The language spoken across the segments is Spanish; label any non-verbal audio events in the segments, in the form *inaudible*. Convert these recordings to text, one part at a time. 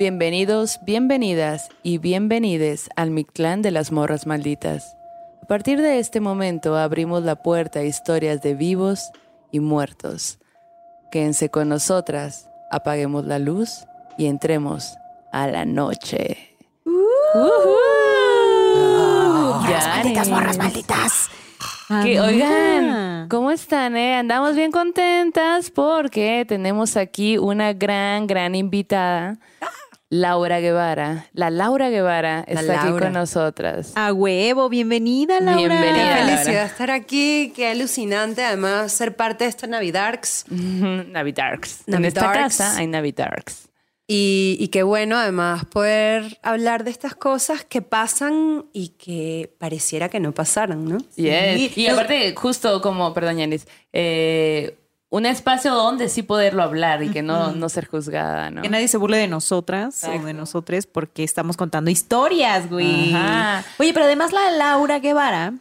Bienvenidos, bienvenidas y bienvenides al Mictlán de las Morras Malditas. A partir de este momento abrimos la puerta a historias de vivos y muertos. Quédense con nosotras, apaguemos la luz y entremos a la noche. Morras malditas, morras malditas. Que, oigan, ¿cómo están? Eh? Andamos bien contentas porque tenemos aquí una gran, gran invitada. Laura Guevara. La Laura Guevara La está aquí con nosotras. A huevo, bienvenida Laura. Bienvenida. Qué Laura. felicidad estar aquí, qué alucinante además ser parte de esta Navidarks. *laughs* Navidarks. En esta Navidarks. casa hay Navidarks. Y, y qué bueno además poder hablar de estas cosas que pasan y que pareciera que no pasaran, ¿no? Yes. Y aparte, justo como, perdón, Yanis, eh, un espacio donde sí poderlo hablar y que no, no ser juzgada, ¿no? Que nadie se burle de nosotras o de nosotros porque estamos contando historias, güey. Ajá. Oye, pero además la Laura Guevara,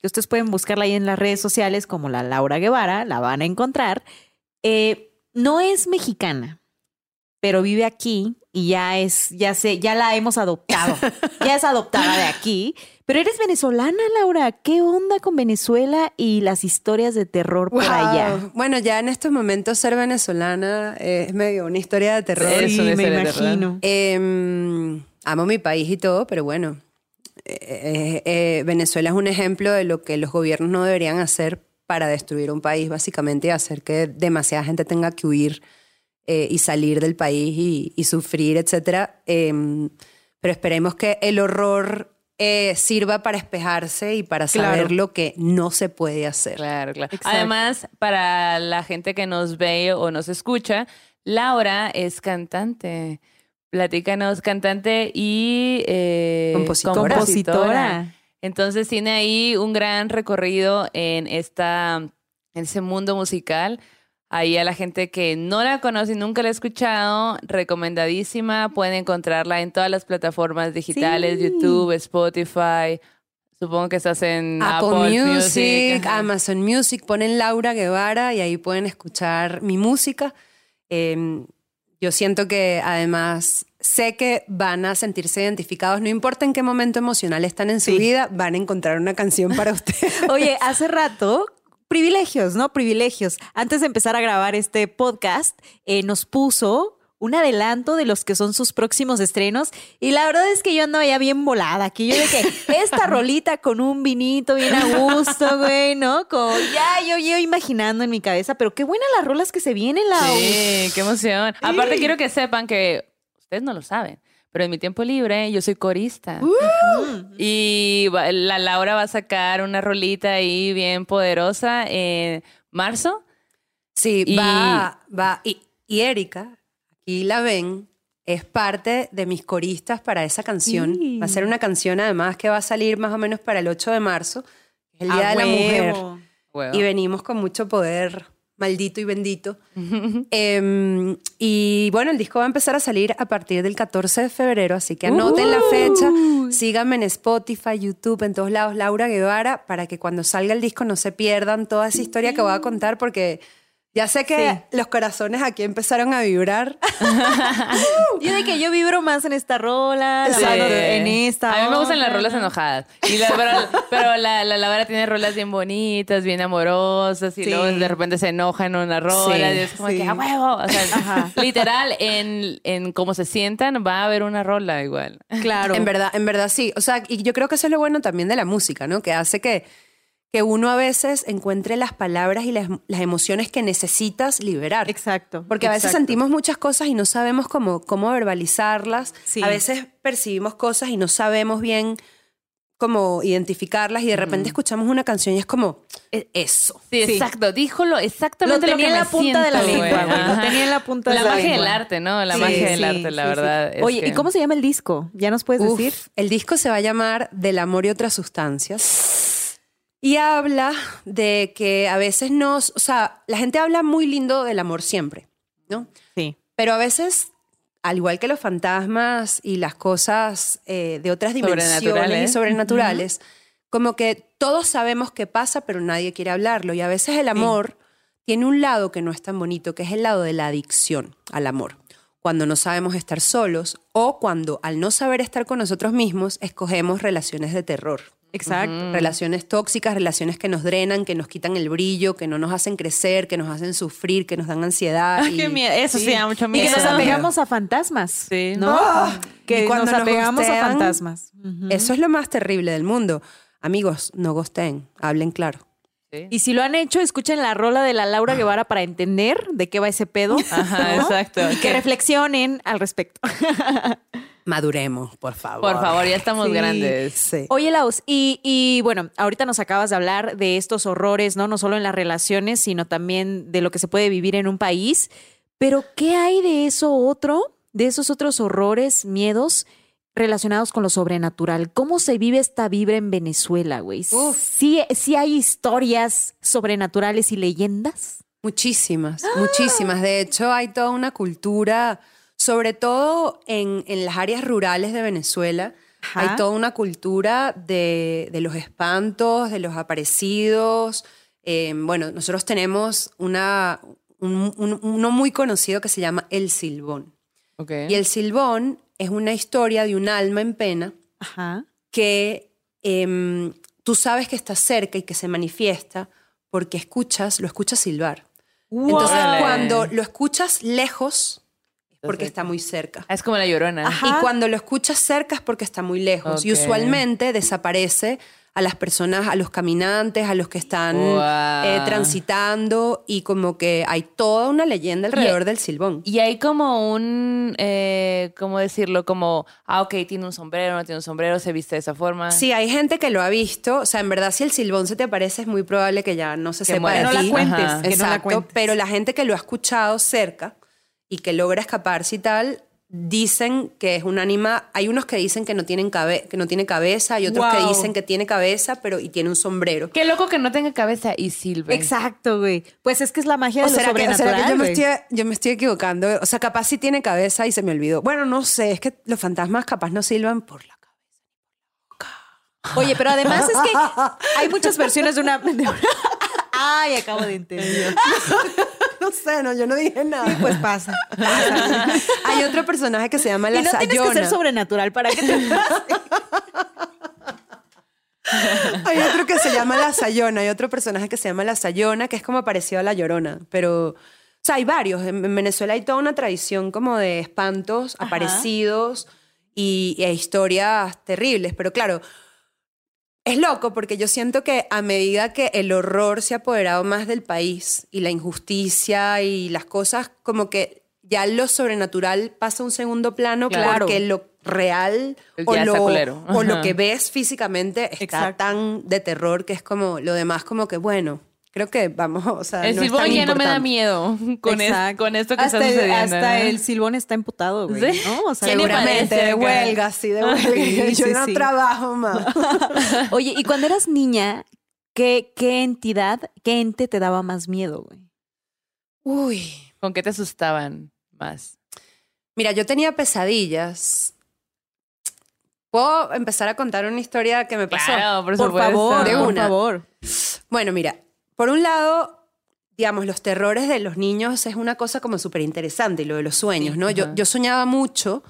que ustedes pueden buscarla ahí en las redes sociales como la Laura Guevara, la van a encontrar, eh, no es mexicana, pero vive aquí y ya es, ya sé, ya la hemos adoptado. *laughs* ya es adoptada de aquí. Pero eres venezolana, Laura. ¿Qué onda con Venezuela y las historias de terror por Wow. allá? Bueno, ya en estos momentos ser venezolana es medio una historia de terror. Eso Sí, debe me imagino. Em, amo mi país y todo, pero bueno, eh, eh, eh, Venezuela es un ejemplo de lo que los gobiernos no deberían hacer para destruir un país, básicamente, y hacer que demasiada gente tenga que huir eh, y salir del país y, y sufrir, etcétera. Em, pero esperemos que el horror eh, sirva para espejarse y para saber Claro. lo que no se puede hacer. Claro, claro. Exacto. Además, para la gente que nos ve o nos escucha, Laura es cantante. Platícanos, cantante y eh, Compositora. Compositora. Entonces tiene ahí un gran recorrido en esta, en ese mundo musical. Ahí a la gente que no la conoce y nunca la ha escuchado, recomendadísima. Pueden encontrarla en todas las plataformas digitales, Sí. YouTube, Spotify. Supongo que estás en Apple, Apple, Music. Amazon Music, ponen Laura Guevara y ahí pueden escuchar mi música. Eh, yo siento que además sé que van a sentirse identificados, no importa en qué momento emocional están en su Sí. vida, van a encontrar una canción para *laughs* ustedes. Oye, hace rato, privilegios, ¿no? Privilegios. Antes de empezar a grabar este podcast, eh, nos puso un adelanto de los que son sus próximos estrenos. Y la verdad es que yo andaba ya bien volada. Que yo de que *laughs* esta rolita con un vinito bien a gusto, *laughs* güey, ¿no? Como ya yo, yo imaginando en mi cabeza. Pero qué buenas las rolas que se vienen, la Sí, qué emoción. Aparte, quiero que sepan que ustedes no lo saben, pero en mi tiempo libre yo soy corista. Y va- la Laura va a sacar una rolita ahí bien poderosa en marzo. Sí, Y- va, va. Y, y Erika, aquí la ven, es parte de mis coristas para esa canción. Sí. Va a ser una canción además que va a salir más o menos para el 8 de marzo, el Día de la Mujer. huevo. Y venimos con mucho poder, maldito y bendito. *laughs* Em, y bueno, el disco va a empezar a salir a partir del 14 de febrero, así que anoten la fecha. Síganme en Spotify, YouTube, en todos lados, Laura Guevara, para que cuando salga el disco no se pierdan toda esa historia que voy a contar, porque ya sé que los corazones aquí empezaron a vibrar. *laughs* Yo de que yo vibro más en esta rola, la Sí. mano en esta. A mí me gustan las rolas enojadas. Y la- pero pero la, la Laura tiene rolas bien bonitas, bien amorosas. Y Sí. luego de repente se enoja en una rola. Sí, y es como sí. que a huevo. O sea, literal, en, en cómo se sientan, va a haber una rola igual. Claro. En verdad, en verdad sí. O sea, y yo creo que eso es lo bueno también de la música, ¿no? Que hace que, que uno a veces encuentre las palabras y las, las emociones que necesitas liberar. Exacto. Porque a veces exacto. sentimos muchas cosas y no sabemos cómo, cómo verbalizarlas. Sí. A veces percibimos cosas y no sabemos bien cómo identificarlas y de repente escuchamos una canción y es como, "E- eso. Sí, Sí. exacto. Díjolo Lo exactamente lo, tenía que en la punta de la lengua. Lo tenía en la punta de La la magia lengua. del arte, ¿no? La Sí, magia del sí, arte, la sí, verdad. sí. es Oye, que- ¿y cómo se llama el disco? ¿Ya nos puedes Uf, decir? El disco se va a llamar Del amor y otras sustancias. Y habla de que a veces nos, o sea, la gente habla muy lindo del amor siempre, ¿no? Sí. Pero a veces, al igual que los fantasmas y las cosas eh, de otras dimensiones y Sobrenaturales. sobrenaturales, como que todos sabemos qué pasa, pero nadie quiere hablarlo. Y a veces el amor tiene un lado que no es tan bonito, que es el lado de la adicción al amor. Cuando no sabemos estar solos o cuando al no saber estar con nosotros mismos escogemos relaciones de terror. Exacto. Relaciones tóxicas, relaciones que nos drenan, que nos quitan el brillo, que no nos hacen crecer, que nos hacen sufrir, que nos dan ansiedad. Ay, qué y- miedo. Eso sí, da mucho Y miedo. que nos apegamos a fantasmas. Sí. ¿No? Ah, que y cuando nos nos apegamos a fantasmas. Eso es lo más terrible del mundo. Amigos, no gosteen, hablen claro. Sí. Y si lo han hecho, escuchen la rola de la Laura Guevara para entender de qué va ese pedo. Ajá, ¿no? exacto. Y que reflexionen al respecto. *laughs* Maduremos, por favor. Por favor, ya estamos Sí. grandes. Sí. Oye, Laus, y, y bueno, ahorita nos acabas de hablar de estos horrores, ¿no? No solo en las relaciones, sino también de lo que se puede vivir en un país. Pero, ¿qué hay de eso otro? De esos otros horrores, miedos relacionados con lo sobrenatural. ¿Cómo se vive esta vibra en Venezuela, güey? ¿Sí, sí hay historias sobrenaturales y leyendas? Muchísimas, muchísimas. De hecho, hay toda una cultura, sobre todo en, en las áreas rurales de Venezuela, Ajá. hay toda una cultura de, de los espantos, de los aparecidos. Eh, bueno, nosotros tenemos una, un- un- uno muy conocido que se llama El Silbón. Ok. Y el Silbón es una historia de un alma en pena Ajá. que em, tú sabes que está cerca y que se manifiesta porque escuchas, lo escuchas silbar. Entonces, cuando lo escuchas lejos, es porque Entonces- está muy cerca. Es como la llorona. Ajá. Y cuando lo escuchas cerca es porque está muy lejos. Y usualmente desaparece a las personas, a los caminantes, a los que están eh, transitando y como que hay toda una leyenda alrededor del silbón. Y hay como un, eh, ¿cómo decirlo? Como, ah, ok, tiene un sombrero, no tiene un sombrero, se viste de esa forma. Sí, hay gente que lo ha visto. O sea, en verdad, si el silbón se te aparece, es muy probable que ya no se Que sepa de no la ti. cuentes, no la Exacto, cuentes. pero la gente que lo ha escuchado cerca y que logra escaparse y tal, dicen que es un ánima. Hay unos que dicen que no, tienen cabe- que no tiene cabeza, y otros que dicen que tiene cabeza, pero y tiene un sombrero. Qué loco que no tenga cabeza y silbe. Exacto, güey. Pues es que es la magia ¿O de lo que, o será sobrenatural. que yo me, estoy, yo me estoy equivocando? O sea, capaz sí tiene cabeza y se me olvidó. Bueno, no sé, es que los fantasmas capaz no silban por la cabeza. Oye, pero además es que *laughs* hay muchas versiones de una. de una- Ay, acabo de entender. *laughs* No sé, no, yo no dije nada. Pues pasa. *laughs* Hay otro personaje que se llama Y La no tienes que Sayona. ser sobrenatural para que te *laughs* Hay otro que se llama La Sayona, hay otro personaje que se llama La Sayona, que es como parecido a La Llorona, pero... O sea, hay varios. En, en Venezuela hay toda una tradición como de espantos, Ajá. aparecidos y, y historias terribles. Pero claro, es loco porque yo siento que a medida que el horror se ha apoderado más del país y la injusticia y las cosas, como que ya lo sobrenatural pasa a un segundo plano Claro. porque lo real o lo, o lo que ves físicamente está Exacto. tan de terror que es como lo demás como que bueno, creo que vamos, *laughs* o sea, El no es silbón tan ya no me da miedo con, es- con esto que hasta está el- sucediendo. Hasta ¿no? el silbón está emputado, güey. Sí. ¿no? O sea, ¿Quién le Seguramente, de huelga, sí, de huelga. *laughs* Sí, *laughs* Yo sí, no sí. trabajo más. Oye, y cuando eras niña, ¿qué, qué entidad, qué ente te daba más miedo, güey? Uy, ¿Con qué te asustaban más? mira, yo tenía pesadillas. ¿Puedo empezar a contar una historia que me pasó? Claro, por, Por favor, De por una. favor. Bueno, mira, por un lado, digamos, los terrores de los niños es una cosa como súper interesante y lo de los sueños, ¿no? Yo, yo soñaba mucho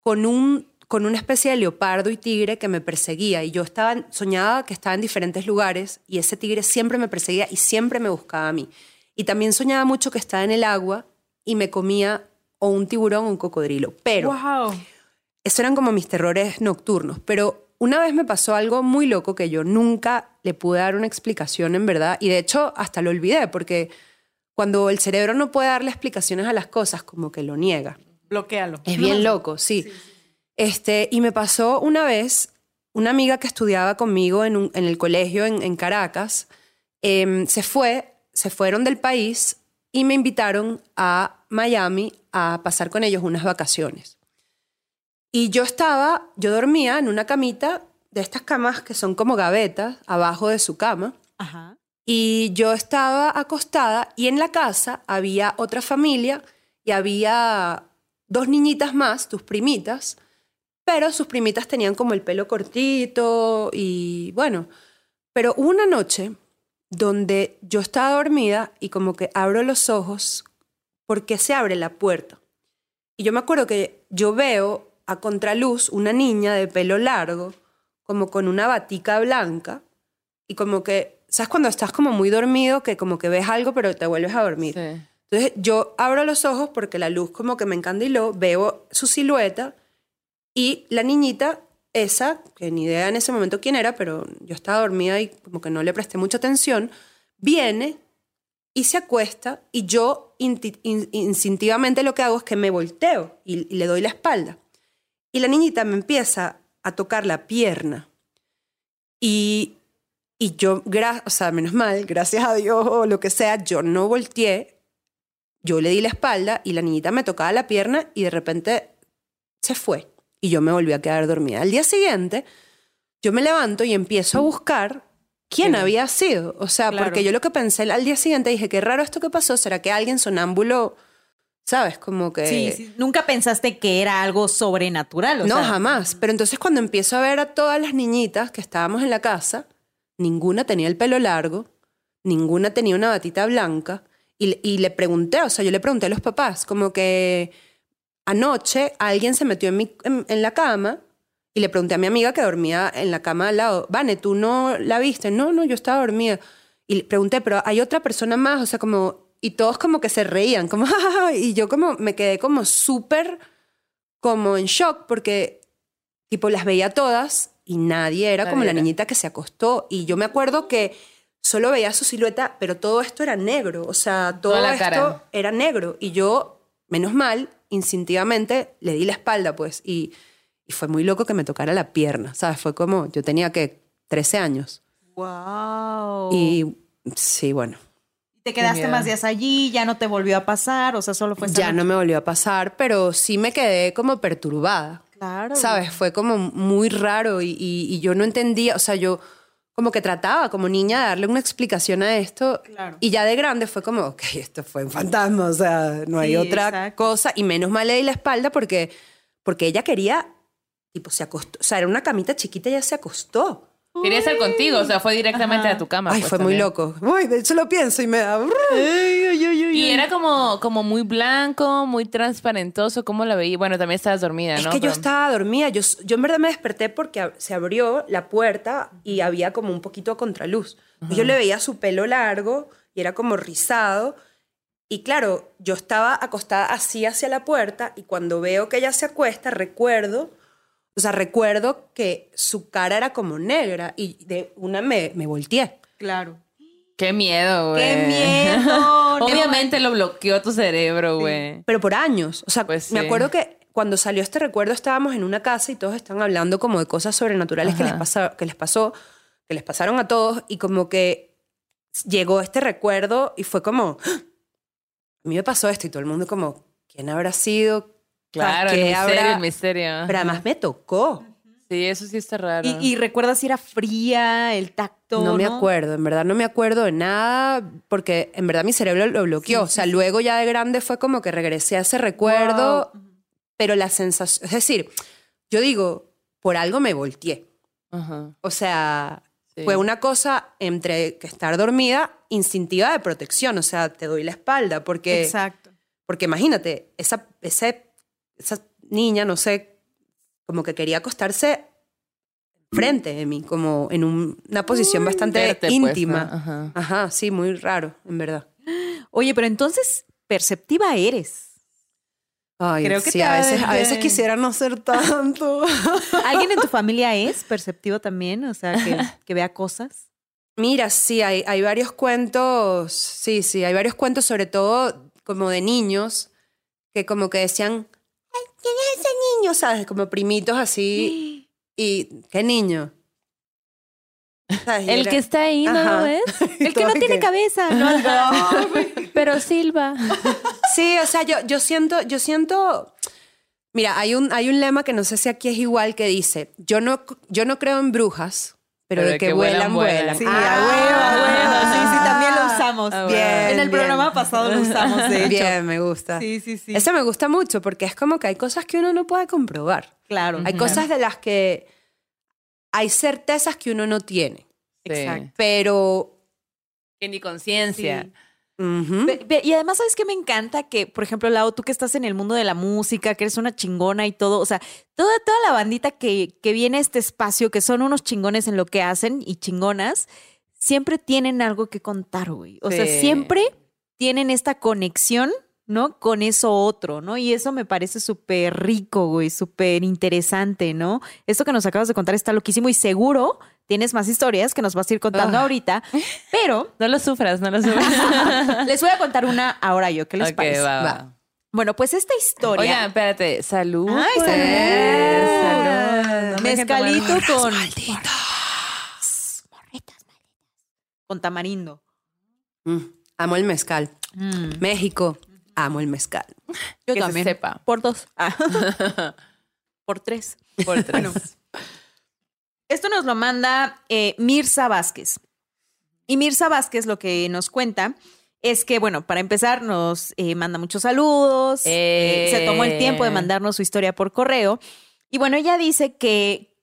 con un con una especie de leopardo y tigre que me perseguía y yo estaba soñaba que estaba en diferentes lugares y ese tigre siempre me perseguía y siempre me buscaba a mí. Y también soñaba mucho que estaba en el agua y me comía o un tiburón o un cocodrilo. Pero wow. eso eran como mis terrores nocturnos. Pero una vez me pasó algo muy loco que yo nunca le pude dar una explicación en verdad. Y de hecho hasta lo olvidé porque cuando el cerebro no puede darle explicaciones a las cosas, como que lo niega. Bloquéalo. Es bien *laughs* loco, sí. Este, y me pasó una vez, una amiga que estudiaba conmigo en, un- en el colegio en, en Caracas, em, se fue, se fueron del país y me invitaron a Miami a pasar con ellos unas vacaciones. Y yo estaba, yo dormía en una camita de estas camas que son como gavetas abajo de su cama. Ajá. Y yo estaba acostada y en la casa había otra familia y había dos niñitas más, tus primitas, pero sus primitas tenían como el pelo cortito y bueno, pero una noche donde yo estaba dormida y como que abro los ojos porque se abre la puerta Y yo me acuerdo que yo veo a contraluz una niña de pelo largo, como con una batica blanca, y como que, ¿sabes cuando estás como muy dormido, que como que ves algo, pero te vuelves a dormir? Sí. Entonces yo abro los ojos porque la luz como que me encandiló, veo su silueta y la niñita, esa, que ni idea en ese momento quién era, pero yo estaba dormida y como que no le presté mucha atención, viene y se acuesta y yo inti- in- instintivamente lo que hago es que me volteo y, y le doy la espalda. Y la niñita me empieza a tocar la pierna. Y, y yo, o sea, menos mal, gracias a Dios o lo que sea, yo no volteé, yo le di la espalda y la niñita me tocaba la pierna y de repente se fue. Y yo me volví a quedar dormida. Al día siguiente, yo me levanto y empiezo a buscar quién Sí. había sido. O sea, Claro. porque yo lo que pensé al día siguiente dije, qué raro esto que pasó. ¿Será que alguien sonámbulo, sabes? Como que... Sí, sí. Nunca pensaste que era algo sobrenatural. o no, jamás. Pero entonces cuando empiezo a ver a todas las niñitas que estábamos en la casa, ninguna tenía el pelo largo, ninguna tenía una batita blanca. Y, y le pregunté, o sea, yo le pregunté a los papás, como que anoche alguien se metió en, mi, en, en la cama y le pregunté a mi amiga que dormía en la cama al lado, Vane, ¿tú no la viste? No, no, yo estaba dormida. Y le pregunté, pero hay otra persona más, o sea, como... Y todos como que se reían, como, "Ja, ja, ja", y yo como me quedé como súper como en shock porque tipo las veía todas y nadie era como la niñita que se acostó y yo me acuerdo que solo veía su silueta, pero todo esto era negro, o sea, todo esto cara. era negro y yo, menos mal, instintivamente le di la espalda pues y, y fue muy loco que me tocara la pierna, ¿sabes? Fue como, yo tenía que 13 años Wow. y sí, bueno, te quedaste miedo. más días allí, ya no te volvió a pasar, o sea, solo fue ya noche. no me volvió a pasar, pero sí me quedé como perturbada. Claro. ¿Sabes? Fue como muy raro y, y- y yo no entendía, o sea, yo como que trataba como niña de darle una explicación a esto Claro. y ya de grande fue como, ok, esto fue un fantasma, o sea, no hay Sí, otra exacto. cosa y menos mal le di la espalda porque, porque ella quería, tipo, se acostó, o sea, era una camita chiquita y ella se acostó. Quería estar contigo, o sea, fue directamente Ajá. a tu cama. Ay, pues, fue muy también. loco. Uy, de hecho lo pienso y me da... Y era como, como muy blanco, muy transparentoso. ¿Cómo la veía? Bueno, también estabas dormida, Es ¿no? que yo Pero- estaba dormida. Yo, yo en verdad me desperté porque se abrió la puerta y había como un poquito de contraluz. Y Yo le veía su pelo largo y era como rizado. Y claro, yo estaba acostada así hacia la puerta y cuando veo que ella se acuesta, recuerdo, o sea, recuerdo que su cara era como negra y de una me, me volteé. Claro. Qué miedo, güey. ¡Qué miedo! *laughs* Obviamente lo bloqueó tu cerebro, güey. Pero por años. O sea, Pues me sí. acuerdo que cuando salió este recuerdo estábamos en una casa y todos estaban hablando como de cosas sobrenaturales que les, pasa, que les pasó, que les pasaron a todos y como que llegó este recuerdo y fue como, ¡Ah! a mí me pasó esto y todo el mundo como, ¿quién habrá sido? Claro, el ¿Qué misterio, habrá? el misterio. Pero además me tocó. Sí, eso sí está raro. Y, y recuerdas si era fría, el tacto. No me acuerdo, en verdad no me acuerdo de nada, porque en verdad mi cerebro lo bloqueó. o sea, luego ya de grande fue como que regresé a ese recuerdo, pero la sensación, es decir, yo digo, por algo me volteé. Ajá. O sea, Sí. fue una cosa entre que estar dormida, instintiva de protección, o sea, te doy la espalda, porque, Exacto. porque imagínate, esa, ese, esa niña, no sé, como que quería acostarse frente de mí, como en un- una posición bastante Verte, pues, íntima. ¿no? Ajá. Ajá, sí, muy raro, en verdad. Oye, pero entonces, perceptiva eres. Ay, Creo que sí, a veces, a veces quisiera no ser tanto. *laughs* ¿Alguien en tu familia *laughs* es perceptivo también? O sea, que, que vea cosas. Mira, sí, hay, hay varios cuentos, sí, sí, hay varios cuentos, sobre todo como de niños, que como que decían, "Ay, ¿quién es ese niño? ¿Sabes? Como primitos así. *gasps* Y, ¿qué niño? ¿Sabes? Y El era- que está ahí, ¿no Ajá. lo ves? *laughs* El que no tiene que- cabeza. *laughs* No, *laughs* Pero Silva. Sí, o sea, yo, yo siento, yo siento. Mira, hay un, hay un lema que no sé si aquí es igual que dice: Yo no, yo no creo en brujas, pero, de que, vuelan, vuelan. Sí, Ah, a huevo, a huevo. Sí, sí, también lo usamos. Ah, Bien, En el bien. programa pasado lo usamos, de hecho. Bien, me gusta. Sí, sí, sí. Eso me gusta mucho porque es como que hay cosas que uno no puede comprobar. Claro. Hay cosas de las que hay certezas que uno no tiene. Sí. Exacto. Pero Que ni conciencia. Sí. Y además, ¿sabes qué me encanta? Que, por ejemplo, Lau, tú que estás en el mundo de la música, que eres una chingona y todo, o sea, toda, toda la bandita que, que viene a este espacio, que son unos chingones en lo que hacen y chingonas, siempre tienen algo que contar, güey. O sea, Sí. siempre tienen esta conexión, ¿no? Con eso otro, ¿no? Y eso me parece súper rico, güey, súper interesante, ¿no? Esto que nos acabas de contar está loquísimo y seguro tienes más historias que nos vas a ir contando Ah. ahorita, pero *laughs* No lo sufras, no lo sufras. *laughs* les voy a contar una ahora yo, ¿qué les Ok, parece? va, Va. Bueno, pues esta historia. Oigan, espérate. Salud. Ay, pues. salud. Salud. No me Mezcalito con. Con tamarindo. Mm, Amo el mezcal. Mm, México, amo el mezcal. yo Que se también. sepa. Por dos. Ah. *laughs* Por tres. Por tres. Bueno. Esto nos lo manda eh, Mirza Vázquez. Y Mirza Vázquez lo que nos cuenta es que, bueno, para empezar, nos eh, manda muchos saludos. eh, se tomó el tiempo de mandarnos su historia por correo. Y bueno, ella dice que,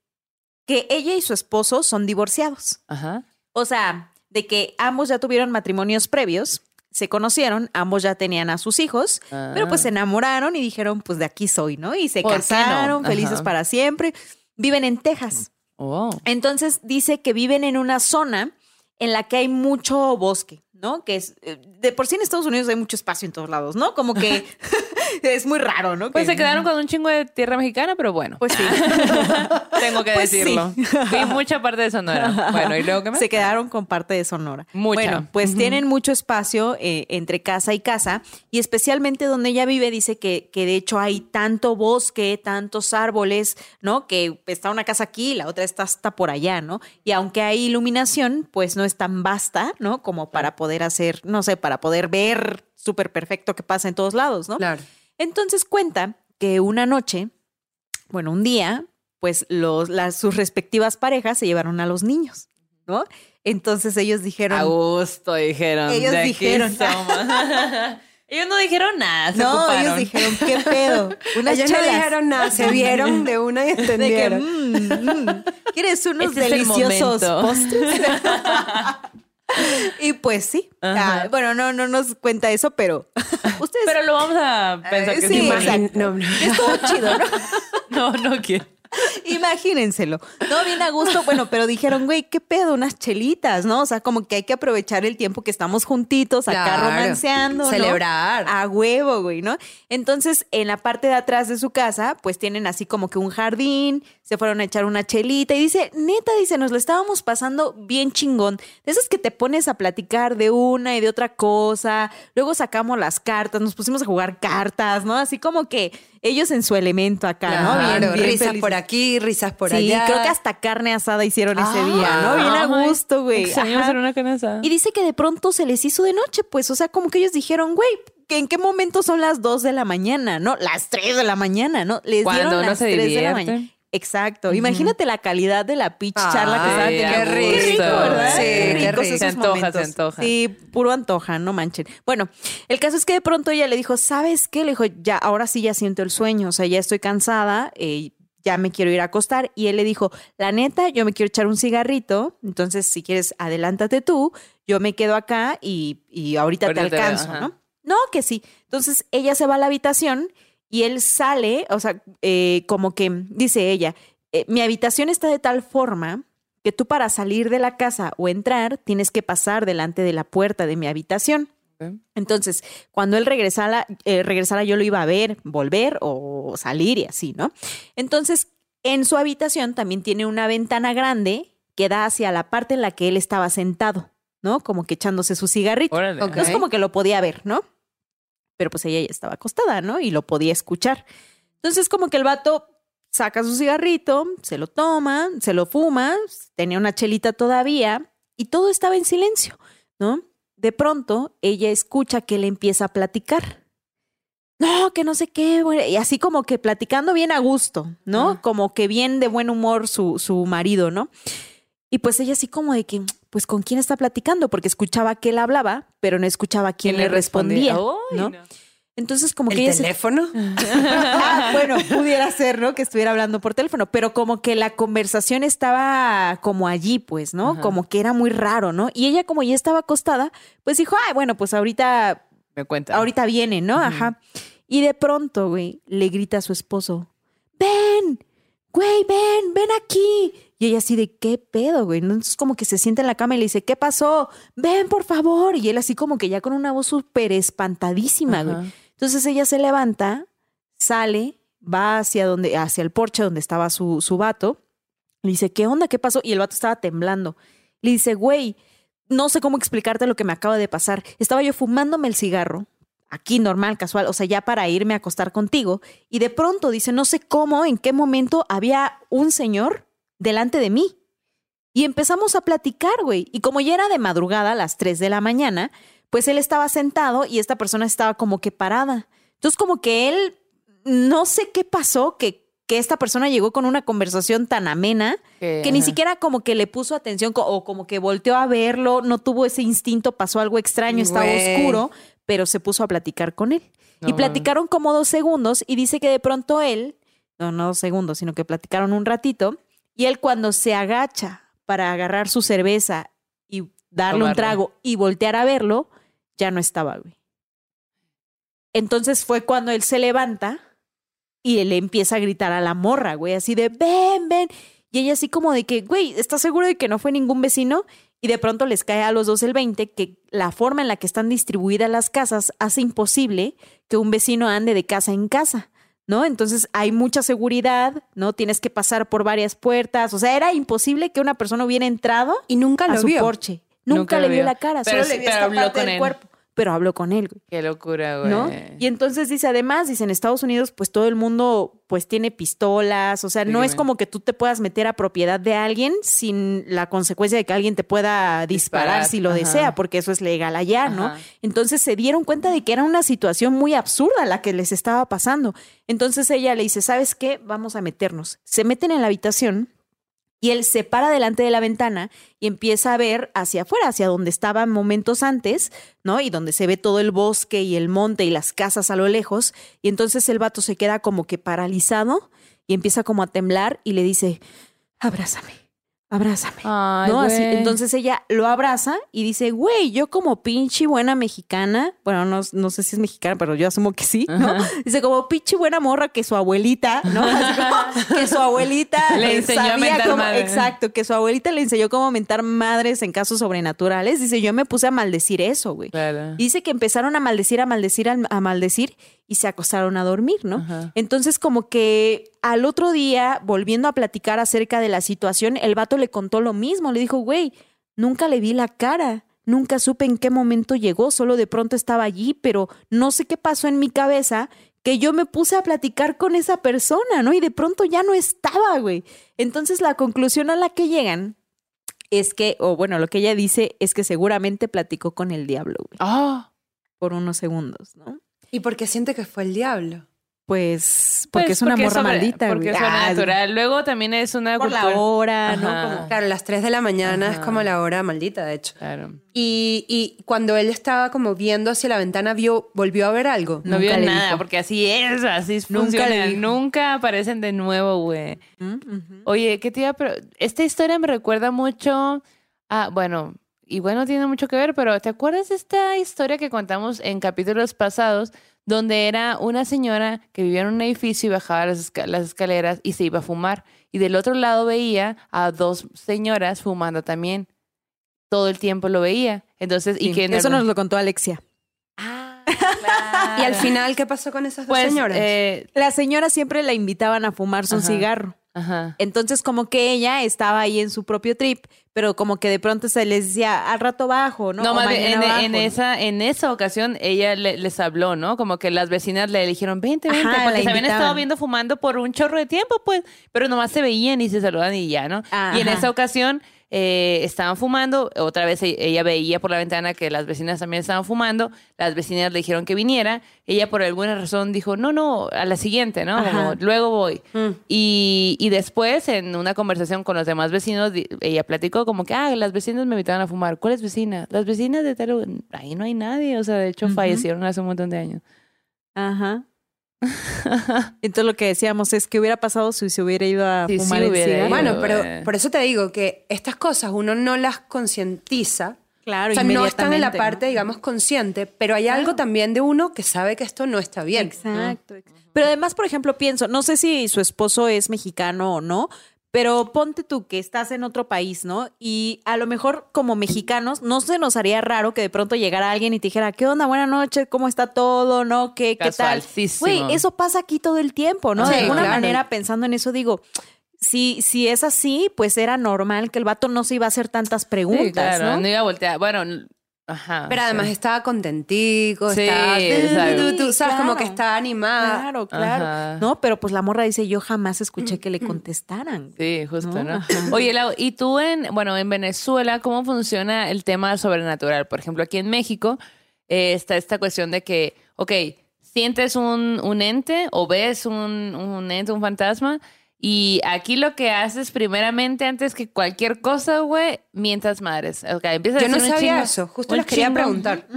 que ella y su esposo son divorciados. Ajá. O sea, de que ambos ya tuvieron matrimonios previos, se conocieron, ambos ya tenían a sus hijos, pero pues se enamoraron y dijeron, pues de aquí soy, ¿no? Y se ¿Por qué no? casaron, felices para siempre. Viven en Texas. Oh. Entonces dice que viven en una zona en la que hay mucho bosque, ¿no? Que es, eh, de por sí en Estados Unidos hay mucho espacio en todos lados, ¿no? Como que *laughs* *laughs* es muy raro, ¿no? Pues Que- se quedaron con un chingo de tierra mexicana, pero bueno. Pues sí. *laughs* Tengo que Pues sí. decirlo. Vi mucha parte de Sonora. Bueno, ¿y luego qué más? Se quedaron con parte de Sonora. Mucha. Bueno, pues tienen mucho espacio eh, entre casa y casa y especialmente donde ella vive dice que, que de hecho hay tanto bosque, tantos árboles, ¿no? Que está una casa aquí y la otra está hasta por allá, ¿no? Y aunque hay iluminación, pues no es tan vasta, ¿no? Como para poder hacer, no sé, para poder ver súper perfecto que pasa en todos lados, ¿no? Claro. Entonces cuenta que una noche, bueno, un día, pues los, las, sus respectivas parejas se llevaron a los niños, ¿no? Entonces ellos dijeron, A gusto, dijeron. Ellos de aquí dijeron. *laughs* somos. *laughs* ellos no dijeron nada, se no, ocuparon. ellos dijeron, ¿qué pedo? *laughs* Unas Ellos chelas. no dijeron nada, se vieron de una y De que, entendieron. mm, mm, ¿quieres unos Este es el deliciosos postres? *laughs* y pues sí. Ah, bueno, no, no nos cuenta eso, pero *laughs* ustedes... Pero lo vamos a pensar que sí, no, no. Estuvo chido, ¿no? *laughs* No, no quiero. Imagínenselo. No, bien a gusto. Bueno, pero dijeron, güey, ¿qué pedo? Unas chelitas, ¿no? O sea, como que hay que aprovechar el tiempo que estamos juntitos, acá Claro. romanceando. ¿no? Celebrar. A huevo, güey, ¿no? Entonces, en la parte de atrás de su casa, pues tienen así como que un jardín, se fueron a echar una chelita y dice, neta, dice, nos lo estábamos pasando bien chingón. De esas que te pones a platicar de una y de otra cosa. Luego sacamos las cartas, nos pusimos a jugar cartas, ¿no? Así como que ellos en su elemento acá, ¿no? Bien, Claro, bien risas felices. por aquí, risas por sí, allá. creo que hasta carne asada hicieron ese Ah, día, ¿no? Bien a gusto, güey. hacer una carne asada. Y dice que de pronto se les hizo de noche, pues, o sea, como que ellos dijeron, güey, ¿que ¿en qué momento son las 2 de la mañana? No, las 3 de la mañana, ¿no? Les Cuando dieron las se 3 de la divierte. mañana. Exacto. Imagínate la calidad de la pitch charla que estaban teniendo. qué rico, ¿verdad? sí, qué rico. esos Se antoja, se momentos. antoja. Sí, puro antoja, no manchen. Bueno, el caso es que de pronto ella le dijo, ¿sabes qué? Le dijo, ya, ahora sí ya siento el sueño, o sea, ya estoy cansada, eh, ya me quiero ir a acostar. Y él le dijo, la neta, yo me quiero echar un cigarrito, entonces si quieres, adelántate tú, yo me quedo acá y, y ahorita te Ahorita te veo, alcanzo. ¿no? No, que sí. Entonces ella se va a la habitación y él sale, o sea, eh, como que dice ella, eh, mi habitación está de tal forma que tú para salir de la casa o entrar tienes que pasar delante de la puerta de mi habitación. Entonces, cuando él regresara, eh, regresara, yo lo iba a ver, volver o salir y así, ¿no? Entonces, en su habitación también tiene una ventana grande que da hacia la parte en la que él estaba sentado, ¿no? Como que echándose su cigarrito. Órale. Ok. Entonces, como que lo podía ver, ¿no? Pero pues ella ya estaba acostada, ¿no? Y lo podía escuchar. Entonces, como que el vato saca su cigarrito, se lo toma, se lo fuma, tenía una chelita todavía y todo estaba en silencio, ¿no? De pronto, ella escucha que él empieza a platicar. No, que no sé qué, güey", y así como que platicando bien a gusto, ¿no? Ah. Como que bien de buen humor su, su marido, ¿no? Y pues ella así como de que, pues, ¿con quién está platicando? Porque escuchaba que él hablaba, pero no escuchaba quién le respondía, Ay, ¿no? no. Entonces, como que ¿El se- teléfono? *laughs* Ah, bueno, pudiera ser, ¿no? Que estuviera hablando por teléfono, pero como que la conversación estaba como allí, pues, ¿no? Ajá. Como que era muy raro, ¿no? Y ella, como ya estaba acostada, pues dijo, ay, bueno, pues ahorita, Me cuenta. ahorita viene, ¿no? Ajá. Y de pronto, güey, le grita a su esposo, ven, güey, ven, ven aquí. Y ella así de, ¿qué pedo, güey? Entonces como que se sienta en la cama y le dice, ¿qué pasó? Ven, por favor. Y él así como que ya con una voz súper espantadísima, güey. Entonces ella se levanta, sale, va hacia donde, hacia el porche donde estaba su, su vato. Le dice, ¿qué onda? ¿Qué pasó? Y el vato estaba temblando. Le dice, güey, no sé cómo explicarte lo que me acaba de pasar. Estaba yo fumándome el cigarro, aquí normal, casual, o sea, ya para irme a acostar contigo. Y de pronto dice, no sé cómo, en qué momento había un señor delante de mí. Y empezamos a platicar, güey. Y como ya era de madrugada, a las 3 de la mañana, pues él estaba sentado y esta persona estaba como que parada. Entonces, como que él, no sé qué pasó, que, que esta persona llegó con una conversación tan amena Que- que ni siquiera como que le puso atención o como que volteó a verlo, no tuvo ese instinto, pasó algo extraño, estaba oscuro, pero se puso a platicar con él. No y platicaron como dos segundos y dice que de pronto él, no, no dos segundos, sino que platicaron un ratito y él cuando se agacha para agarrar su cerveza y darle un trago y voltear a verlo, ya no estaba, güey. Entonces fue cuando él se levanta y él empieza a gritar a la morra, güey, así de, ven, ven. Y ella así como de que, güey, ¿estás seguro de que no fue ningún vecino? Y de pronto les cae a los dos el 20 que la forma en la que están distribuidas las casas hace imposible que un vecino ande de casa en casa, ¿no? Entonces hay mucha seguridad, ¿no? Tienes que pasar por varias puertas. O sea, era imposible que una persona hubiera entrado Y nunca a lo su vio. porche. Nunca, Nunca le vio vio. la cara, Pero solo le vio esta parte del cuerpo. Pero habló con él. Qué locura, güey. ¿no? Y entonces dice, además, dice, en Estados Unidos, pues todo el mundo pues tiene pistolas, o sea, no es como que tú te puedas meter a propiedad de alguien sin la consecuencia de que alguien te pueda disparar, Disparar, si lo ajá. desea, porque eso es legal allá, ¿no? Entonces se dieron cuenta de que era una situación muy absurda la que les estaba pasando. Entonces ella le dice, ¿sabes qué? Vamos a meternos. Se meten en la habitación. Y él se para delante de la ventana y empieza a ver hacia afuera, hacia donde estaban momentos antes, ¿no? Y donde se ve todo el bosque y el monte y las casas a lo lejos. Y entonces el vato se queda como que paralizado y empieza como a temblar y le dice, abrázame, abrázame. Ay, ¿no? Así, entonces ella lo abraza y dice, güey, yo como pinche buena mexicana, bueno, no, no sé si es mexicana, pero yo asumo que sí, ¿no? Ajá. Dice, como pinche buena morra que su abuelita, ¿no? Así como que su abuelita *laughs* Le enseñó a sabía mentar cómo- madre. Exacto, que su abuelita le enseñó cómo mentar madres en casos sobrenaturales. Dice, yo me puse a maldecir eso, güey. Claro. Dice que empezaron a maldecir, a maldecir, a a maldecir y se acostaron a dormir, ¿no? Ajá. Entonces, como que al otro día, volviendo a platicar acerca de la situación, el vato le contó lo mismo. Le dijo, güey, nunca le vi la cara. Nunca supe en qué momento llegó, solo de pronto estaba allí, pero no sé qué pasó en mi cabeza que yo me puse a platicar con esa persona, ¿no? Y de pronto ya no estaba, güey. Entonces la conclusión a la que llegan es que, o bueno, lo que ella dice es que seguramente platicó con el diablo, güey, Ah, por unos segundos, ¿no? ¿Y por qué siente que fue el diablo? Pues porque pues es una morra sobre- maldita, Porque es Ah, sobrenatural. Luego también es una por la hora, ¿no? Como- Claro, las 3 de la mañana es como la hora maldita, de hecho. Claro. Y, y cuando él estaba como viendo hacia la ventana, vio, volvió a ver algo. No Nunca vio nada, dijo. porque así es, así Nunca funciona. Nunca aparecen de nuevo, güey. Mm. Oye, ¿qué te iba a Esta historia me recuerda mucho a, bueno, igual no tiene mucho que ver, pero ¿te acuerdas de esta historia que contamos en capítulos pasados, donde era una señora que vivía en un edificio y bajaba las, esca- las escaleras y se iba a fumar? Y del otro lado veía a dos señoras fumando también. Todo el tiempo lo veía. Entonces, y Sí, que en Eso nos lo contó Alexia. Ah, *laughs* Y al final, ¿qué pasó con esas dos pues, señoras? eh, La señora siempre la invitaban a fumarse un Ajá. cigarro. Ajá. Entonces, como que ella estaba ahí en su propio trip, pero como que de pronto se les decía, al rato bajo, ¿no? No, más en, mañana bajo, en ¿no? esa, en esa ocasión ella le- les habló, ¿no? Como que las vecinas le dijeron, vente, vente, Ajá, porque se habían estado viendo fumando por un chorro de tiempo, pues, pero nomás se veían y se saludan y ya, ¿no? Y en Ajá. esa ocasión eh, estaban fumando, otra vez e- ella veía por la ventana que las vecinas también estaban fumando, las vecinas le dijeron que viniera, ella por alguna razón dijo, no, no, a la siguiente, ¿no? Como, luego voy. Mm. Y, y después, en una conversación con los demás vecinos, ella platicó como que, ah, las vecinas me invitaban a fumar. ¿Cuáles vecinas? Las vecinas de tal... lugar". Ahí no hay nadie, o sea, de hecho Ujú. fallecieron hace un montón de años. Ajá. Entonces lo que decíamos es que hubiera pasado si se hubiera ido a Sí, sí fumar el hubiera. Bueno, pero eh. por eso te digo que estas cosas uno no las concientiza. Claro, o sea, no están en la parte, ¿no? digamos, consciente, pero hay algo también de uno que sabe que esto no está bien. Exacto. Pero además, por ejemplo, pienso, no sé si su esposo es mexicano o no, pero ponte tú que estás en otro país, ¿no? Y a lo mejor como mexicanos no se nos haría raro que de pronto llegara alguien y te dijera, ¿qué onda? Buenas noches, ¿cómo está todo? ¿No? ¿Qué, qué tal? Güey, eso pasa aquí todo el tiempo, ¿no? Sí, de alguna claro. manera, pensando en eso, digo, si, si es así, pues era normal que el vato no se iba a hacer tantas preguntas, Sí, claro, ¿no? no iba a voltear. Bueno, ajá. Pero además estaba contentico, Sí, estaba, exacto. tú, tú, sabes, como que estaba animada. Claro, claro. Ajá. No, pero pues la morra dice, yo jamás escuché que le *clears throat* contestaran. Sí, justo, ¿No? ¿no? Oye, Lau, ¿y tú en, bueno, en Venezuela, cómo funciona el tema sobrenatural? Por ejemplo, aquí en México eh, está esta cuestión de que, ok, sientes un, un ente o ves un, un ente, un fantasma, y aquí lo que haces primeramente, antes que cualquier cosa, güey, mientas madres. Ok, empiezas a Yo no decir un sabía chingo- eso, justo les quería chingo. preguntar.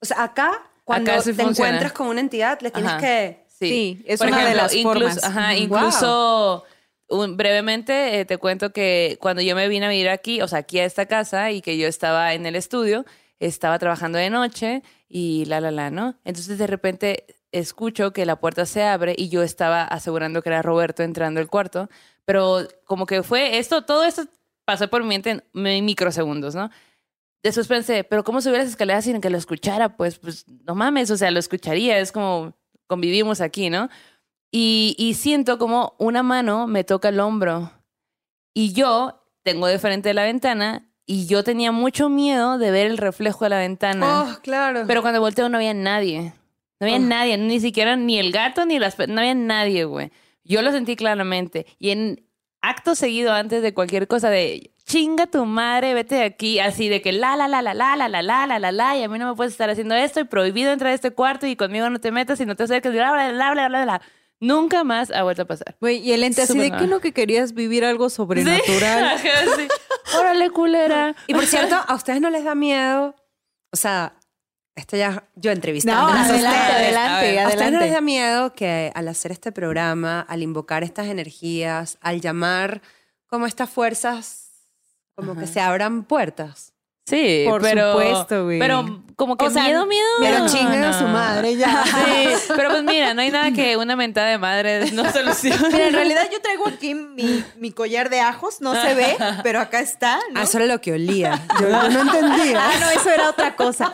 O sea, acá, cuando Acá sí te funciona. encuentras con una entidad, le tienes Ajá. que... Sí, es Por una de ejemplo, las incluso, formas. Ajá, incluso un- brevemente eh, te cuento que cuando yo me vine a vivir aquí, o sea, aquí a esta casa y que yo estaba en el estudio, estaba trabajando de noche y la, la, la, ¿no? Entonces de repente escucho que la puerta se abre y yo estaba asegurando que era Roberto entrando al cuarto, pero como que fue esto, todo esto pasó por mi mente en mi- microsegundos, ¿no? Después pensé, pero ¿cómo subir las escaleras sin que lo escuchara? Pues, pues no mames, o sea, lo escucharía, es como convivimos aquí, ¿no? Y, y siento como una mano me toca el hombro. Y yo tengo de frente de la ventana y yo tenía mucho miedo de ver el reflejo de la ventana. Oh, claro. Pero cuando volteo no había nadie. No había Oh. nadie, ni siquiera ni el gato ni las... No había nadie, güey. Yo lo sentí claramente. Y en acto seguido, antes de cualquier cosa, de chinga tu madre, vete de aquí, así de que la, la, la, la, la, la, la, la, la, la, la, y a mí no me puedes estar haciendo esto, y prohibido entrar a este cuarto, y conmigo no te metas, y no te acerques, bla, bla, bla, bla, bla, bla. Nunca más ha vuelto a pasar. Güey, y el ente así de que no que querías vivir algo sobrenatural. sí. Órale, culera. Y por cierto, ¿a ustedes no les da miedo? O sea, esto ya yo No, entrevistándolas a adelante, ustedes. adelante, A ver, ¿A ustedes no les da adelante. miedo que al hacer este programa, al invocar estas energías, al llamar como estas fuerzas, como que se abran puertas? Sí, Por pero, supuesto, güey. Pero como que O sea, miedo, miedo. Pero no, chinguen a su no. madre ya. *laughs* Sí, pero pues mira, no hay nada que una mentada de madre no *laughs* solucione. Mira, en realidad yo traigo aquí mi, mi collar de ajos, no se ve, pero acá está. ¿no? Ah, eso era lo que olía. Yo, *laughs* yo no entendía. Ah, no, eso era otra cosa.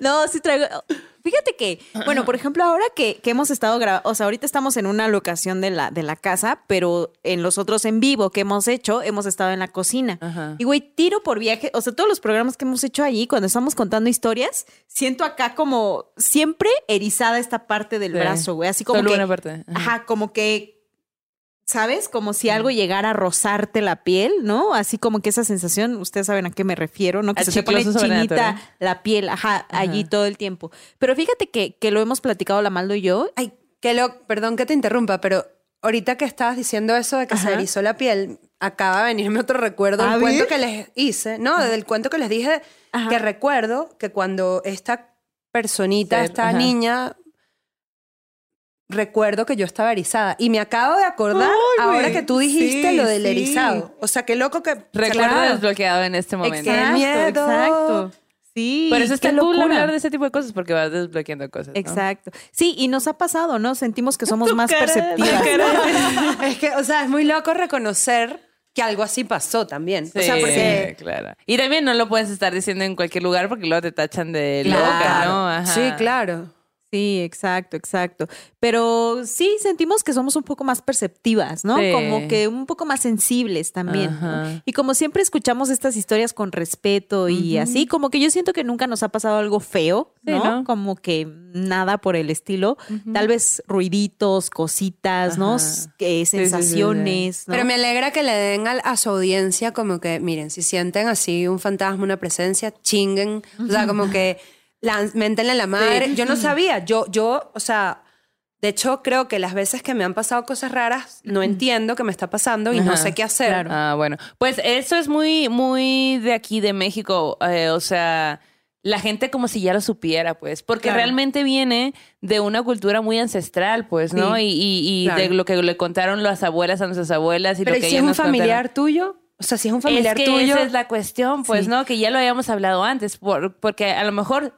no, sí traigo. Fíjate que, bueno, por *clears throat* ejemplo, ahora que, que hemos estado grabando, o sea, ahorita estamos en una locación de la, de la casa, pero en los otros en vivo que hemos hecho, hemos estado en la cocina. Ajá. Y güey, tiro por viaje, o sea, todos los programas que hemos hecho allí, cuando estamos contando historias, siento acá como siempre erizada esta parte del Sí. brazo, güey, así como Solo que, una parte. Ajá. Ajá, como que, ¿sabes? Como si algo llegara a rozarte la piel, ¿no? Así como que esa sensación, ustedes saben a qué me refiero, ¿no? Que se te pone chinita la piel, ajá, allí todo el tiempo. Pero fíjate que, que lo hemos platicado la Maldo y yo. Ay, que lo, perdón que te interrumpa, pero ahorita que estabas diciendo eso de que se Ajá. erizó la piel, acaba de venirme otro recuerdo ¿A del cuento ver? que les hice, ¿no? Del cuento que les dije, Ajá. que recuerdo que cuando esta personita, Ser, esta ajá. niña, recuerdo que yo estaba erizada. Y me acabo de acordar Ay, ahora que tú dijiste Sí, lo del sí. erizado. O sea, qué loco que... Recuerdo Claro. desbloqueado en este momento. Qué miedo. exacto. Sí. Por eso está cool locura. hablar de ese tipo de cosas porque vas desbloqueando cosas. ¿no? Exacto. Sí, y nos ha pasado, ¿no? Sentimos que somos más cara, perceptivas. *laughs* es que, o sea, es muy loco reconocer que algo así pasó también. Sí, o sea, porque... claro. Y también no lo puedes estar diciendo en cualquier lugar porque luego te tachan de Claro. loca, ¿no? Ajá. Sí, claro. Sí, exacto, exacto. Pero sí sentimos que somos un poco más perceptivas, ¿no? Sí. Como que un poco más sensibles también. Y como siempre escuchamos estas historias con respeto y así, como que yo siento que nunca nos ha pasado algo feo, Sí, ¿no? ¿no? Como que nada por el estilo. Tal vez ruiditos, cositas, ¿no? Ajá. S- que sí, sí, sí. sensaciones, ¿no? Pero me alegra que le den al- a, su audiencia como que, miren, si sienten así un fantasma, una presencia, chinguen. O sea, como que méntenle la madre. Yo no sabía. Yo, yo, o sea, de hecho, creo que las veces que me han pasado cosas raras, no entiendo qué me está pasando y no Ajá, sé qué hacer. claro. Ah, bueno. Pues eso es muy, muy de aquí, de México. Eh, o sea, la gente como si ya lo supiera, pues, porque Claro. realmente viene de una cultura muy ancestral, pues, ¿no? Sí, y y, y de claro. lo que le contaron las abuelas a nuestras abuelas y Pero lo ¿y que si es un nos contaron. familiar tuyo? O sea, si es un familiar es que tuyo. esa es la cuestión, pues, Sí. ¿no? Que ya lo habíamos hablado antes, por- porque a lo mejor,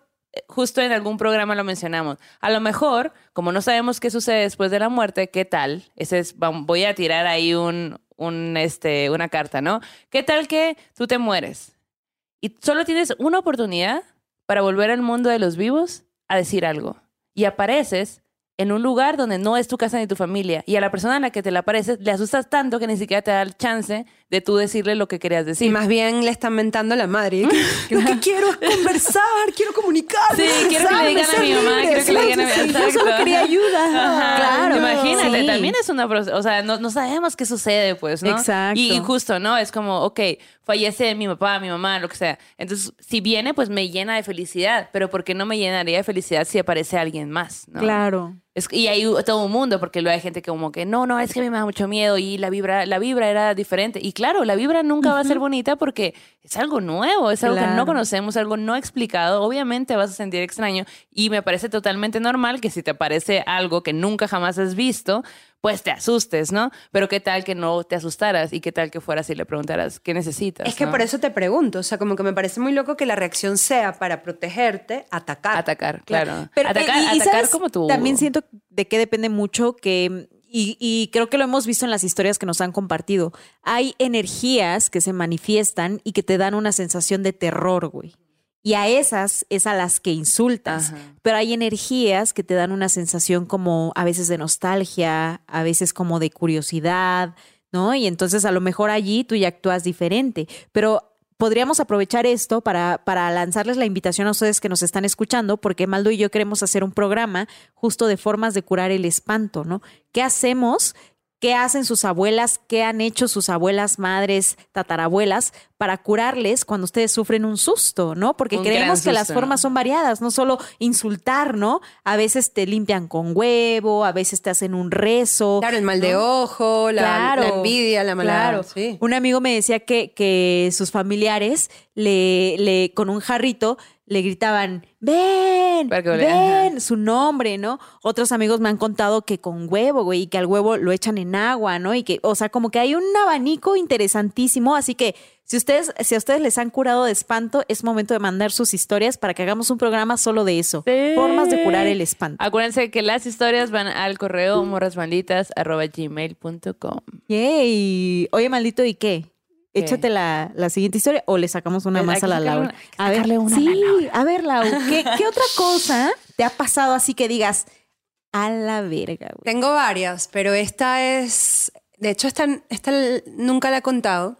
justo en algún programa lo mencionamos, a lo mejor, como no sabemos qué sucede después de la muerte, ¿qué tal? Ese es, voy a tirar ahí un, un, este, una carta, ¿no? ¿Qué tal que tú te mueres? Y solo tienes una oportunidad para volver al mundo de los vivos a decir algo. Y apareces en un lugar donde no es tu casa ni tu familia. Y a la persona a la que te la apareces le asustas tanto que ni siquiera te da el chance de tú decirle lo que querías Y decir. más bien le están mentando a la madre. Lo que *laughs* quiero es conversar, quiero comunicarme. Sí, quiero que le digan a mi mamá, quiero que le digan a mi Yo Exacto. solo quería ayuda. Claro. Imagínate, Sí. también es una o sea, no, no sabemos qué sucede, pues, ¿no? Exacto. Y, y justo, ¿no? Es como, ok, fallece mi papá, mi mamá, lo que sea. Entonces, si viene, pues me llena de felicidad, pero ¿por qué no me llenaría de felicidad si aparece alguien más? ¿no? Claro. Es- y hay todo un mundo, porque luego hay gente que como que, no, no, es que a mí me da mucho miedo y la vibra, la vibra era diferente. Y claro, la vibra nunca va a ser bonita porque es algo nuevo, es algo que no conocemos, algo no explicado. Obviamente vas a sentir extraño y me parece totalmente normal que si te parece algo que nunca jamás has visto, pues te asustes, ¿no? Pero qué tal que no te asustaras y qué tal que fueras y le preguntaras, ¿qué necesitas? Es que no? por eso te pregunto, o sea, como que me parece muy loco que la reacción sea para protegerte, atacar. Atacar, claro. Pero, atacar eh, y- y atacar ¿sabes? como tú. También siento de que depende mucho que, y, y creo que lo hemos visto en las historias que nos han compartido, hay energías que se manifiestan y que te dan una sensación de terror, güey. Y a esas es a las que insultas. Ajá. Pero hay energías que te dan una sensación como a veces de nostalgia, a veces como de curiosidad, ¿no? Y entonces a lo mejor allí tú ya actúas diferente. Pero podríamos aprovechar esto para, para lanzarles la invitación a ustedes que nos están escuchando, porque Maldo y yo queremos hacer un programa justo de formas de curar el espanto, ¿no? ¿Qué hacemos? ¿Qué hacen sus abuelas? ¿Qué han hecho sus abuelas, madres, tatarabuelas para curarles cuando ustedes sufren un susto, ¿no? Porque Un creemos que las formas son variadas, no solo insultar, ¿no? A veces te limpian con huevo, a veces te hacen un rezo. Claro, el mal de ojo, la, Claro, la envidia, la mala. Claro. Sí. Un amigo me decía que, que sus familiares le, le, con un jarrito le gritaban, ven, ven, su nombre, ¿no? Otros amigos me han contado que con huevo, güey, y que al huevo lo echan en agua, ¿no? Y que, o sea, como que hay un abanico interesantísimo, así que si ustedes, si a ustedes les han curado de espanto, es momento de mandar sus historias para que hagamos un programa solo de eso. Sí. Formas de curar el espanto. Acuérdense que las historias van al correo morrasmalditas.gmail.com. Yay. Oye, maldito, ¿y qué? Échate la, la siguiente historia o le sacamos una más a la Laura. una- a ver, una sí, la Laura. a ver, Lau, ¿qué, *laughs* qué otra cosa te ha pasado así que digas a la verga, güey? Tengo varias, pero esta es. De hecho, esta, esta nunca la he contado.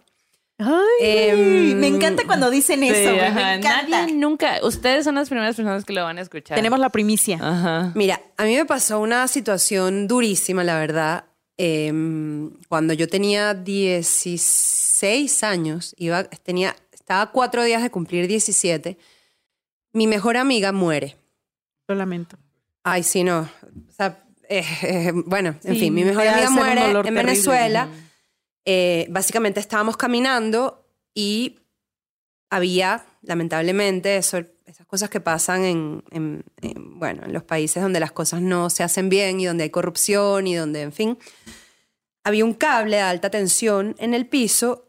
Em, me encanta cuando dicen eso, Sí, güey, ajá. me encanta. Nadie nunca. Ustedes son las primeras personas que lo van a escuchar. Tenemos la primicia. Ajá. Mira, a mí me pasó una situación durísima, la verdad. Em, cuando yo tenía 16 años, iba, tenía, estaba a cuatro días de cumplir 17, mi mejor amiga muere. Lo lamento. Ay, sí, no. O sea, eh, eh, bueno, en fin, mi mejor amiga muere en terrible. Venezuela. Eh, básicamente estábamos caminando y había, lamentablemente, eso- esas cosas que pasan en, en- en, bueno, en los países donde las cosas no se hacen bien y donde hay corrupción y donde, en fin, había un cable de alta tensión en el piso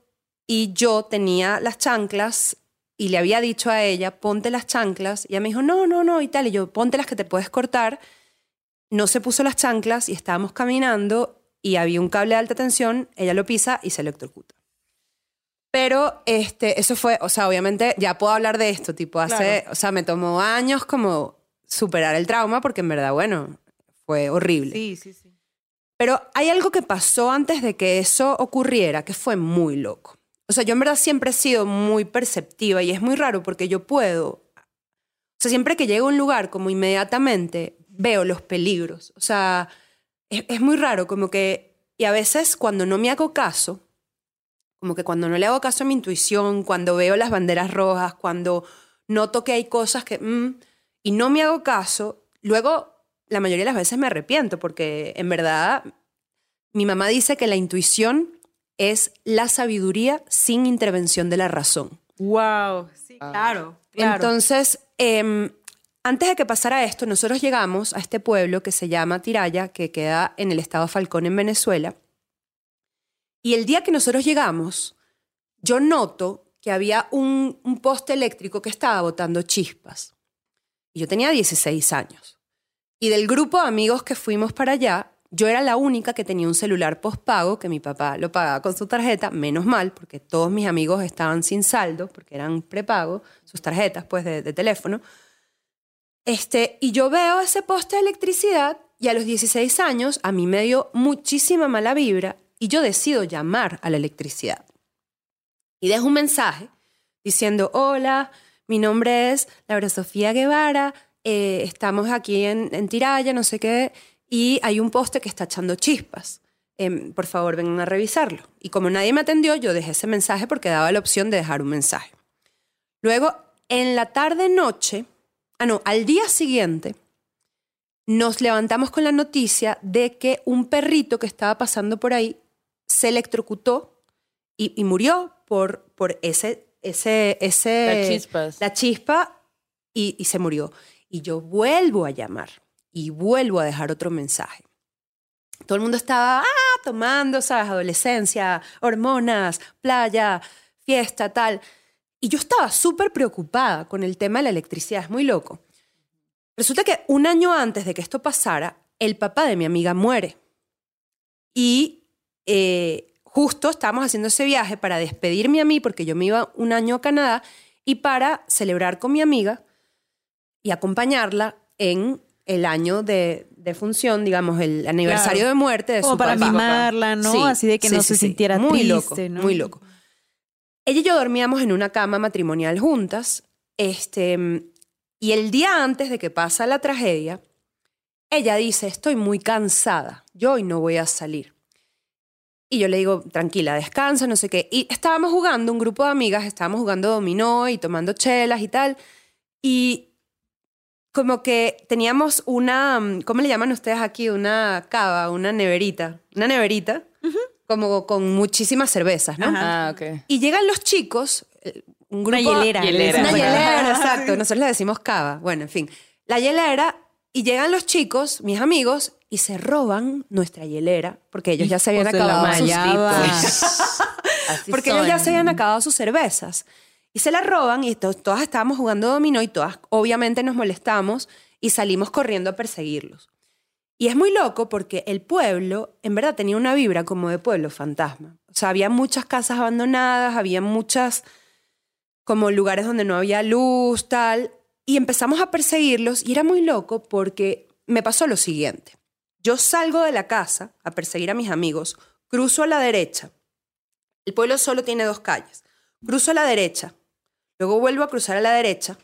y yo tenía las chanclas y le había dicho a ella, ponte las chanclas. Y ella me dijo, no, no, no, y tal. Y yo, ponte las que te puedes cortar. No se puso las chanclas y estábamos caminando y había un cable de alta tensión, ella lo pisa y se electrocuta. Pero este, eso fue, o sea, obviamente ya puedo hablar de esto, tipo, hace, o sea, me tomó años como superar el trauma porque en verdad, bueno, fue horrible. Sí, sí, sí. Pero hay algo que pasó antes de que eso ocurriera que fue muy loco. O sea, yo en verdad siempre he sido muy perceptiva y es muy raro porque yo puedo, o sea, siempre que llego a un lugar como inmediatamente veo los peligros. O sea, es, es muy raro como que, y a veces cuando no me hago caso, como que cuando no le hago caso a mi intuición, cuando veo las banderas rojas, cuando noto que hay cosas que, mm, y no me hago caso, luego la mayoría de las veces me arrepiento porque en verdad mi mamá dice que la intuición es la sabiduría sin intervención de la razón. Wow. Sí, claro. claro. Entonces, em, antes de que pasara esto, nosotros llegamos a este pueblo que se llama Tiraya, que queda en el estado Falcón, en Venezuela. Y el día que nosotros llegamos, yo noto que había un, un poste eléctrico que estaba botando chispas. Y yo tenía 16 años. Y del grupo de amigos que fuimos para allá, yo era la única que tenía un celular postpago, que mi papá lo pagaba con su tarjeta, menos mal, porque todos mis amigos estaban sin saldo, porque eran prepago, sus tarjetas pues de, de teléfono. Este, y yo veo ese poste de electricidad y a los 16 años a mí me dio muchísima mala vibra y yo decido llamar a la electricidad. Y dejo un mensaje diciendo, hola, mi nombre es Laura Sofía Guevara, eh, estamos aquí en, en Tiraya, no sé qué, y hay un poste que está echando chispas. Em, por favor, vengan a revisarlo. Y como nadie me atendió, yo dejé ese mensaje porque daba la opción de dejar un mensaje. Luego, en la tarde-noche, ah, no, al día siguiente, nos levantamos con la noticia de que un perrito que estaba pasando por ahí se electrocutó y, y murió por, por ese, ese, ese, Las chispas. la chispa y, y se murió. Y yo vuelvo a llamar y vuelvo a dejar otro mensaje. Todo el mundo estaba ah, tomando, ¿sabes? Adolescencia, hormonas, playa, fiesta, tal. Y yo estaba súper preocupada con el tema de la electricidad, es muy loco. Resulta que un año antes de que esto pasara, el papá de mi amiga muere. Y eh, justo estábamos haciendo ese viaje para despedirme a mí, porque yo me iba un año a Canadá, y para celebrar con mi amiga y acompañarla en el año de, de función, digamos, el aniversario de muerte de Como su para papá. mimarla, ¿no? Sí, Así de que sí, no sí, se sintiera muy triste, loco, ¿no? Muy loco. Ella y yo dormíamos en una cama matrimonial juntas. Este, y el día antes de que pasa la tragedia, ella dice, estoy muy cansada, yo hoy no voy a salir. Y yo le digo, tranquila, descansa, no sé qué. Y estábamos jugando, un grupo de amigas, estábamos jugando dominó y tomando chelas y tal. Y como que teníamos una, ¿cómo le llaman ustedes aquí? Una cava, una neverita. Una neverita, como con muchísimas cervezas, ¿no? Ajá. Ah, ok. Y llegan los chicos, eh, un grupo... Una hielera. Hielera. Una hielera, exacto. Nosotros le decimos cava. Bueno, en fin. La hielera, y llegan los chicos, mis amigos, y se roban nuestra hielera, porque ellos ya se habían acabado sus mayaba. *laughs* Así porque ellos ya se habían acabado sus cervezas. Y se la roban y to- todas estábamos jugando dominó y todas obviamente nos molestamos y salimos corriendo a perseguirlos. Y es muy loco porque el pueblo en verdad tenía una vibra como de pueblo fantasma. O sea, había muchas casas abandonadas, había muchas como lugares donde no había luz, tal. Y empezamos a perseguirlos y era muy loco porque me pasó lo siguiente. Yo salgo de la casa a perseguir a mis amigos, cruzo a la derecha. El pueblo solo tiene dos calles. Cruzo a la derecha, luego vuelvo a cruzar a la derecha,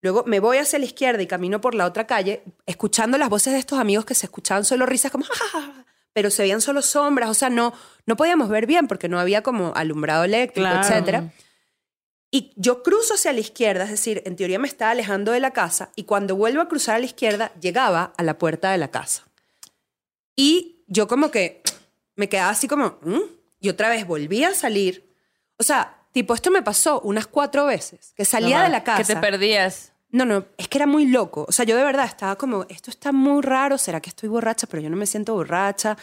luego me voy hacia la izquierda y camino por la otra calle, escuchando las voces de estos amigos que se escuchaban solo risas como "Ja, ja, ja, ja", pero se veían solo sombras, o sea, no, no podíamos ver bien porque no había como alumbrado eléctrico, Claro. etcétera. Y yo cruzo hacia la izquierda, es decir, en teoría me estaba alejando de la casa y cuando vuelvo a cruzar a la izquierda llegaba a la puerta de la casa. Y yo como que me quedaba así como, "¿Mm?". y otra vez volví a salir. O sea, tipo, esto me pasó unas cuatro veces, que salía de la casa. Que te perdías. No, no, es que era muy loco. O sea, yo de verdad estaba como, esto está muy raro, ¿será que estoy borracha? Pero yo no me siento borracha.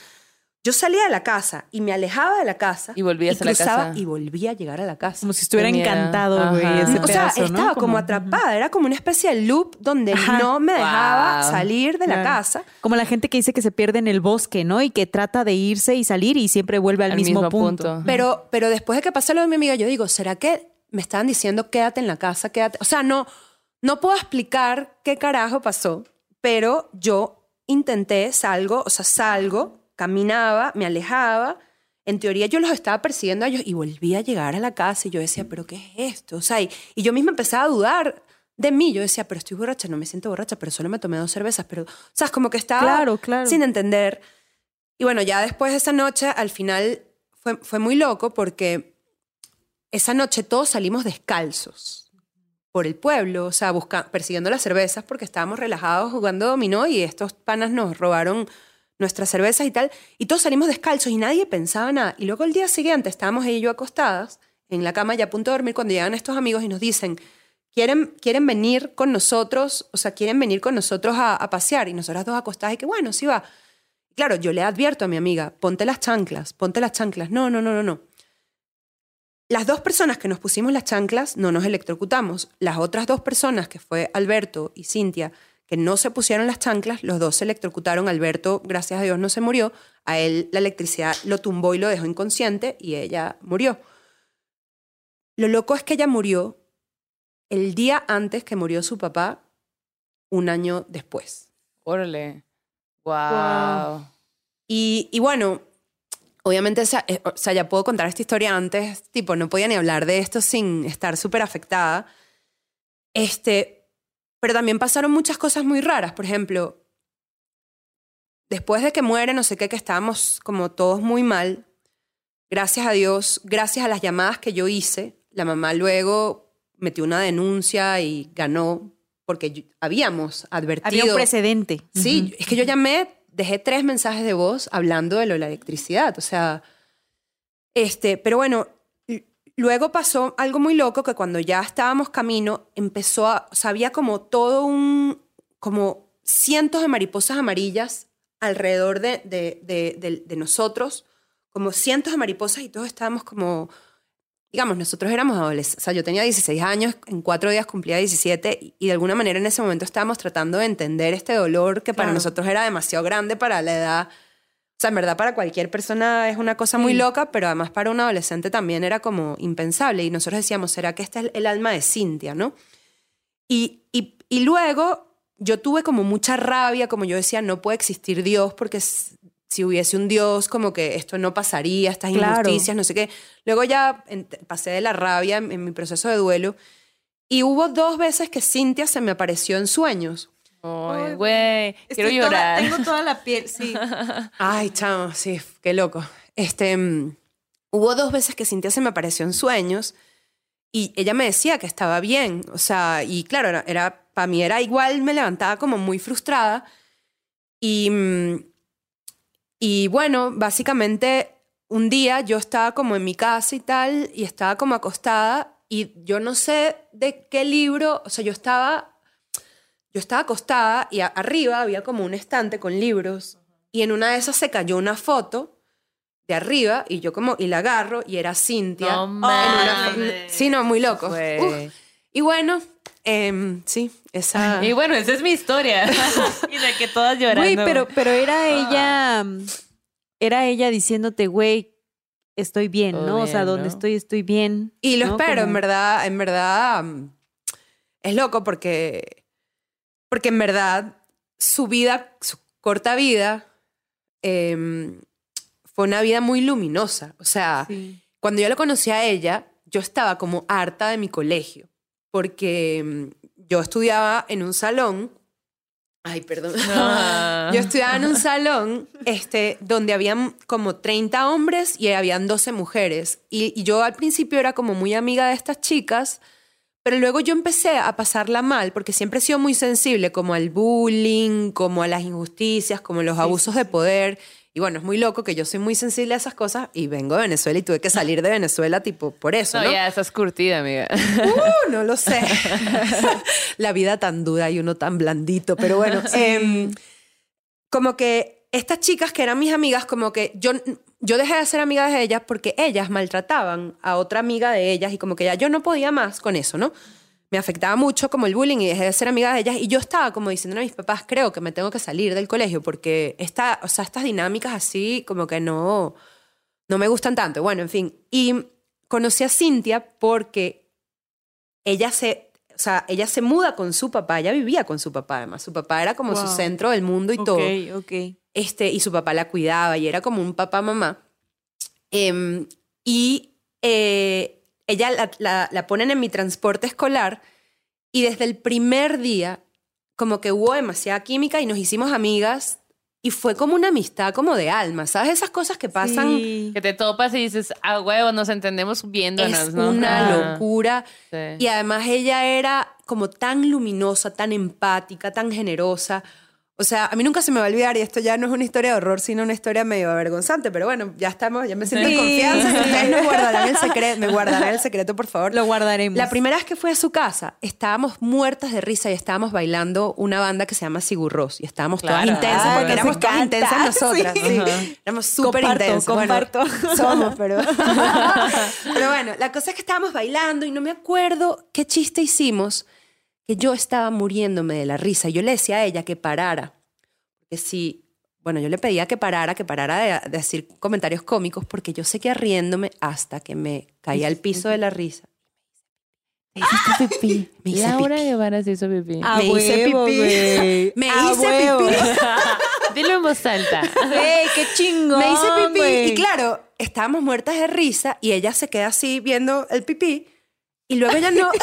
Yo salía de la casa y me alejaba de la casa. Y volvías a la casa. Y volvía a llegar a la casa. Como si estuviera encantado, güey. O sea, pedazo, ¿no? estaba como, atrapada. Era como una especie de loop donde Ajá. no me dejaba Wow. salir de la casa. Como la gente que dice que se pierde en el bosque, ¿no? Y que trata de irse y salir y siempre vuelve al, Al mismo, mismo punto. punto. Pero, pero después de que pasó lo de mi amiga, yo digo, ¿será que me estaban diciendo quédate en la casa, quédate? O sea, no, no puedo explicar qué carajo pasó, pero yo intenté, salgo, o sea, salgo, caminaba, me alejaba. En teoría yo los estaba persiguiendo a ellos y volví a llegar a la casa y yo decía, ¿pero qué es esto? O sea, y, y yo misma empezaba a dudar de mí. Yo decía, pero estoy borracha, no me siento borracha, pero solo me tomé dos cervezas. Pero, o sea, como que estaba Claro, claro. sin entender. Y bueno, ya después de esa noche, al final fue, fue muy loco porque esa noche todos salimos descalzos por el pueblo, o sea, busca- persiguiendo las cervezas porque estábamos relajados jugando dominó y estos panas nos robaron nuestras cervezas y tal, y todos salimos descalzos y nadie pensaba nada. Y luego el día siguiente estábamos ella y yo acostadas en la cama ya a punto de dormir cuando llegan estos amigos y nos dicen, quieren, quieren venir con nosotros, o sea, quieren venir con nosotros a, pasear y nosotras dos acostadas y que bueno, sí va. Claro, yo le advierto a mi amiga, ponte las chanclas, ponte las chanclas. No, no, no, no, no. Las dos personas que nos pusimos las chanclas no nos electrocutamos. Las otras dos personas, que fue Alberto y Cintia, que no se pusieron las chanclas, los dos se electrocutaron. Alberto, gracias a Dios, no se murió. A él la electricidad lo tumbó y lo dejó inconsciente y ella murió. Lo loco es que ella murió el día antes que murió su papá, un año después. Órale. Wow. Y, y bueno, obviamente, o sea, eh, o sea, ya puedo contar esta historia antes, tipo, no podía ni hablar de esto sin estar súper afectada. Este, pero también pasaron muchas cosas muy raras. Por ejemplo, después de que muere, no sé qué, que estábamos como todos muy mal, gracias a Dios, gracias a las llamadas que yo hice, la mamá luego metió una denuncia y ganó porque habíamos advertido. Había un precedente. Sí, es que yo llamé, dejé tres mensajes de voz hablando de lo de la electricidad. O sea, este, pero bueno, luego pasó algo muy loco que cuando ya estábamos camino, empezó a, o sea, había como todo un, como cientos de mariposas amarillas alrededor de, de, de- nosotros, como cientos de mariposas y todos estábamos como, digamos, nosotros éramos adolescentes, o sea, yo tenía 16 años, en cuatro días cumplía 17 y, y de alguna manera en ese momento estábamos tratando de entender este dolor que para Claro. nosotros era demasiado grande para la edad. O sea, en verdad para cualquier persona es una cosa muy Sí. loca, pero además para un adolescente también era como impensable. Y nosotros decíamos, ¿será que este es el alma de Cintia, no? Y, y, y luego yo tuve como mucha rabia, como yo decía, no puede existir Dios porque si hubiese un Dios, como que esto no pasaría, estas Claro. injusticias, no sé qué. Luego ya pasé de la rabia en, en mi proceso de duelo. Y hubo dos veces que Cintia se me apareció en sueños. Ay, güey. Quiero llorar. tengo toda la piel, sí. *laughs* Ay, chamo, sí, qué loco. Este, mm, hubo dos veces que Cintia se me apareció en sueños y ella me decía que estaba bien. O sea, y claro, era, era para mí era igual, me levantaba como muy frustrada. Y, mm, y bueno, básicamente un día yo estaba como en mi casa y tal, y estaba como acostada, y yo no sé de qué libro, o sea, yo estaba yo estaba acostada y arriba había como un estante con libros y en una de esas se cayó una foto de arriba y yo como y la agarro y era Cintia. No en una sí, no, muy loco. Uf. Y bueno, em, sí, esa... *laughs* Y bueno, esa es mi historia. *laughs* y de que todas llorando. Güey, pero, pero era ella, era ella diciéndote, güey, estoy bien, Todo ¿no? o sea, bien, donde ¿no? estoy, estoy bien. Y lo ¿no? espero, en verdad, en verdad mm, es loco porque porque en verdad su vida, su corta vida em, fue una vida muy luminosa. O sea, Sí. cuando yo la conocí a ella, yo estaba como harta de mi colegio, porque mm, yo estudiaba en un salón, ay, perdón, Ah. *laughs* yo estudiaba en un salón este, donde habían como 30 hombres y habían 12 mujeres, y, y yo al principio era como muy amiga de estas chicas, pero luego yo empecé a pasarla mal, porque siempre he sido muy sensible como al bullying, como a las injusticias, como a los abusos de poder. Y bueno, es muy loco que yo soy muy sensible a esas cosas y vengo de Venezuela y tuve que salir de Venezuela tipo por eso, No, ¿no? ya estás curtida, amiga. Uh, no lo sé. *laughs* La vida tan dura y uno tan blandito, pero bueno. em, como que estas chicas que eran mis amigas, como que yo, yo dejé de ser amiga de ellas porque ellas maltrataban a otra amiga de ellas y como que ya yo no podía más con eso, ¿no? Me afectaba mucho como el bullying y dejé de ser amiga de ellas y yo estaba como diciendo a mis papás, creo que me tengo que salir del colegio porque esta, o sea, estas dinámicas así como que no, no me gustan tanto. Bueno, en fin. Y conocí a Cintia porque ella se, o sea, ella se muda con su papá, ella vivía con su papá además, su papá era como su centro del mundo y todo, Ok, ok. este, y su papá la cuidaba y era como un papá mamá. Em, y eh, ella la, la, la ponen en mi transporte escolar y desde el primer día como que hubo demasiada química y nos hicimos amigas y fue como una amistad como de alma, ¿sabes? Esas cosas que pasan Sí. que te topas y dices, ah, huevo, nos entendemos viéndonos, es ¿no? una Ah, locura. sí. Y además ella era como tan luminosa, tan empática, tan generosa. O sea, a mí nunca se me va a olvidar, y esto ya no es una historia de horror, sino una historia medio avergonzante, pero bueno, ya estamos, ya me siento en Sí. confianza. y Ustedes me guardarán el secreto, me guardarán el secreto, por favor. Lo guardaremos. La primera vez que fui a su casa, estábamos muertas de risa y estábamos bailando una banda que se llama Sigurros. Y estábamos todas Claro. intensas, Ay, porque nos éramos todas intensas nosotras. Sí. sí. Éramos súper Comparto, intensas. Bueno, comparto. somos, pero... *laughs* *laughs* pero bueno, la cosa es que estábamos bailando y no me acuerdo qué chiste hicimos, que yo estaba muriéndome de la risa. Yo le decía a ella que parara. Que si... Bueno, yo le pedía que parara, que parara de, de decir comentarios cómicos, porque yo seguía riéndome hasta que me caía al piso de la risa. Me hiciste pipí. *laughs* Me hice Laura pipí. Guevara se hizo pipí. A Me hice huevo, pipí. güey. Me A hice huevo. pipí. *laughs* Dilo en voz alta. Güey, qué chingón. Me hice pipí güey. y claro, estábamos muertas de risa y ella se queda así viendo el pipí y luego ella no... *laughs*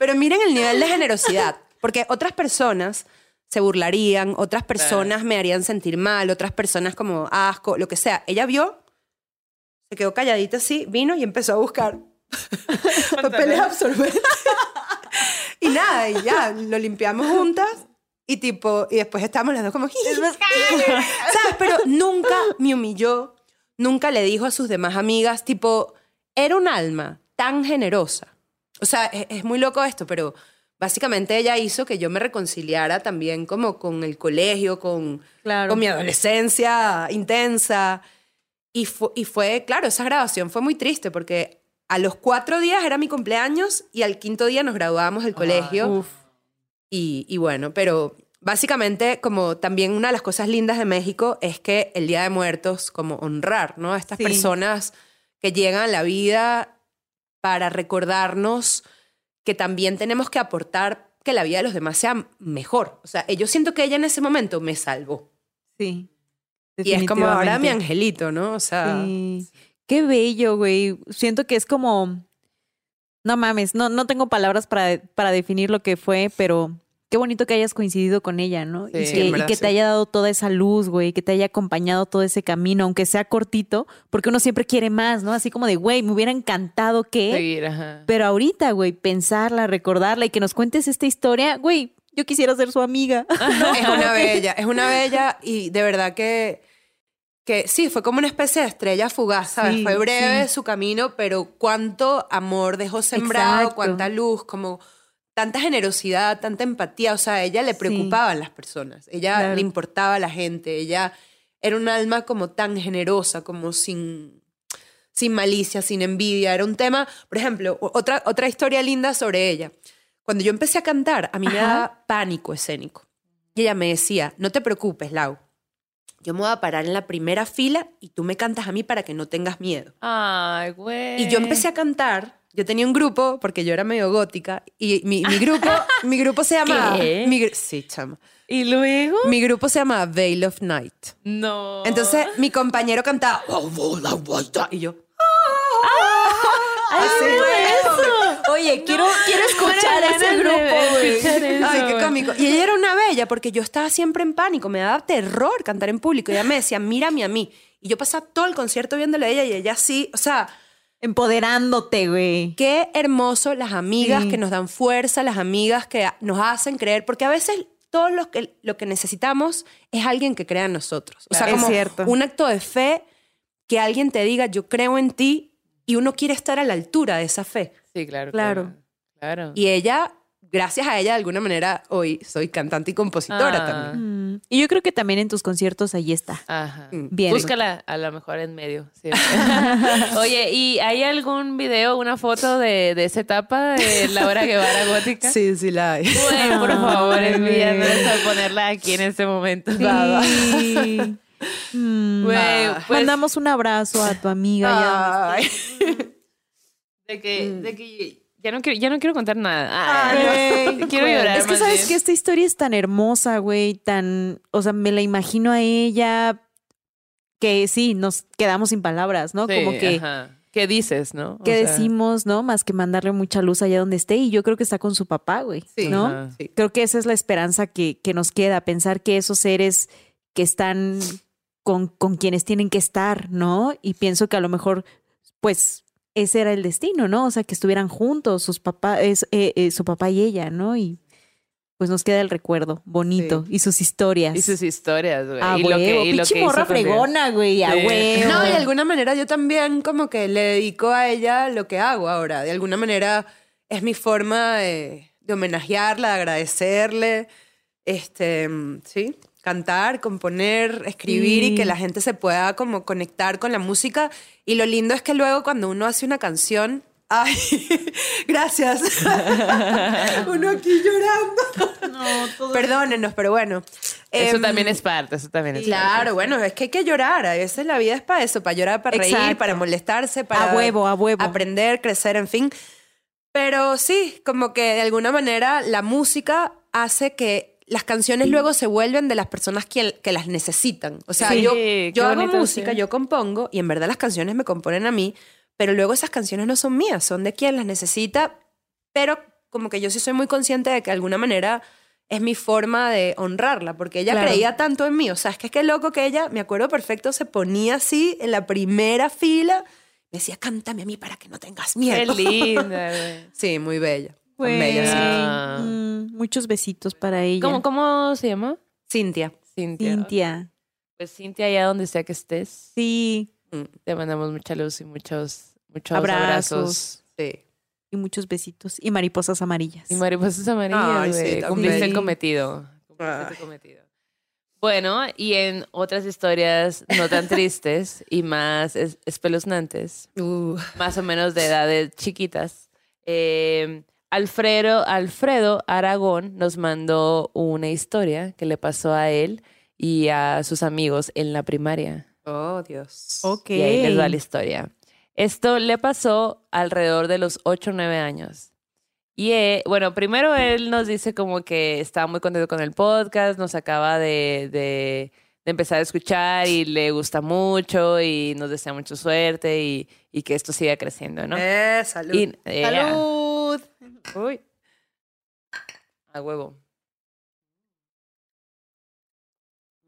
Pero miren el nivel de generosidad, porque otras personas se burlarían, otras personas me harían sentir mal, otras personas como asco, lo que sea. Ella vio, se quedó calladita así, vino y empezó a buscar *laughs* papeles absorbentes. y nada, y ya, lo limpiamos juntas y tipo, y después estábamos las dos como... ¿Sabes? Pero nunca me humilló, nunca le dijo a sus demás amigas, tipo, era un alma tan generosa. O sea, es, es muy loco esto, pero básicamente ella hizo que yo me reconciliara también como con el colegio, con, Claro. con mi adolescencia intensa. Y, fu- y fue, claro, esa grabación fue muy triste porque a los cuatro días era mi cumpleaños y al quinto día nos graduábamos del colegio. Uf. Y, y bueno, pero básicamente como también una de las cosas lindas de México es que el Día de Muertos, como honrar, ¿no? A estas Sí. personas que llegan a la vida para recordarnos que también tenemos que aportar que la vida de los demás sea mejor. O sea, yo siento que ella en ese momento me salvó. Sí. Y es como ahora mi angelito, ¿no? O sea, Sí. Qué bello, güey. Siento que es como. No mames, no, no tengo palabras para, para definir lo que fue, pero qué bonito que hayas coincidido con ella, ¿no? y que, en y verdad, que sí. te haya dado toda esa luz, güey, que te haya acompañado todo ese camino, aunque sea cortito, porque uno siempre quiere más, ¿no? Así como de, güey, me hubiera encantado que. Seguir, ajá. Pero ahorita, güey, pensarla, recordarla y que nos cuentes esta historia, güey, yo quisiera ser su amiga. *laughs* es una *laughs* bella, es una bella y de verdad que, que sí, fue como una especie de estrella fugaz, ¿sabes? Sí, fue breve su camino, pero cuánto amor dejó sembrado, Exacto. cuánta luz, como tanta generosidad, tanta empatía, o sea, a ella le Sí. preocupaban las personas, ella Claro. le importaba a la gente, ella era un alma como tan generosa, como sin sin malicia, sin envidia, era un tema, por ejemplo, otra otra historia linda sobre ella. Cuando yo empecé a cantar, a mí me daba pánico escénico. Y ella me decía, no te preocupes, Lau. Yo me voy a parar en la primera fila y tú me cantas a mí para que no tengas miedo. Ay, güey. Y yo empecé a cantar. Yo tenía un grupo, porque yo era medio gótica, y mi, mi grupo, *laughs* mi grupo se llama... ¿Qué? mi sí, chama. ¿Y luego? Mi grupo se llama Veil of Night. No. Entonces, mi compañero cantaba... Y yo... ¡Ay, Así. eso! Oye, quiero, quiero escuchar a ese grupo, güey. Ay, qué cómico. Y ella era una bella porque yo estaba siempre en pánico, me daba terror cantar en público. Ella me decía, mírame a mí. Y yo pasaba todo el concierto viéndole a ella y ella sí, o sea, Empoderándote, güey. qué hermoso las amigas Sí. que nos dan fuerza, las amigas que nos hacen creer, porque a veces todo lo que, lo que necesitamos es alguien que crea en nosotros. O sea, Es como cierto. un acto de fe, que alguien te diga, yo creo en ti, y uno quiere estar a la altura de esa fe. Sí, claro. Claro. Claro. Y ella, gracias a ella, de alguna manera, hoy soy cantante y compositora Ah. también. Mm, Y yo creo que también en tus conciertos ahí está. Ajá. Mm. Bien. Búscala a lo mejor en medio. sí. *laughs* Oye, ¿y hay algún video, una foto de, de esa etapa de Laura Guevara Gótica? Sí, sí la hay. Por *laughs* favor, Ay, envíanos a ponerla aquí en este momento. Sí. Mm, pues, Mandamos un abrazo a tu amiga. ya. Ay. de que, de que ya no quiero, ya no quiero contar nada. Ay, no. *laughs* quiero llorar. Es que sabes bien. que esta historia es tan hermosa, güey, tan, o sea, me la imagino a ella que sí, nos quedamos sin palabras, ¿no? Sí, Como que ajá. ¿Qué dices, no? O ¿Qué sea, decimos, no? Más que mandarle mucha luz allá donde esté. Y yo creo que está con su papá, güey. Sí. ¿No? Sí. Creo que esa es la esperanza que, que nos queda, pensar que esos seres que están con, con quienes tienen que estar, ¿no? Y pienso que a lo mejor, pues, ese era el destino, ¿no? O sea, que estuvieran juntos, sus papás, es, eh, eh, su papá y ella, ¿no? Y pues nos queda el recuerdo bonito y sus historias. Y sus historias, güey. A y lo que, huevo, y lo pinche que morra fregona, güey, a Sí. huevo. No, y de alguna manera yo también como que le dedico a ella lo que hago ahora. De alguna manera es mi forma de, de homenajearla, de agradecerle. Este, mm, sí, cantar, componer, escribir Sí. y que la gente se pueda como conectar con la música. Y lo lindo es que luego cuando uno hace una canción... *laughs* Ay, gracias. *laughs* uno aquí llorando. *laughs* Perdónenos, pero bueno. Eso Em, también es parte, eso también es Claro, bueno, es que hay que llorar. A veces la vida es para eso, para llorar, para reír, para molestarse, para A huevo, a huevo. aprender, crecer, en fin. Pero sí, como que de alguna manera la música hace que las canciones luego se vuelven de las personas que, que las necesitan. O sea, Sí, yo, qué yo hago bonito, música, sí. yo compongo y en verdad las canciones me componen a mí, pero luego esas canciones no son mías, son de quien las necesita, pero como que yo sí soy muy consciente de que de alguna manera es mi forma de honrarla, porque ella Claro. creía tanto en mí. O sea, es que es que loco que ella, me acuerdo perfecto, se ponía así en la primera fila, me decía, cántame a mí para que no tengas Qué miedo. linda, *laughs* güey. Sí, muy bella. Bella, sí. Ah. mm, muchos besitos para ella. ¿Cómo, ¿Cómo se llama? Cintia. Cintia. Cintia. Pues Cintia, allá donde sea que estés, Sí, te mandamos mucha luz y muchos, muchos Abrazos. abrazos. Sí. y muchos besitos. Y mariposas amarillas. Y mariposas amarillas, Ay, sí, Cumpliste el cometido. Cumpliste el cometido. Bueno, y en otras historias no tan *laughs* tristes y más es- espeluznantes, Uh, más o menos de edades chiquitas, eh, Alfredo, Alfredo Aragón nos mandó una historia que le pasó a él y a sus amigos en la primaria. oh, Dios. Ok. Y ahí les va la historia. Esto le pasó alrededor de los 8 o 9 años. Y eh, bueno, primero él nos dice como que estaba muy contento con el podcast, nos acaba de, empezar a escuchar y le gusta mucho y nos desea mucha suerte y, y que esto siga creciendo, ¿no? Eh, salud. Y- eh, salud. Uy. A huevo.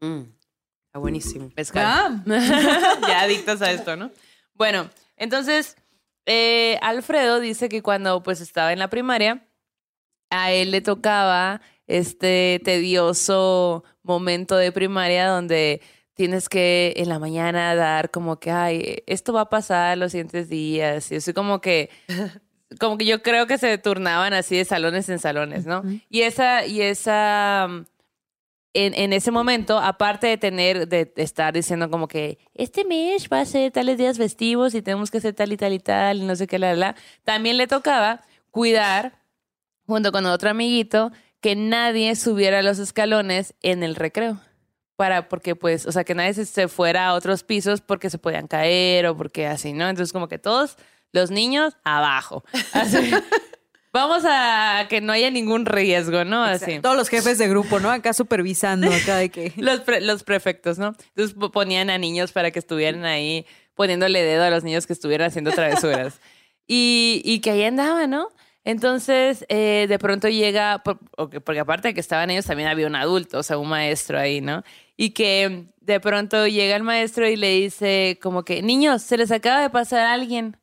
Mm, está buenísimo. Mezcal. Ah. *laughs* ya adictos a esto, ¿no? Bueno, entonces, eh, Alfredo dice que cuando pues estaba en la primaria, a él le tocaba este tedioso momento de primaria donde tienes que en la mañana dar como que, ay, esto va a pasar los siguientes días. Y así como que, *laughs* como que yo creo que se turnaban así de salones en salones, ¿no? Y esa, y esa, mm, en, en ese momento, aparte de tener, de estar diciendo como que este mes va a ser tales días festivos y tenemos que hacer tal y tal y tal y no sé qué, la, la, también le tocaba cuidar, junto con otro amiguito, que nadie subiera los escalones en el recreo. Para, porque pues, o sea, que nadie se, fuera a otros pisos porque se podían caer o porque así, ¿no? Entonces, como que todos los niños abajo. *laughs* Así. Vamos a que no haya ningún riesgo, ¿no? Así. Todos los jefes de grupo, ¿no? Acá supervisando, acá de que. *laughs* Los, pre- los prefectos, ¿no? Entonces po- ponían a niños para que estuvieran ahí poniéndole dedo a los niños que estuvieran haciendo travesuras. *laughs* y, y que ahí andaban, ¿no? Entonces, eh, de pronto llega, por- porque, porque aparte de que estaban ellos, también había un adulto, o sea, un maestro ahí, ¿no? Y que de pronto llega el maestro y le dice como que, niños, se les acaba de pasar a alguien.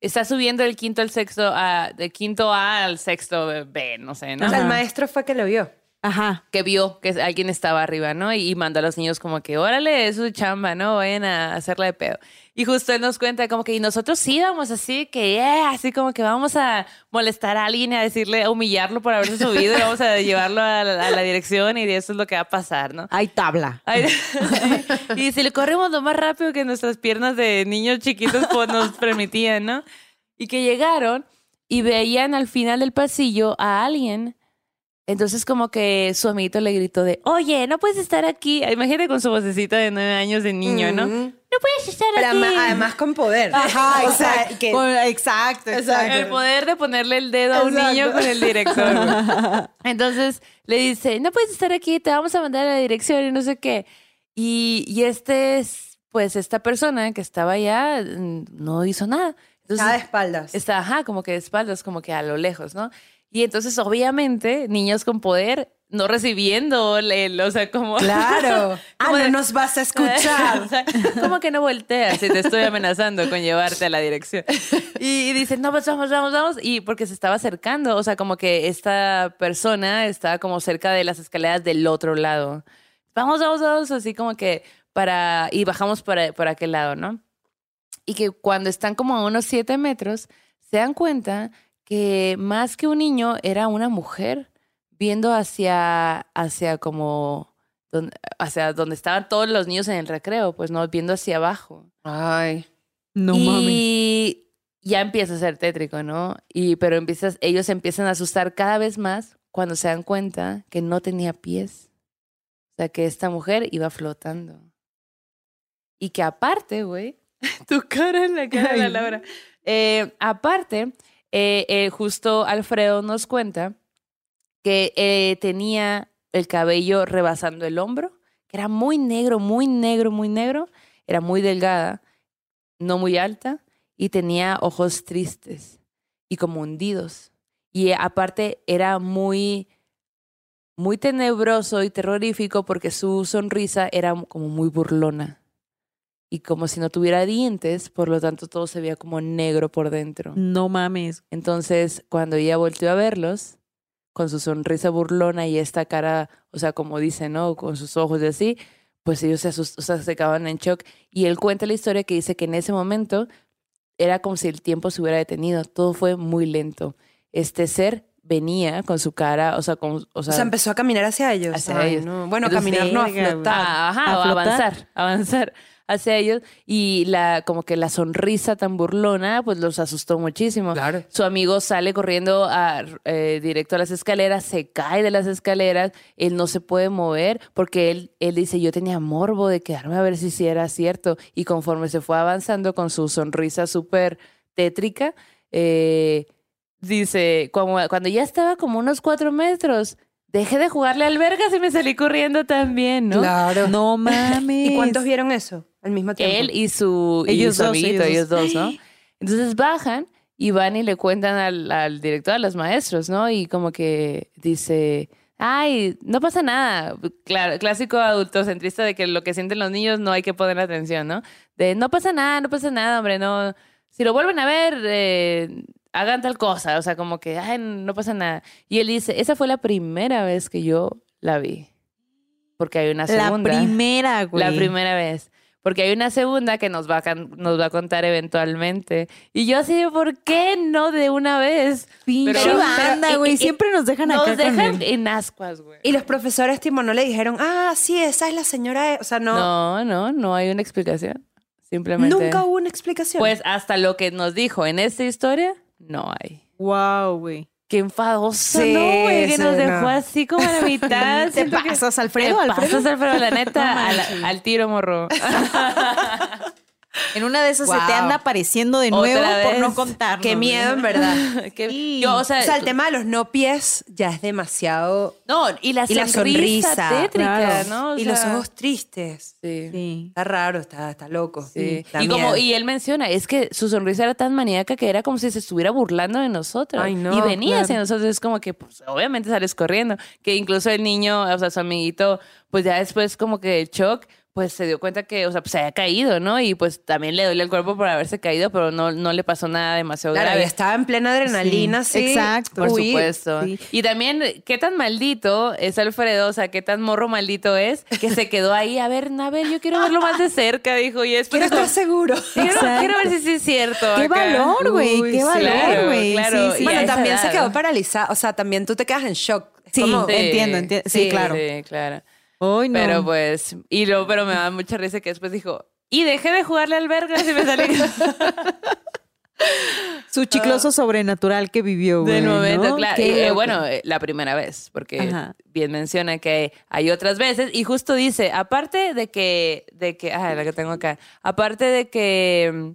Está subiendo del quinto al sexto, a, del quinto A al sexto B, no sé, ¿no? O sea, el maestro fue que lo vio. Ajá. que vio que alguien estaba arriba, ¿no? Y, y mandó a los niños como que, órale, es su chamba, ¿no? Vayan a hacerla de pedo. Y justo él nos cuenta como que, y nosotros sí vamos así, que, eh, así como que vamos a molestar a alguien a decirle, a humillarlo por haberse subido y vamos a *laughs* llevarlo a la, a la dirección y eso es lo que va a pasar, ¿no? Hay tabla. Ay, *laughs* y si le corremos lo más rápido que nuestras piernas de niños chiquitos pues, nos permitían, ¿no? Y que llegaron y veían al final del pasillo a alguien. Entonces como que su amiguito le gritó de, oye, no puedes estar aquí. Imagínate con su vocecita de nueve años de niño, ¿no? Ujú. No puedes estar Pero aquí. ama- además con poder. Ajá, O sea, exacto. que- Con- exacto, exacto. El poder de ponerle el dedo a un Exacto. niño con el director. *laughs* Entonces le dice, no puedes estar aquí, te vamos a mandar a la dirección y no sé qué. Y, y este es, pues esta persona que estaba allá mm, no hizo nada. Entonces, Estaba de espaldas. Está, ajá, como que de espaldas, como que a lo lejos, ¿no? Y entonces, obviamente, niños con poder no recibiendo el, o sea, como... Claro. *laughs* ah, como no de- nos vas a *laughs* escuchar. O sea, ¿Cómo que no volteas si te estoy amenazando con llevarte a la dirección? Y, y dicen, no, pues vamos, vamos, vamos. Y porque se estaba acercando, o sea, como que esta persona estaba como cerca de las escaleras del otro lado. Vamos, vamos, vamos, así como que para... Y bajamos para, por aquel lado, ¿no? Y que cuando están como a unos siete metros, se dan cuenta que más que un niño era una mujer viendo hacia, hacia como, hacia donde estaban todos los niños en el recreo, pues no, viendo hacia abajo. Ay. No mames. y ya empieza a ser tétrico, ¿no? Y pero empiezas, ellos empiezan a asustar cada vez más cuando se dan cuenta que no tenía pies. O sea, que esta mujer iba flotando. Y que aparte, güey, *laughs* tu cara en la cara de la. Laura. Eh, aparte, eh, eh, justo Alfredo nos cuenta que eh, tenía el cabello rebasando el hombro, que era muy negro, muy negro, muy negro, era muy delgada, no muy alta, y tenía ojos tristes y como hundidos. Y aparte era muy, muy tenebroso y terrorífico porque su sonrisa era como muy burlona. Y como si no tuviera dientes, por lo tanto todo se veía como negro por dentro. No mames. Entonces, cuando ella volteó a verlos, con su sonrisa burlona y esta cara, o sea, como dice, ¿no? Con sus ojos y así, pues ellos se asust- o sea, se quedaban en shock. Y él cuenta la historia que dice que en ese momento era como si el tiempo se hubiera detenido. Todo fue muy lento. Este ser venía con su cara, o sea, con, o O sea, sea, empezó a caminar hacia ellos. Hacia Ay, ellos. no. Bueno, Entonces, caminar no, a flotar. Ajá, ¿A flotar? avanzar, avanzar hacia ellos. Y la, como que la sonrisa tan burlona, pues los asustó muchísimo. Claro. Su amigo sale corriendo a, eh, directo a las escaleras, se cae de las escaleras, él no se puede mover porque él, él dice, yo tenía morbo de quedarme a ver si sí era cierto. Y conforme se fue avanzando con su sonrisa súper tétrica, eh, dice, como, cuando ya estaba como unos cuatro metros, dejé de jugarle albergas y me salí corriendo también, ¿no? Claro. No *laughs* mames. ¿Y cuántos vieron eso al mismo tiempo? Él y su, y su dos, amiguito, ellos ellos dos, ¿no? Entonces bajan y van y le cuentan al, al director, a los maestros, ¿no? Y como que dice, ay, no pasa nada. Claro, clásico adultocentrista de que lo que sienten los niños no hay que poner atención, ¿no? De no pasa nada, no pasa nada, hombre, no. Si lo vuelven a ver, eh, hagan tal cosa. O sea, como que, ay, no pasa nada. Y él dice, esa fue la primera vez que yo la vi. Porque hay una La segunda. primera, güey. La primera vez. Porque hay una segunda que nos va a, nos va a contar eventualmente. Y yo así de, ¿por qué no de una vez? Pinche Pero- banda, güey. Siempre nos dejan Nos acá dejan el- en ascuas, güey. Y los profesores, tipo, no le dijeron, ah, sí, esa es la señora. E-". O sea, no. No, no, no hay una explicación. Simplemente. Nunca hubo una explicación. Pues hasta lo que nos dijo en esta historia, no hay. Wow, güey. Qué enfadoso, Sí, ¿no, güey? Que sí, nos dejó no. así como a la *laughs* mitad. ¿Te Siento que- pasas, Alfredo? Te Alfredo? pasas, Alfredo, la neta, No al, manches. al tiro, morro. *laughs* En una de esas se te Wow. anda apareciendo de Otra nuevo por vez. no contarnos. Qué miedo, en verdad. *laughs* Que- Sí. yo, o sea, o sea, el tema de los no pies ya es demasiado. No, y la Y la sonrisa, sonrisa, tétrica, claro. ¿no? O y sea, los ojos tristes. Sí. Sí. Está raro, está, está loco. Sí. Da Y, como, y él menciona, es que su sonrisa era tan maníaca que era como si se estuviera burlando de nosotros. Ay, no, y venía claro. hacia nosotros. Es como que, pues, obviamente sales corriendo. Que incluso el niño, o sea, su amiguito, pues ya después como que el shock, pues se dio cuenta que, o sea, pues se había caído, ¿no? Y pues también le duele el cuerpo por haberse caído, pero no, no le pasó nada demasiado Claro, grave. estaba en plena adrenalina, sí. exacto. Por Uy, supuesto. sí. Y también, ¿qué tan maldito es Alfredo? O sea, ¿qué tan morro maldito es? Que se quedó ahí, a ver, a ver, yo quiero verlo más de cerca, dijo. Y después Quiero estar seguro. *laughs* quiero, quiero ver si sí es cierto. Qué acá". valor, güey. Qué valor, Claro, güey. claro. Sí, sí. Y a Bueno, también se quedó paralizada. O sea, también tú te quedas en shock. Es Sí, como- entiendo, entiendo. Sí, Sí, claro. Sí, claro. No. Pero pues, y luego, pero me da mucha risa que después dijo, y dejé de jugarle al verga y me salí. *laughs* Su chicloso sobrenatural que vivió, güey. Del momento, ¿no? claro. Y, eh, loco. bueno, eh, la primera vez, porque Ajá. bien menciona que hay otras veces y justo dice, aparte de que, de que, ah, la que tengo acá, aparte de que mm,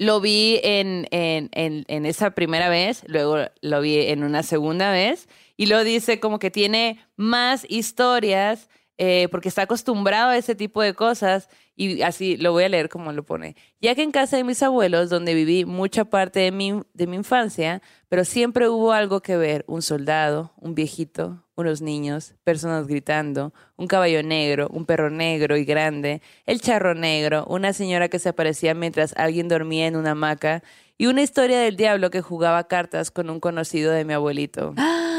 lo vi en, en, en, en esa primera vez, luego lo vi en una segunda vez y lo dice como que tiene más historias eh, porque está acostumbrado a ese tipo de cosas y así lo voy a leer como lo pone. Ya que en casa de mis abuelos, donde viví mucha parte de mi, de mi infancia, pero siempre hubo algo que ver, un soldado, un viejito, unos niños, personas gritando, un caballo negro, un perro negro y grande, el charro negro, una señora que se aparecía mientras alguien dormía en una hamaca y una historia del diablo que jugaba cartas con un conocido de mi abuelito. *gasps*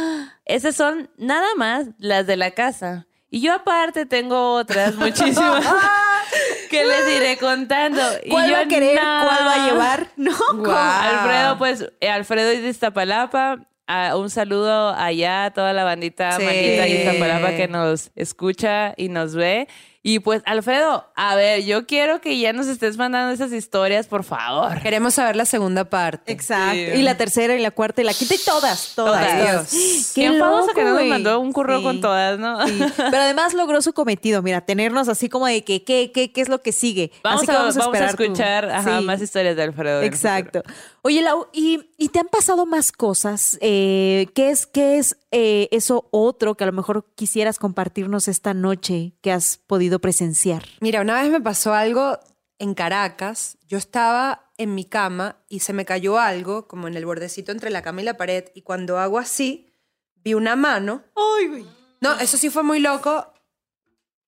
Esas son nada más las de la casa. Y yo aparte tengo otras *laughs* muchísimas *laughs* que les iré contando. Y ¿Cuál yo va a querer? no. ¿Cuál va a llevar? *laughs* No, ¿cómo? Alfredo, pues, eh, Alfredo es de Iztapalapa. Ah, un saludo allá a toda la bandita Sí. maldita de Iztapalapa que nos escucha y nos ve. Y pues, Alfredo, a ver, yo quiero que ya nos estés mandando esas historias, por favor. Queremos saber la segunda parte. Exacto. Sí. Y la tercera y la cuarta y la quinta y todas, todas. Todas. Dios. Qué Qué famoso que loco, no nos mandó un curro Sí. con todas, ¿no? Sí. Pero además logró su cometido, mira, tenernos así como de que qué, qué, qué es lo que sigue. Vamos, así que a, vamos a vamos a esperar tu- escuchar ajá, Sí. más historias de Alfredo. Exacto. Oye, Lau, ¿y, y te han pasado más cosas? Eh, ¿Qué es, qué es eh, eso otro que a lo mejor quisieras compartirnos esta noche que has podido presenciar? Mira, una vez me pasó algo en Caracas. Yo estaba en mi cama y se me cayó algo, como en el bordecito entre la cama y la pared. Y cuando hago así, vi una mano. Ay. No, eso sí fue muy loco,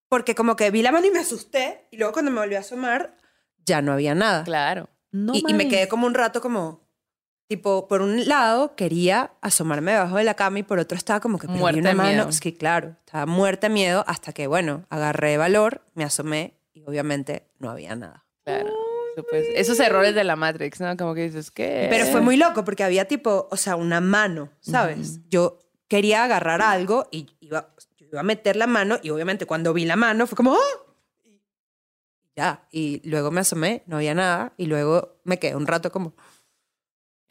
porque como que vi la mano y me asusté. Y luego cuando me volví a asomar, ya no había nada. Claro. No y, y me quedé como un rato como, tipo, por un lado quería asomarme debajo de la cama y por otro estaba como que Muerta una mano. miedo. Es que claro, estaba muerta de miedo hasta que, bueno, agarré valor, me asomé y obviamente no había nada. Claro. Pues, esos errores de la Matrix, ¿no? Como que dices, ¿qué? Pero fue muy loco porque había tipo, o sea, una mano, ¿sabes? Yo quería agarrar algo y iba, yo iba a meter la mano y obviamente cuando vi la mano fue como, ¡oh! Y ya, y luego me asomé, no había nada y luego me quedé un rato como,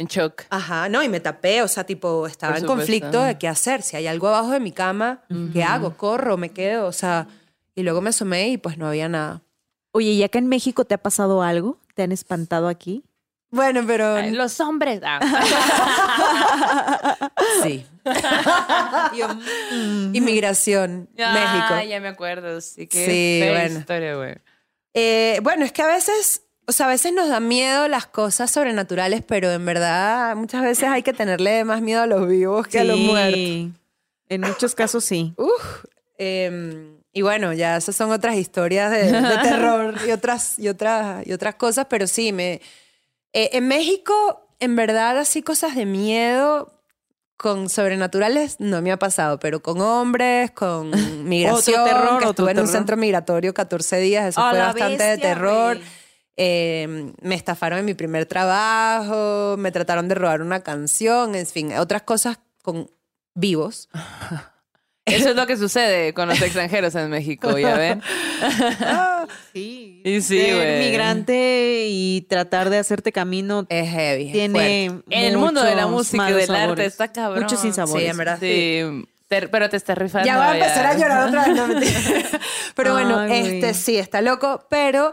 En shock. Ajá, no, y me tapé, o sea, tipo, estaba en conflicto de qué hacer. Si hay algo abajo de mi cama, ¿qué hago? ¿Corro? ¿Me quedo? O sea, y luego me asomé y pues no había nada. Oye, ¿y acá en México te ha pasado algo? ¿Te han espantado aquí? Bueno, pero Ay, Los hombres. Ah. *laughs* sí. Inmigración, Ah, México. ya me acuerdo. Sí, que Sí, bueno. historia, güey. Eh, bueno, es que a veces, o sea, a veces nos da miedo las cosas sobrenaturales, pero en verdad muchas veces hay que tenerle más miedo a los vivos que a los muertos. En muchos casos sí. Uf, eh, y bueno, ya esas son otras historias de, de terror y otras, y, otras, y otras cosas, pero sí, me, eh, en México, en verdad, así cosas de miedo con sobrenaturales no me ha pasado, pero con hombres, con *laughs* migración, terror, que otro estuve en un centro migratorio 14 días, eso fue bastante de terror. Eh, me estafaron en mi primer trabajo, me trataron de robar una canción, en fin, otras cosas con vivos. *laughs* Eso es lo que sucede con los extranjeros en México, ¿ya ven? *laughs* Sí. *laughs* Y sí, Ser migrante y tratar de hacerte camino Es heavy. tiene. En el mundo de la música y del arte sabores. está cabrón. Muchos sinsabores. Sí, en verdad. Sí, te- pero te estás rifando. Ya voy a empezar a llorar otra vez. no, pero bueno, Ay, este sí, está loco. Pero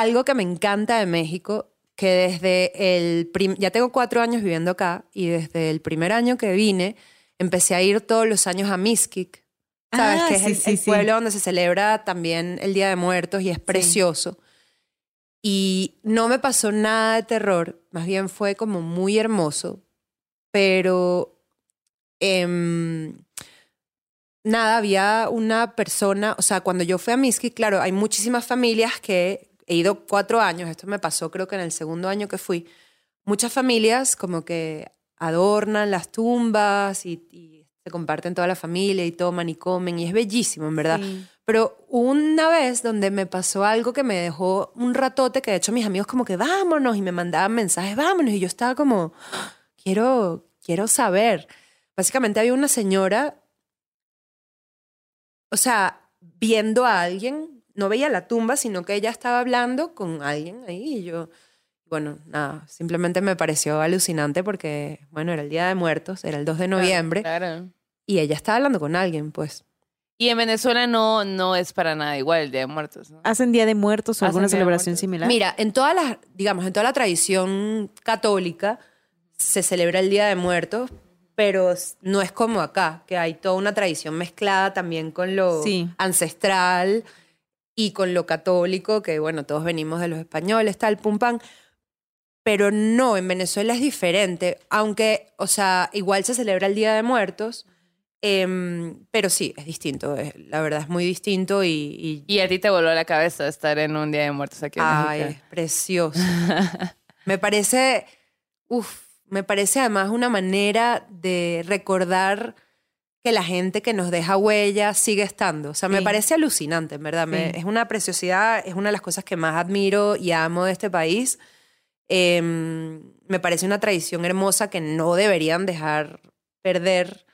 algo que me encanta de México, que desde el... ya tengo cuatro años viviendo acá y desde el primer año que vine, empecé a ir todos los años a Mixquic. ¿Sabes? Ah, que es sí, el, sí, el sí. pueblo donde se celebra también el Día de Muertos y es precioso. Y no me pasó nada de terror, más bien fue como muy hermoso, pero em, nada, había una persona, o sea, cuando yo fui a Miski, claro, hay muchísimas familias que he ido cuatro años, esto me pasó creo que en el segundo año que fui, muchas familias como que adornan las tumbas y, y se comparten toda la familia y toman y comen y es bellísimo, en verdad. Sí. Pero una vez donde me pasó algo que me dejó un ratote, que de hecho mis amigos como que vámonos y me mandaban mensajes, vámonos, y yo estaba como, quiero, quiero saber. Básicamente había una señora, o sea, viendo a alguien, no veía la tumba, sino que ella estaba hablando con alguien ahí y yo, bueno, nada, simplemente me pareció alucinante porque, bueno, era el Día de Muertos, era el 2 de noviembre, Claro. y ella estaba hablando con alguien, pues. Y en Venezuela no, no es para nada igual el Día de Muertos. ¿no? ¿Hacen Día de Muertos o alguna celebración similar? Mira, en todas las, digamos, en toda la tradición católica se celebra el Día de Muertos, pero no es como acá, que hay toda una tradición mezclada también con lo Sí. ancestral y con lo católico, que bueno, todos venimos de los españoles, tal, pum, pam. Pero no, en Venezuela es diferente, aunque, o sea, igual se celebra el Día de Muertos, em, pero sí, es distinto, es- la verdad es muy distinto y... y- Y a ti te voló la cabeza estar en un Día de Muertos aquí en ay, es precioso. *laughs* me parece, uff, me parece además una manera de recordar que la gente que nos deja huella sigue estando. O sea, me parece alucinante, en verdad. Me- es una preciosidad, es una de las cosas que más admiro y amo de este país. Em, me parece una tradición hermosa que no deberían dejar perder.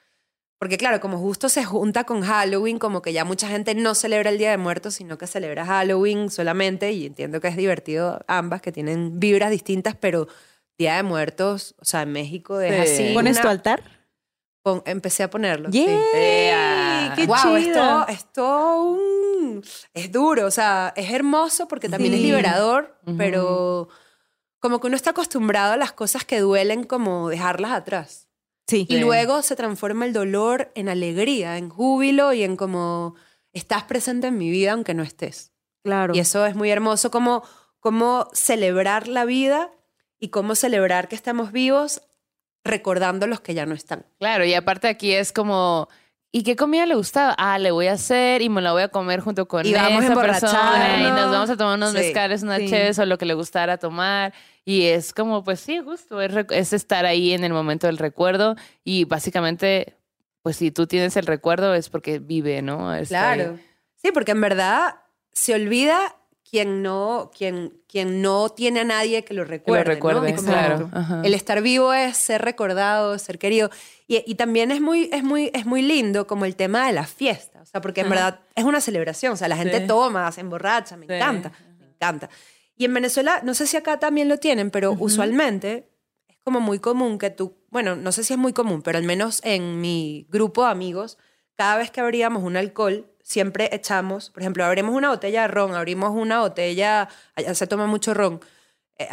Porque claro, como justo se junta con Halloween, como que ya mucha gente no celebra el Día de Muertos, sino que celebra Halloween solamente, y entiendo que es divertido ambas, que tienen vibras distintas, pero Día de Muertos, o sea, en México es Sí. así. ¿Pones una- tu altar? Pon- empecé a ponerlo. sí. ¡Yay! Ea. ¡Qué wow, chido! esto, esto un- es duro, o sea, es hermoso porque también es Sí. liberador, pero como que uno está acostumbrado a las cosas que duelen como dejarlas atrás. Sí. Y Sí. luego se transforma el dolor en alegría, en júbilo y en como estás presente en mi vida aunque no estés. Claro. Y eso es muy hermoso, como, como celebrar la vida y cómo celebrar que estamos vivos recordando los que ya no están. Claro, y aparte aquí es como, ¿y qué comida le gustaba? Ah, le voy a hacer y me la voy a comer junto con Y vamos a esa persona y nos vamos a tomar unos Sí. mezcales, unas Sí. cheves o lo que le gustara tomar. Y es como, pues sí, justo, es, es estar ahí en el momento del recuerdo y básicamente, pues si tú tienes el recuerdo es porque vive, ¿no? Está ahí. Claro. Sí, porque en verdad se olvida quien no, quien, quien no tiene a nadie que lo Que lo recuerde. ¿no? recuerde, claro. Ajá. El estar vivo es ser recordado, ser querido. Y, y también es muy, es, muy, es muy lindo como el tema de la fiesta. O sea, porque en Ajá. verdad es una celebración. O sea, la gente Sí. toma, se emborracha, me Sí. encanta, me encanta. Y en Venezuela, no sé si acá también lo tienen, pero usualmente es como muy común que tú, bueno, no sé si es muy común, pero al menos en mi grupo de amigos, cada vez que abríamos un alcohol, siempre echamos, por ejemplo, abrimos una botella de ron, abrimos una botella, allá se toma mucho ron, eh,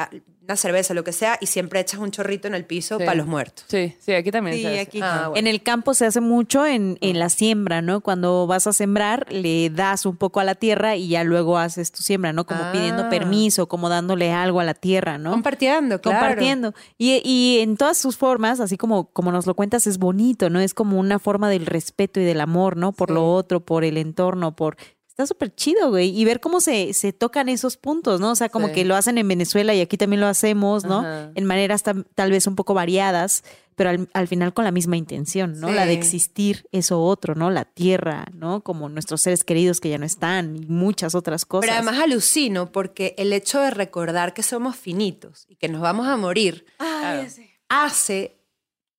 una cerveza, lo que sea, y siempre echas un chorrito en el piso Sí. para los muertos. Sí, sí, aquí también Sí, se hace. aquí. Ah, bueno. En el campo se hace mucho en, en la siembra, ¿no? Cuando vas a sembrar, le das un poco a la tierra y ya luego haces tu siembra, ¿no? Como pidiendo Ah. permiso, como dándole algo a la tierra, ¿no? Compartiendo, claro. Compartiendo. Y, y en todas sus formas, así como, como nos lo cuentas, es bonito, ¿no? Es como una forma del respeto y del amor, ¿no? Por Sí. lo otro, por el entorno, por... Está súper chido, güey. Y ver cómo se, se tocan esos puntos, ¿no? O sea, como Sí. que lo hacen en Venezuela y aquí también lo hacemos, ¿no? Ajá. En maneras tam- tal vez un poco variadas, pero al, al final con la misma intención, ¿no? La de existir eso otro, ¿no? La tierra, ¿no? Como nuestros seres queridos que ya no están y muchas otras cosas. Pero además alucino porque el hecho de recordar que somos finitos y que nos vamos a morir Claro. hace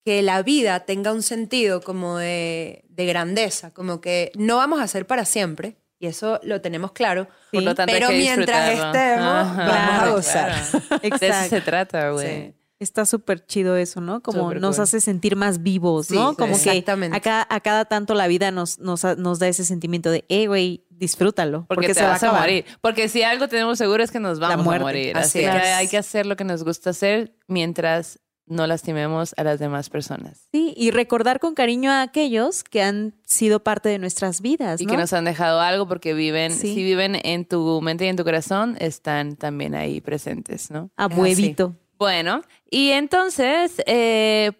que la vida tenga un sentido como de, de grandeza, como que no vamos a ser para siempre, y eso lo tenemos claro, Por lo tanto, hay pero que mientras estemos, Ajá. vamos a Claro, gozar. *laughs* De eso Exacto. se trata, güey. Sí. Está súper chido eso, ¿no? Como nos cool. hace sentir más vivos, Sí, ¿no? sí, Como que exactamente. a cada, a cada tanto la vida nos, nos, nos da ese sentimiento de, eh, güey, disfrútalo. Porque, Porque, te se va a vas a, acabar. morir. Porque si algo tenemos seguro es que nos vamos a morir. Así Así, que es. hay que hacer lo que nos gusta hacer mientras no lastimemos a las demás personas. Sí, y recordar con cariño a aquellos que han sido parte de nuestras vidas, Y ¿no? que nos han dejado algo porque viven, Sí. si viven en tu mente y en tu corazón, están también ahí presentes, ¿no? A Es así. huevito. Bueno, y entonces, eh,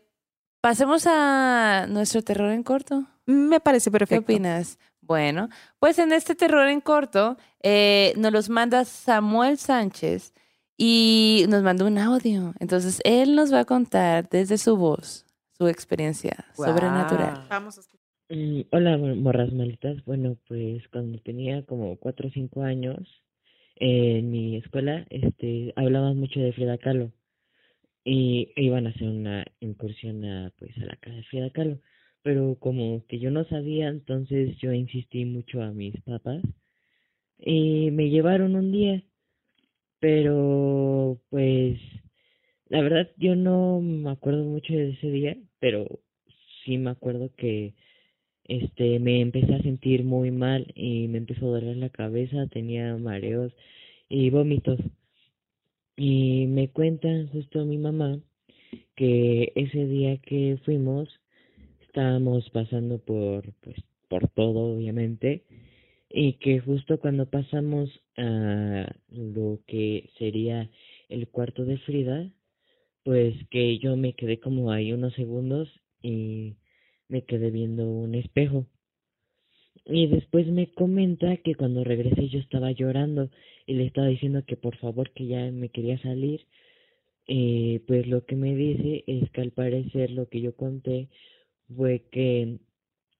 pasemos a nuestro terror en corto. Me parece ¿Qué perfecto. opinas? Bueno, pues en este terror en corto eh, nos los manda Samuel Sánchez y nos mandó un audio. Entonces él nos va a contar desde su voz su experiencia sobrenatural. Vamos a escuchar. Mm, Hola, mor- morras malitas. Bueno, pues cuando tenía como cuatro o cinco años, eh, en mi escuela, este, hablaban mucho de Frida Kahlo y iban a hacer una incursión a, pues, a la casa de Frida Kahlo. Pero como que yo no sabía, entonces yo insistí mucho a mis papás y me llevaron un día. Pero, pues, la verdad yo no me acuerdo mucho de ese día, pero sí me acuerdo que este me empecé a sentir muy mal y me empezó a doler la cabeza, tenía mareos y vómitos. Y me cuentan justo mi mamá que ese día que fuimos estábamos pasando por, pues, por todo, obviamente, y que justo cuando pasamos a lo que sería el cuarto de Frida, pues que yo me quedé como ahí unos segundos y me quedé viendo un espejo. Y después me comenta que cuando regresé yo estaba llorando y le estaba diciendo que por favor que ya me quería salir. Y pues lo que me dice es que al parecer lo que yo conté fue que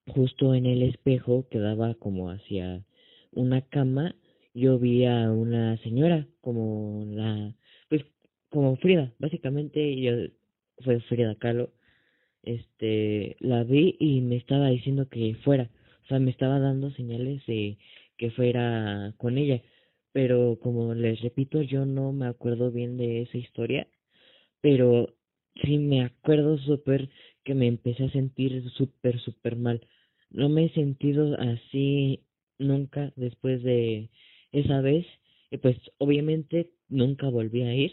justo en el espejo que daba como hacia una cama yo vi a una señora como la pues como Frida básicamente yo fue Frida Kahlo este la vi y me estaba diciendo que fuera o sea me estaba dando señales de que fuera con ella pero como les repito yo no me acuerdo bien de esa historia pero sí me acuerdo súper que me empecé a sentir súper súper mal. No me he sentido así nunca después de esa vez y pues obviamente nunca volví a ir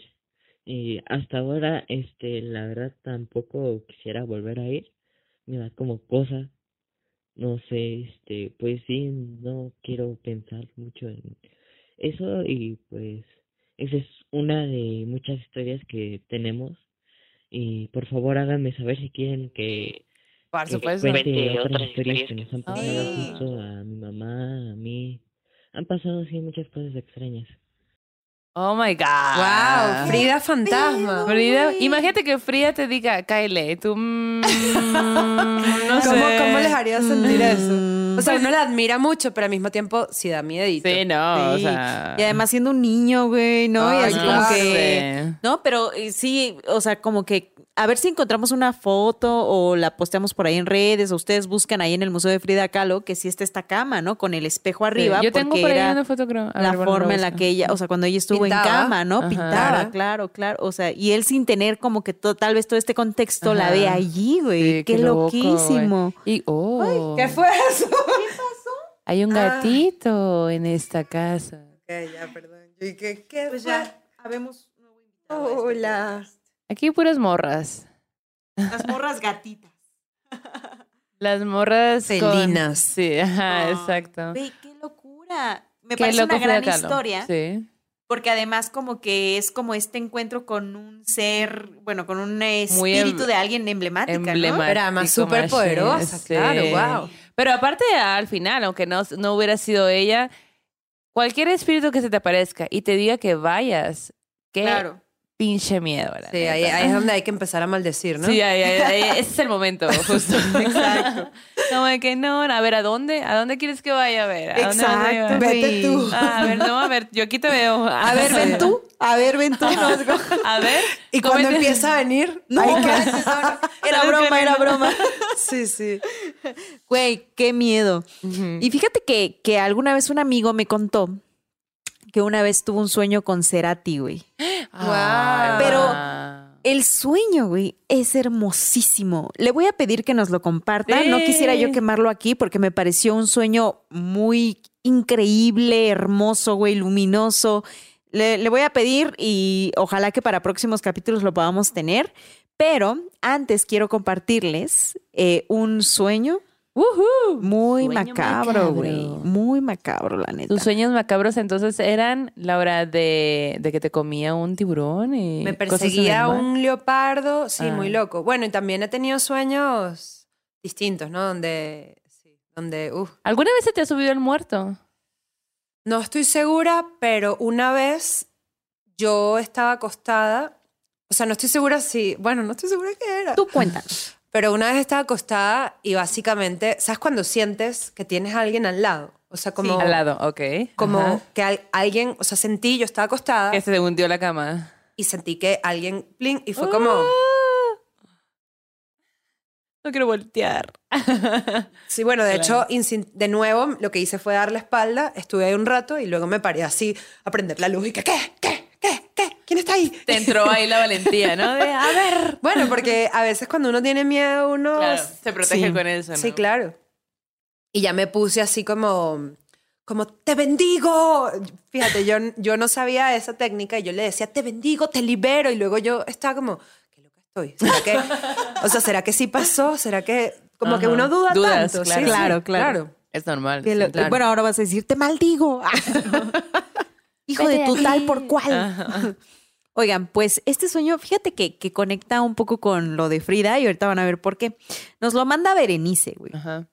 y hasta ahora este la verdad tampoco quisiera volver a ir me da como cosa no sé este pues sí no quiero pensar mucho en eso y pues esa es una de muchas historias que tenemos y por favor háganme saber si quieren que Por supuesto. cuente otras historias que nos han pasado Ay. justo a mi mamá, a mí. Han pasado así muchas cosas extrañas. Oh my God. ¡Wow! Frida Fantasma. Frida, imagínate que Frida te diga, Kyle, tú. mm, no *laughs* sé. ¿Cómo, ¿Cómo les haría sentir eso? O sea, uno la admira mucho, pero al mismo tiempo sí da miedito. Sí, no, o sea. Y además siendo un niño, güey, ¿no? y así claro. como que... sé. No, pero eh, sí, o sea, como que a ver si encontramos una foto o la posteamos por ahí en redes o ustedes buscan ahí en el Museo de Frida Kahlo que sí está esta cama, ¿no? Con el espejo arriba. Yo tengo por ahí una foto, creo. A la ver, bueno, forma en la que ella, o sea, cuando ella estuvo Pintaba. en cama, ¿no? Ajá. Pintaba, Claro. claro. O sea, y él sin tener como que to- tal vez todo este contexto la ve allí, güey. Sí, qué, loco, loquísimo. Y, oh. ¿Qué fue eso? Hay un Ah. gatito en esta casa. Ok, ya, perdón. ¿y ¿Qué, qué Pues fue? ya, habemos nuevo invitado. este Hola. Aquí hay puras morras. Las morras gatitas. *laughs* Las morras. con- Felinas. Sí, ajá, exacto. Ve, qué locura. Me Qué parece una gran historia. Sí. Porque además como que es como este encuentro con un ser, bueno, con un espíritu em- de alguien emblemática, Emblemático. Pero además machine, súper poderosa, claro, wow. Pero aparte, al final, aunque no, no hubiera sido ella, cualquier espíritu que se te aparezca y te diga que vayas, qué Claro. Pinche miedo. la Sí, ahí, neta. ahí es donde hay que empezar a maldecir, ¿no? Sí, ahí- ahí- ahí- ese es el momento, *laughs* justo. Exacto. Como de que no, a ver, ¿a dónde? ¿A dónde quieres que vaya? A ver, ¿a Exacto? Vete tú. Ah, a ver, no, a ver, yo aquí te veo. A ver, ven tú. A ver, ven tú. No, *laughs* A ver. Y cuando empieza a venir, *laughs* no, hay que- manches, no, no. Era broma, era broma. Sí, sí. Güey, qué miedo. Y fíjate que, que alguna vez un amigo me contó que una vez tuvo un sueño con Cerati, güey. *gasps* Ay, Pero- guau. El sueño, güey, es hermosísimo. Le voy a pedir que nos lo comparta. No quisiera yo quemarlo aquí porque me pareció un sueño muy increíble, hermoso, güey, luminoso. Le, le voy a pedir y ojalá que para próximos capítulos lo podamos tener. Pero antes quiero compartirles eh, un sueño Muy Sueño macabro, güey. Muy macabro, la neta. Tus sueños macabros entonces eran la hora de, de que te comía un tiburón y Me perseguía un leopardo, sí, Ah. muy loco. Bueno, y también he tenido sueños distintos, ¿no? Donde, sí, donde. ¿Alguna vez se te ha subido el muerto? No estoy segura, pero una vez yo estaba acostada, o sea, no estoy segura si, bueno, no estoy segura qué era. Tú cuéntanos. Pero una vez estaba acostada y básicamente, ¿sabes cuando sientes que tienes a alguien al lado? O sea, como, Al lado, ok. como Ajá. que al- alguien, o sea, sentí, yo estaba acostada Que se hundió la cama. y sentí que alguien, plin, y fue como, No quiero voltear. *laughs* sí, bueno, de Claro. hecho, de nuevo, lo que hice fue dar la espalda, estuve ahí un rato y luego me paré así a prender la luz y que, ¿qué? ¿Qué? ¿Qué? ¿Qué? ¿Quién está ahí? Te entró ahí la valentía, ¿no? De, a *laughs* ver. Bueno, porque a veces cuando uno tiene miedo, uno... Claro, se protege Sí. con eso, ¿no? Sí, claro. Y ya me puse así como, como, te bendigo. Fíjate, yo, yo no sabía esa técnica y yo le decía, te bendigo, te libero. Y luego yo estaba como, estoy. ¿Será que, o sea, ¿será que sí pasó? ¿Será que como que uno duda Dudas, tanto. claro. sí, Claro, claro. Es normal. Sí, claro. Bueno, ahora vas a decir, te maldigo. *laughs* Hijo de tu tal por cual. Ajá. *laughs* Oigan, pues este sueño, fíjate que, que conecta un poco con lo de Frida y ahorita van a ver por qué. Nos lo manda Berenice, güey. Ajá.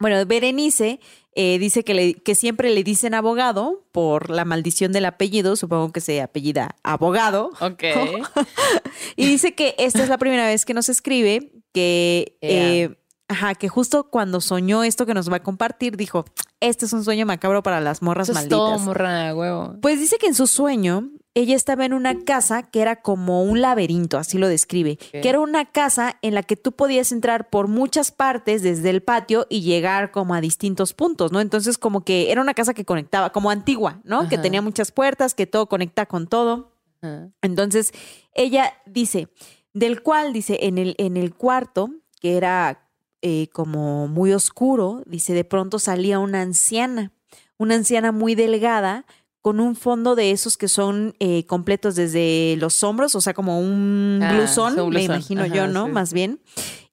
Bueno, Berenice eh, dice que, le- que siempre le dicen abogado por la maldición del apellido, supongo que se apellida abogado. Ok. *laughs* Y dice que esta es la primera vez que nos escribe, que, *laughs* eh, ajá, que justo cuando soñó esto que nos va a compartir, dijo, este es un sueño macabro para las morras Eso es malditas. todo, morra, huevo. Pues dice que en su sueño ella estaba en una casa que era como un laberinto, así lo describe, que era una casa en la que tú podías entrar por muchas partes desde el patio y llegar como a distintos puntos, ¿no? Entonces como que era una casa que conectaba, como antigua, ¿no? Que tenía muchas puertas, que todo conecta con todo. Ajá. Entonces, ella dice, del cual, dice, en el, en el cuarto, que era eh, como muy oscuro, dice, de pronto salía una anciana, una anciana muy delgada, con un fondo de esos que son eh, completos desde los hombros, o sea, como un Ah, blusón, me imagino Ajá, yo, ¿no? sí. Más bien.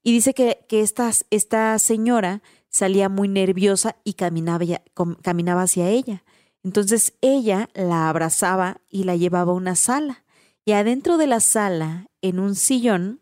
Y dice que, que esta, esta señora salía muy nerviosa y caminaba, caminaba hacia ella. Entonces ella la abrazaba y la llevaba a una sala. Y adentro de la sala, en un sillón,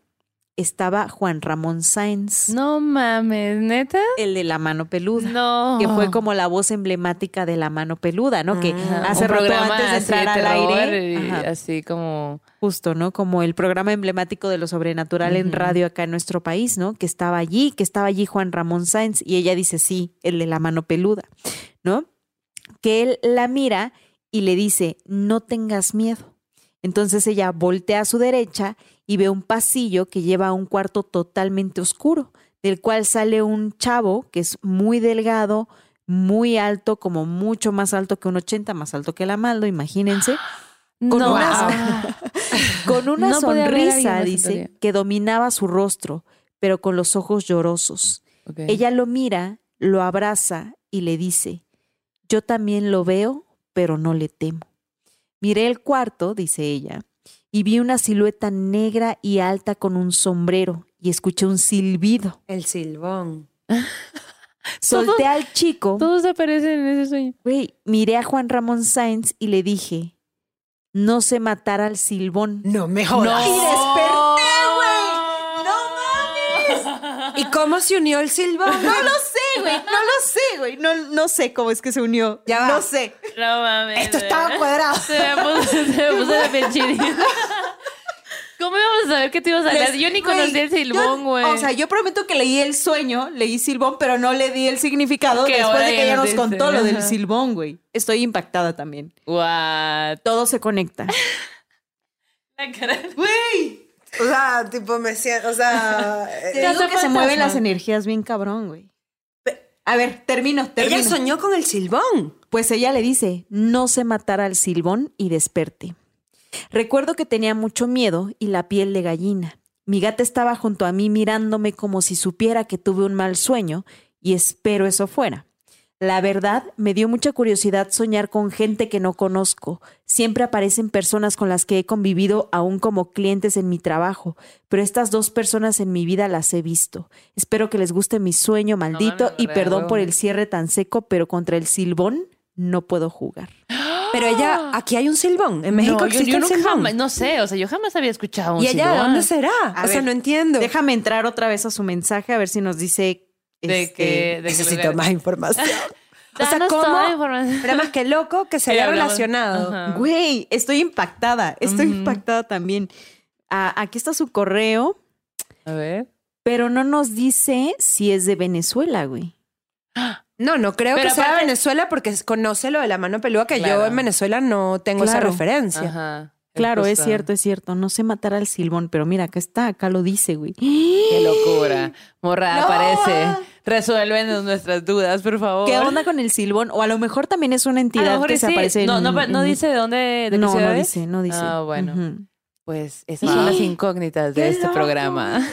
estaba Juan Ramón Sáenz, No mames, ¿neta? el de la mano peluda. No. Que fue como la voz emblemática de la mano peluda, ¿no? Que Ajá. hace rato antes de así entrar al aire. y así como... justo, ¿no? Como el programa emblemático de lo sobrenatural en radio acá en nuestro país, ¿no? Que estaba allí, que estaba allí Juan Ramón Sáenz. Y ella dice, sí, el de la mano peluda, ¿no? Que él la mira y le dice, no tengas miedo. Entonces ella voltea a su derecha y ve un pasillo que lleva a un cuarto totalmente oscuro, del cual sale un chavo que es muy delgado, muy alto, como mucho más alto que un 80, más alto que la Maldo, imagínense, *gasps* Con no. una- *laughs* con No sonrisa, dice, que dominaba su rostro, pero con los ojos llorosos. Ella lo mira, lo abraza y le dice, yo también lo veo, pero no le temo. Miré el cuarto, dice ella, y vi una silueta negra y alta con un sombrero y escuché un silbido. El silbón. *laughs* Solté al chico, Todos aparecen en ese sueño. güey, miré a Juan Ramón Sáenz y le dije, no sé matar al silbón. No me jodas. ¡No! Y desperté, güey. ¡No mames! ¿Y cómo se unió el silbón? No lo sé, güey, no lo sé, güey, no, no sé cómo es que se unió. Ya va. No sé. No mames. Esto estaba cuadrado. Se me puso, se me puso la piel chinita. ¿Cómo íbamos a saber que te ibas a hablar? Les- Yo ni güey, conocí el silbón, güey. O sea, yo prometo que leí el sueño, leí silbón, pero no le di el significado después de que ya ella nos contó lo del silbón, güey. Estoy impactada también. What? Todo se conecta. La cara. Güey. O sea, tipo, me siento, o sea... Te eh, digo que se mueven las energías bien cabrón, güey. A ver, termino, termino. ella soñó con el silbón. Pues ella le dice, no sé matar al silbón y desperte. Recuerdo que tenía mucho miedo y la piel de gallina. Mi gata estaba junto a mí mirándome como si supiera que tuve un mal sueño y espero eso fuera. La verdad, me dio mucha curiosidad soñar con gente que no conozco. Siempre aparecen personas con las que he convivido aún como clientes en mi trabajo, pero estas dos personas en mi vida las he visto. Espero que les guste mi sueño maldito y perdón por el cierre tan seco, pero contra el silbón no puedo jugar. Pero ella, aquí hay un silbón. En México no, yo, existe yo un nunca silbón. jamás- no sé, o sea, yo jamás había escuchado un ¿Y ella de silbón. dónde será? A o sea, no entiendo. Déjame entrar otra vez a su mensaje a ver si nos dice De este, que, de Necesito más información. *laughs* o sea, ¿cómo? Era más que loco que se haya relacionado. Ajá. Güey, estoy impactada, estoy impactada también. Ah, aquí está su correo, A ver. pero no nos dice si es de Venezuela, güey. No, no creo Pero que sea de Venezuela porque conoce lo de la mano peluda que yo en Venezuela no tengo esa referencia. Ajá. Claro, es cierto, es cierto. No sé matar al silbón, pero mira, acá está, acá lo dice, güey. Qué locura. Morra, No. aparece. Resuelven *laughs* nuestras dudas, por favor. ¿Qué onda con el silbón? O a lo mejor también es una entidad que se sí. aparece no, en- no, no en- dice de dónde, de no, no dice, no dice. Ah, bueno. Pues esas son las incógnitas de ¡Qué este loco! programa. *laughs*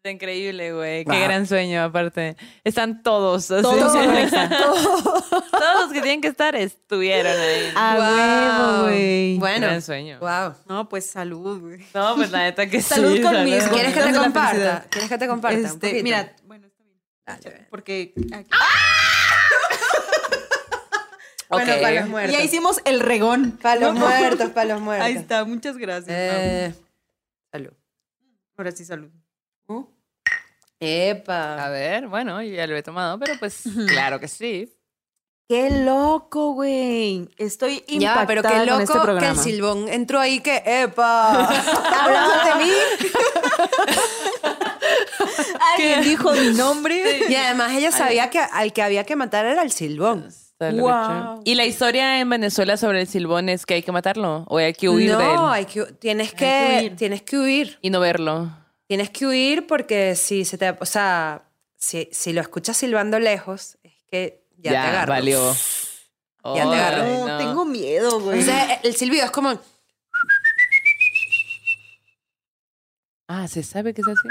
Está increíble, güey. Qué Wow. gran sueño, aparte. Están todos. así. Todos. *laughs* Todos los que tienen que estar estuvieron ahí. A Wow. güey. Bueno, Gran sueño. wow. No, pues salud, güey. No, pues la neta que sí. Salud con mis salud. ¿Quieres que te comparta? ¿Quieres que te comparta? Este, mira, bueno, Porque. *laughs* Bueno, Ok. para los muertos. Ya hicimos el regón. Para los ¿no? muertos, para los *laughs* muertos. Ahí está, muchas gracias. Eh, salud. Ahora sí, salud. Uh. Epa. A ver, bueno, ya lo he tomado, pero pues claro que sí. Qué loco, güey. Estoy impactada Ya, pero qué con loco este que el silbón entró ahí que ¡epa! *laughs* ¿Hablaban de mí? *laughs* Alguien dijo mi nombre. y además ella sabía que al que había que matar era el silbón. Wow. ¿Y la historia en Venezuela sobre el silbón es que hay que matarlo o hay que huir de él no, hay que, tienes, que, que huir. tienes que huir. y no verlo? Tienes que huir porque si se te... O sea, si, si lo escuchas silbando lejos, es que ya, te agarró. valió. Ya te agarró. Ay, No, no. tengo miedo, güey. O sea, el silbido es como... Ah, ¿se sabe que es así?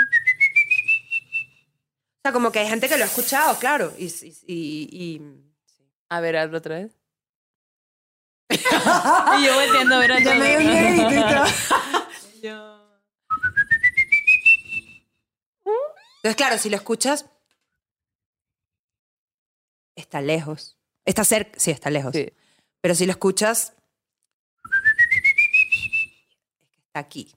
O sea, como que hay gente que lo ha escuchado, claro. Y, y, y- y- A ver, hazlo otra vez. *laughs* y yo volteando a ver a Ya todos. me dio todo. *laughs* Yo- Entonces, claro, si lo escuchas, está lejos. Está cerca, sí, está lejos. Sí. Pero si lo escuchas, está aquí.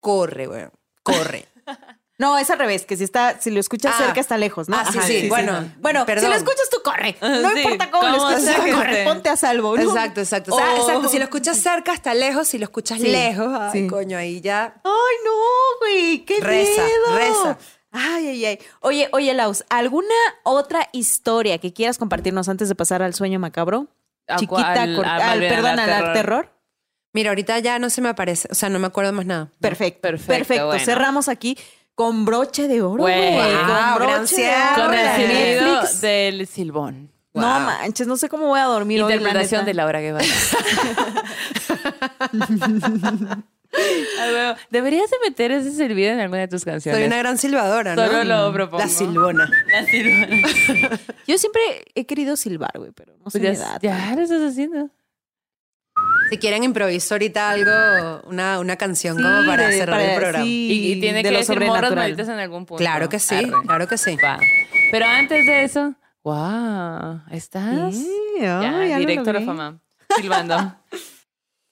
Corre, güey. Corre. *laughs* No, es al revés, que si está, si lo escuchas Ah. cerca está lejos, ¿no? Ah, sí, sí, bueno, Bueno, perdón. si lo escuchas tú corre. No Sí, importa cómo, lo cómo escuches, que *laughs* corre, ponte a salvo. ¿no? Exacto, exacto. O sea, Oh. exacto. Si lo escuchas cerca, está lejos. Si lo escuchas Sí, lejos, ay, sí. coño, ahí ya. Ay, no, güey, qué Reza, miedo. reza. Ay, ay, ay. Oye, oye, Laus, ¿alguna otra historia que quieras compartirnos antes de pasar al sueño macabro? ¿A Chiquita, Ah, al- perdón, al terror. terror. Mira, ahorita ya no se me aparece. O sea, no me acuerdo más nada. Perfecto, Perfecto, perfecto. bueno. Cerramos aquí con broche de oro, Güey. Wow, con gran broche de cierre. oro Con el del silbón. No manches, no sé cómo voy a dormir hoy, la Interpretación de Laura Guevara. *laughs* *laughs* Bueno, Deberías de meter ese silbido en alguna de tus canciones. Soy una gran silbadora, ¿no? Solo lo propongo. La silbona. La silbona. *laughs* Yo siempre he querido silbar, güey, pero no sé Pues ya, edad. ya lo estás haciendo. Si quieren improvisar ahorita algo, una, una canción Sí, como para de- cerrar para- el programa. sí. Y, y tiene de que decir morras sobrenatural. malditas en algún punto. Claro que sí, Arre. claro que sí. Va. Pero antes de eso, wow, ¿estás? Sí, Ya, ay, ya directo a la fama. Silbando. *laughs*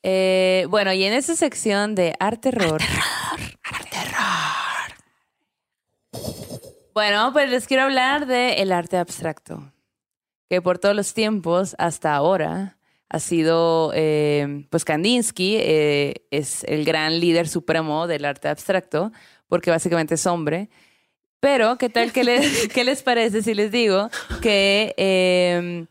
Eh, bueno, y en esa sección de arte terror. Bueno, pues les quiero hablar del el arte abstracto, que por todos los tiempos hasta ahora ha sido, eh, pues Kandinsky eh, es el gran líder supremo del arte abstracto, porque básicamente es hombre. Pero, ¿qué tal? ¿Qué les, *laughs* *laughs* qué les parece si les digo que, eh,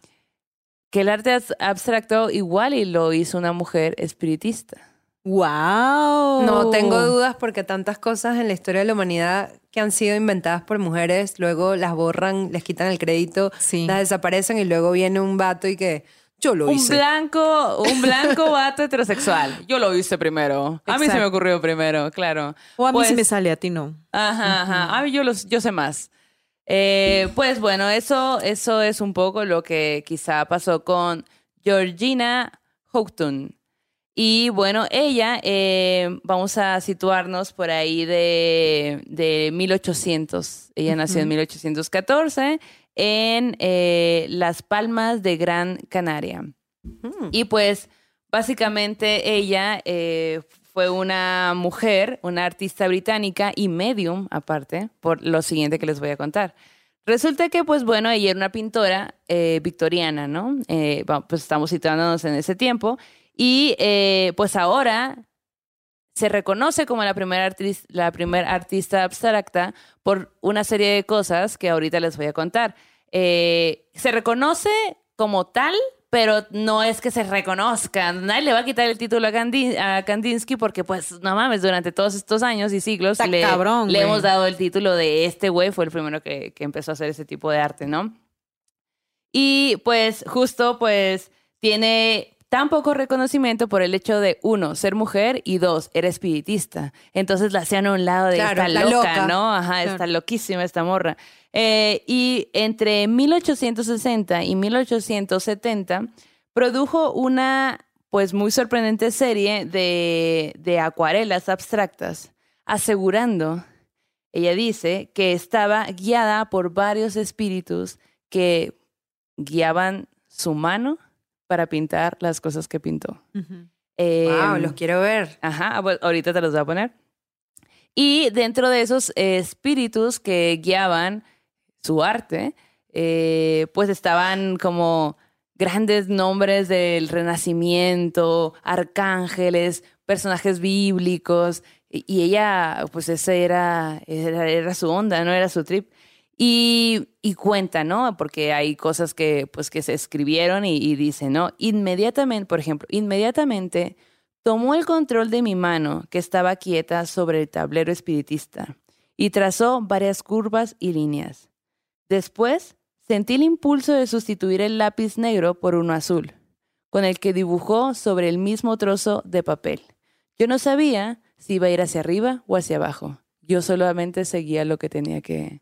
que el arte abs- abstracto igual y lo hizo una mujer espiritista? Wow. No tengo dudas porque tantas cosas en la historia de la humanidad que han sido inventadas por mujeres, luego las borran, les quitan el crédito, Sí. las desaparecen y luego viene un vato y que yo lo Un hice. blanco, un blanco *laughs* vato heterosexual. Yo lo hice primero. A mí se me ocurrió primero, claro. O a mí sí Pues- me sale, a ti no. Ajá, ajá. A mí yo, los, yo sé más. Eh, pues bueno, eso, eso es un poco lo que quizá pasó con Georgina Houghton. Y bueno, ella, eh, vamos a situarnos por ahí de, de 1800. Ella nació en 1814 en eh, Las Palmas de Gran Canaria. Y pues básicamente ella eh, fue una mujer, una artista británica y medium aparte, por lo siguiente que les voy a contar. Resulta que, pues bueno, ella era una pintora victoriana, ¿no? Pues estamos situándonos en ese tiempo. Y eh, pues ahora se reconoce como la primera, artis- la primera artista abstracta por una serie de cosas que ahorita les voy a contar. Eh, se reconoce como tal, pero no es que se reconozca. Nadie le va a quitar el título a, Kandi- a Kandinsky porque, pues, no mames, durante todos estos años y siglos le, cabrón, le güey. hemos dado el título de este güey, fue el primero que, que empezó a hacer ese tipo de arte, ¿no? Y pues justo pues tiene tan poco reconocimiento por el hecho de, uno, ser mujer y dos, era espiritista. Entonces la hacían a un lado de Claro, esta la loca, loca. ¿no? Ajá, está loquísima esta morra. Eh, y entre 1860 y 1870 produjo una pues muy sorprendente serie de, de acuarelas abstractas, asegurando ella dice que estaba guiada por varios espíritus que guiaban su mano para pintar las cosas que pintó. wow, Em, los quiero ver. Ajá, pues, ahorita te los voy a poner. Y dentro de esos eh, espíritus que guiaban su arte, eh, pues estaban como grandes nombres del Renacimiento, arcángeles, personajes bíblicos, y, y ella, pues ese era, era, era su onda, no era su trip. Y, cuenta, ¿no? Porque hay cosas que, pues, que se escribieron y dice, ¿no? Inmediatamente, por ejemplo, inmediatamente tomó el control de mi mano, que estaba quieta sobre el tablero espiritista, y trazó varias curvas y líneas. Después, sentí el impulso de sustituir el lápiz negro por uno azul, con el que dibujó sobre el mismo trozo de papel. Yo no sabía si iba a ir hacia arriba o hacia abajo. Yo solamente seguía lo que tenía que,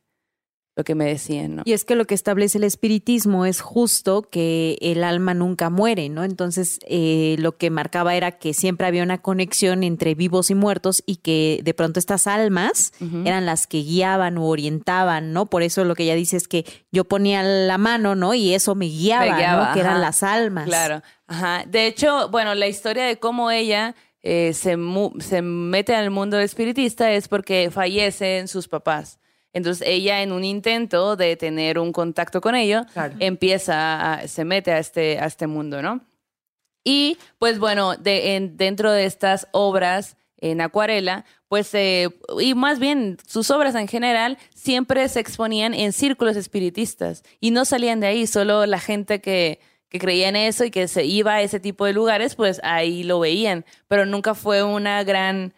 lo que me decían, ¿no? Y es que lo que establece el espiritismo es justo que el alma nunca muere, ¿no? Entonces, eh, lo que marcaba era que siempre había una conexión entre vivos y muertos y que de pronto estas almas eran las que guiaban o orientaban, ¿no? Por eso lo que ella dice es que yo ponía la mano, ¿no? Y eso me guiaba, Me guiaba, ¿no? Que eran las almas. Claro, ajá. De hecho, bueno, la historia de cómo ella eh, se, mu- se mete al mundo espiritista es porque fallecen sus papás. Entonces ella en un intento de tener un contacto con ellos, Claro. empieza, a- se mete a este, a este mundo, ¿no? Y pues bueno, de, en- dentro de estas obras en acuarela, pues, eh, y más bien sus obras en general, siempre se exponían en círculos espiritistas y no salían de ahí, solo la gente que, que creía en eso y que se iba a ese tipo de lugares, pues ahí lo veían, pero nunca fue una gran...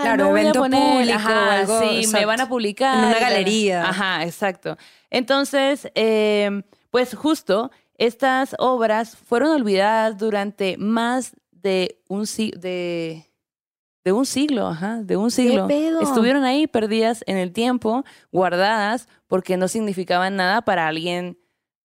"Ay, Claro, voy a evento poner", público ajá, algo, Sí, me van a publicar. En una galería. Ajá, exacto. Entonces, eh, pues justo estas obras fueron olvidadas durante más de un, de, de un siglo, ajá, de un siglo. pedo? Estuvieron ahí perdidas en el tiempo, guardadas, porque no significaban nada para alguien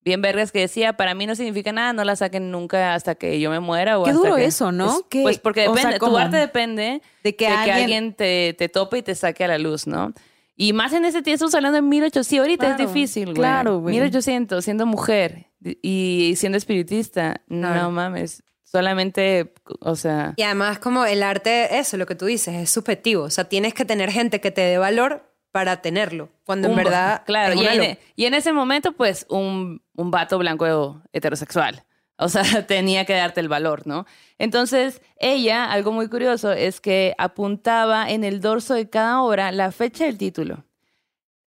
bien vergas que decía, para mí no significa nada, no la saquen nunca hasta que yo me muera. O Qué hasta duro que- eso, ¿no? Es- Que- pues porque o sea, depende, tu ¿cómo? arte depende De que de alguien, que alguien te, te tope y te saque a la luz, ¿no? Y más en ese tiempo, estamos hablando de 1800, ahorita Claro, es difícil, güey. claro, güey. 1800, siendo mujer y siendo espiritista, Claro. no mames, solamente, o sea, Y además como el arte, eso, lo que tú dices, es subjetivo. O sea, tienes que tener gente que te dé valor para tenerlo. Cuando en verdad... claro, es y en, lo- y en ese momento, pues, un, un vato blanco heterosexual. *laughs* O sea, tenía que darte el valor, ¿no? Entonces, ella, algo muy curioso, es que apuntaba en el dorso de cada obra la fecha del título.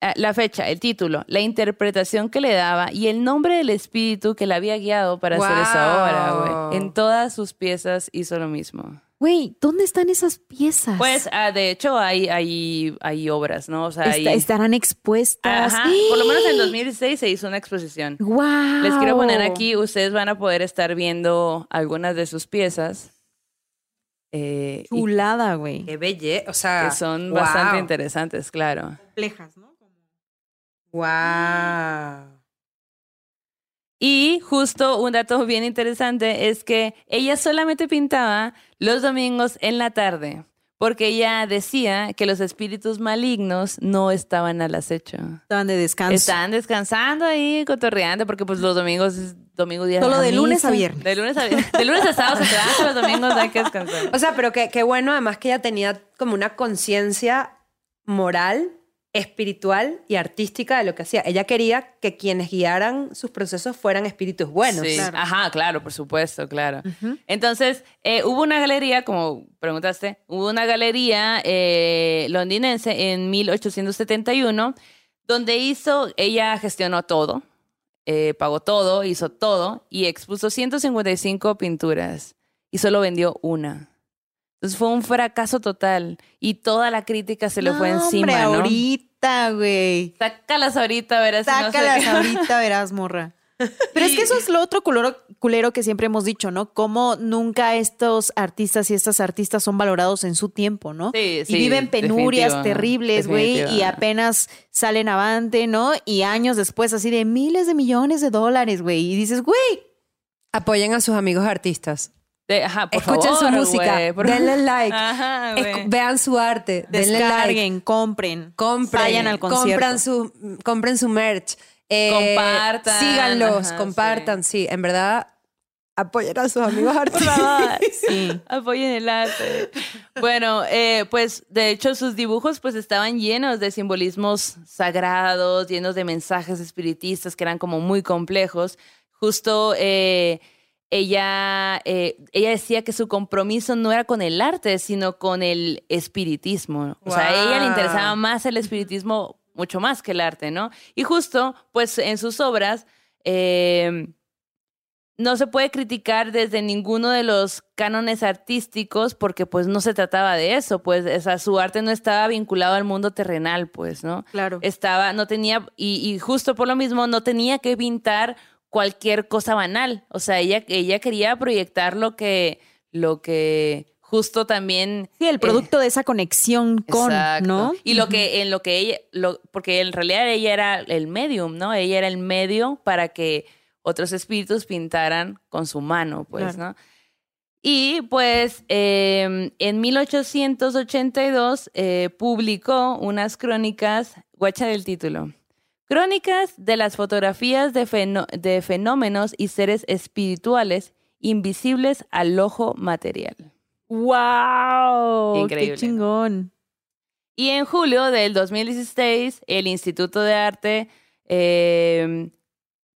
Ah, La fecha, el título, la interpretación que le daba y el nombre del espíritu que la había guiado para hacer esa obra, güey. En todas sus piezas hizo lo mismo. Güey, ¿dónde están esas piezas? Pues, ah, de hecho, hay, hay, hay obras, ¿no? O sea, Está- hay- estarán expuestas. Ajá, por lo menos en 2016 se hizo una exposición. ¡Wow! Les quiero poner aquí, ustedes van a poder estar viendo algunas de sus piezas. eh, Chulada, güey. Qué belle, o sea... que son wow. bastante interesantes, claro. Complejas, ¿no? Wow. Y justo un dato bien interesante es que ella solamente pintaba los domingos en la tarde, porque ella decía que los espíritus malignos no estaban al acecho. Estaban de descanso. Estaban descansando ahí, cotorreando, porque pues los domingos es domingo día Solo de lunes a viernes. De lunes a viernes. De lunes a sábado se trabaja, los domingos hay que descansar. O sea, pero qué bueno además que ella tenía como una conciencia moral, espiritual y artística de lo que hacía. Ella quería que quienes guiaran sus procesos fueran espíritus buenos. Sí. Claro. Ajá, claro, por supuesto, claro. Entonces, eh, hubo una galería, como preguntaste, hubo una galería eh, londinense en 1871, donde hizo, ella gestionó todo, eh, pagó todo, hizo todo y expuso 155 pinturas y solo vendió una. Entonces fue un fracaso total y toda la crítica se le fue encima, Hombre, ¿no? ahorita, güey. Sácalas ahorita, verás. si no se- Sácalas ahorita, verás, morra. *laughs* Pero es que eso es lo otro culero, culero que siempre hemos dicho, ¿no? Cómo nunca estos artistas y estas artistas son valorados en su tiempo, ¿no? Sí, y sí, viven penurias definitivo, terribles, güey, y apenas salen avante, ¿no? Y años después así de miles de millones de dólares, güey. Y dices, güey, Apoyen a sus amigos artistas. De- ajá, por Escuchen su música, por- denle like, Ajá, vean su arte, denle like, compren, compren, vayan al concierto. compran su, compren su merch, eh, Compartan, síganlos, ajá, compartan, sí. en verdad apoyen a sus amigos artistas. Sí. apoyen el arte. Bueno, eh, pues de hecho sus dibujos pues estaban llenos de simbolismos sagrados, llenos de mensajes espiritistas que eran como muy complejos. Justo eh, ella, eh, ella decía que su compromiso no era con el arte, sino con el espiritismo. O sea, a ella le interesaba más el espiritismo mucho más que el arte, ¿no? Y justo, pues en sus obras, eh, no se puede criticar desde ninguno de los cánones artísticos porque pues no se trataba de eso, pues o sea, su arte no estaba vinculado al mundo terrenal, pues, ¿no? Claro. Estaba, no tenía, y, y justo por lo mismo no tenía que pintar cualquier cosa banal. O sea, ella, ella quería proyectar lo que, lo que justo también Sí, el eh, producto de esa conexión con, Exacto. ¿no? Y lo que, en lo que ella, lo, porque en realidad ella era el medium, ¿no? Ella era el medio para que otros espíritus pintaran con su mano, pues, Claro. ¿no? Y pues eh, en 1882 eh, publicó unas crónicas, guacha del título, Crónicas de las fotografías de, fenó- de fenómenos y seres espirituales invisibles al ojo material. ¡Wow! Increíble, ¡Qué chingón! Y en julio del 2016, el Instituto de Arte eh,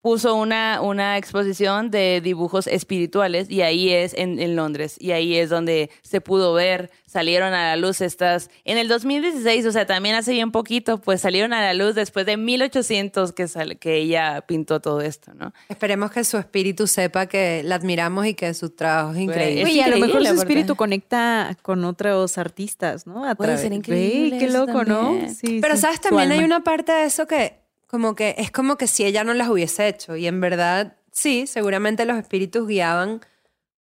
puso una, una exposición de dibujos espirituales y ahí es en, en Londres y ahí es donde se pudo ver, salieron a la luz estas, en el 2016, o sea, también hace bien poquito, pues salieron a la luz después de 1800 que, sal- que ella pintó todo esto, ¿no? Esperemos que su espíritu sepa que la admiramos y que su trabajo es increíble. Es Oye, a lo mejor increíble, su espíritu conecta con otros artistas, ¿no? A Puede través- ser increíble Ve, Qué loco, ¿no? también. Sí, Pero sí, sabes, también hay una parte de eso que como que es como que si ella no las hubiese hecho y en verdad sí, seguramente los espíritus guiaban,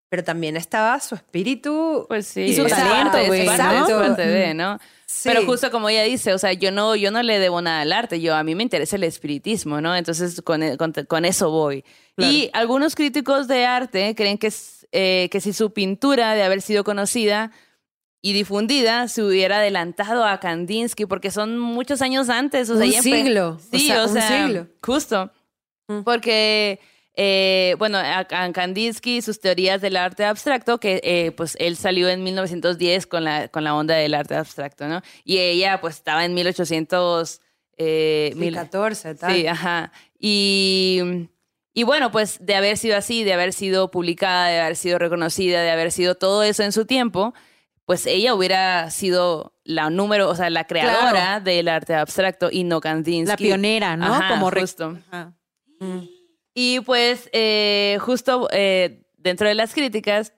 pero también estaba su espíritu Pues sí. Y su talento, güey, parte, ¿no? es parte de, ¿no? Sí. Pero justo como ella dice, o sea, yo no, yo no le debo nada al arte, yo a mí me interesa el espiritismo, ¿no? Entonces con, e- con, con eso voy. Y algunos críticos de arte creen que, eh, que si su pintura de haber sido conocida y difundida se hubiera adelantado a Kandinsky porque son muchos años antes, o sea, Un siglo, o Sí, sea, o un sea, siglo. justo. Mm. Porque, eh, bueno, a, a Kandinsky, sus teorías del arte abstracto, que eh, pues él salió en 1910 con la, con la onda del arte abstracto, ¿no? Y ella pues estaba en 1800... Eh, Sí, mil- 14, tal. Sí, ajá. Y, y bueno, pues de haber sido así, de haber sido publicada, de haber sido reconocida, de haber sido todo eso en su tiempo, pues ella hubiera sido la número, o sea, la creadora Claro. del arte abstracto y no Kandinsky. La pionera, ¿no? Ajá, Como justo. Ajá. Mm. Y pues eh, justo eh, dentro de las críticas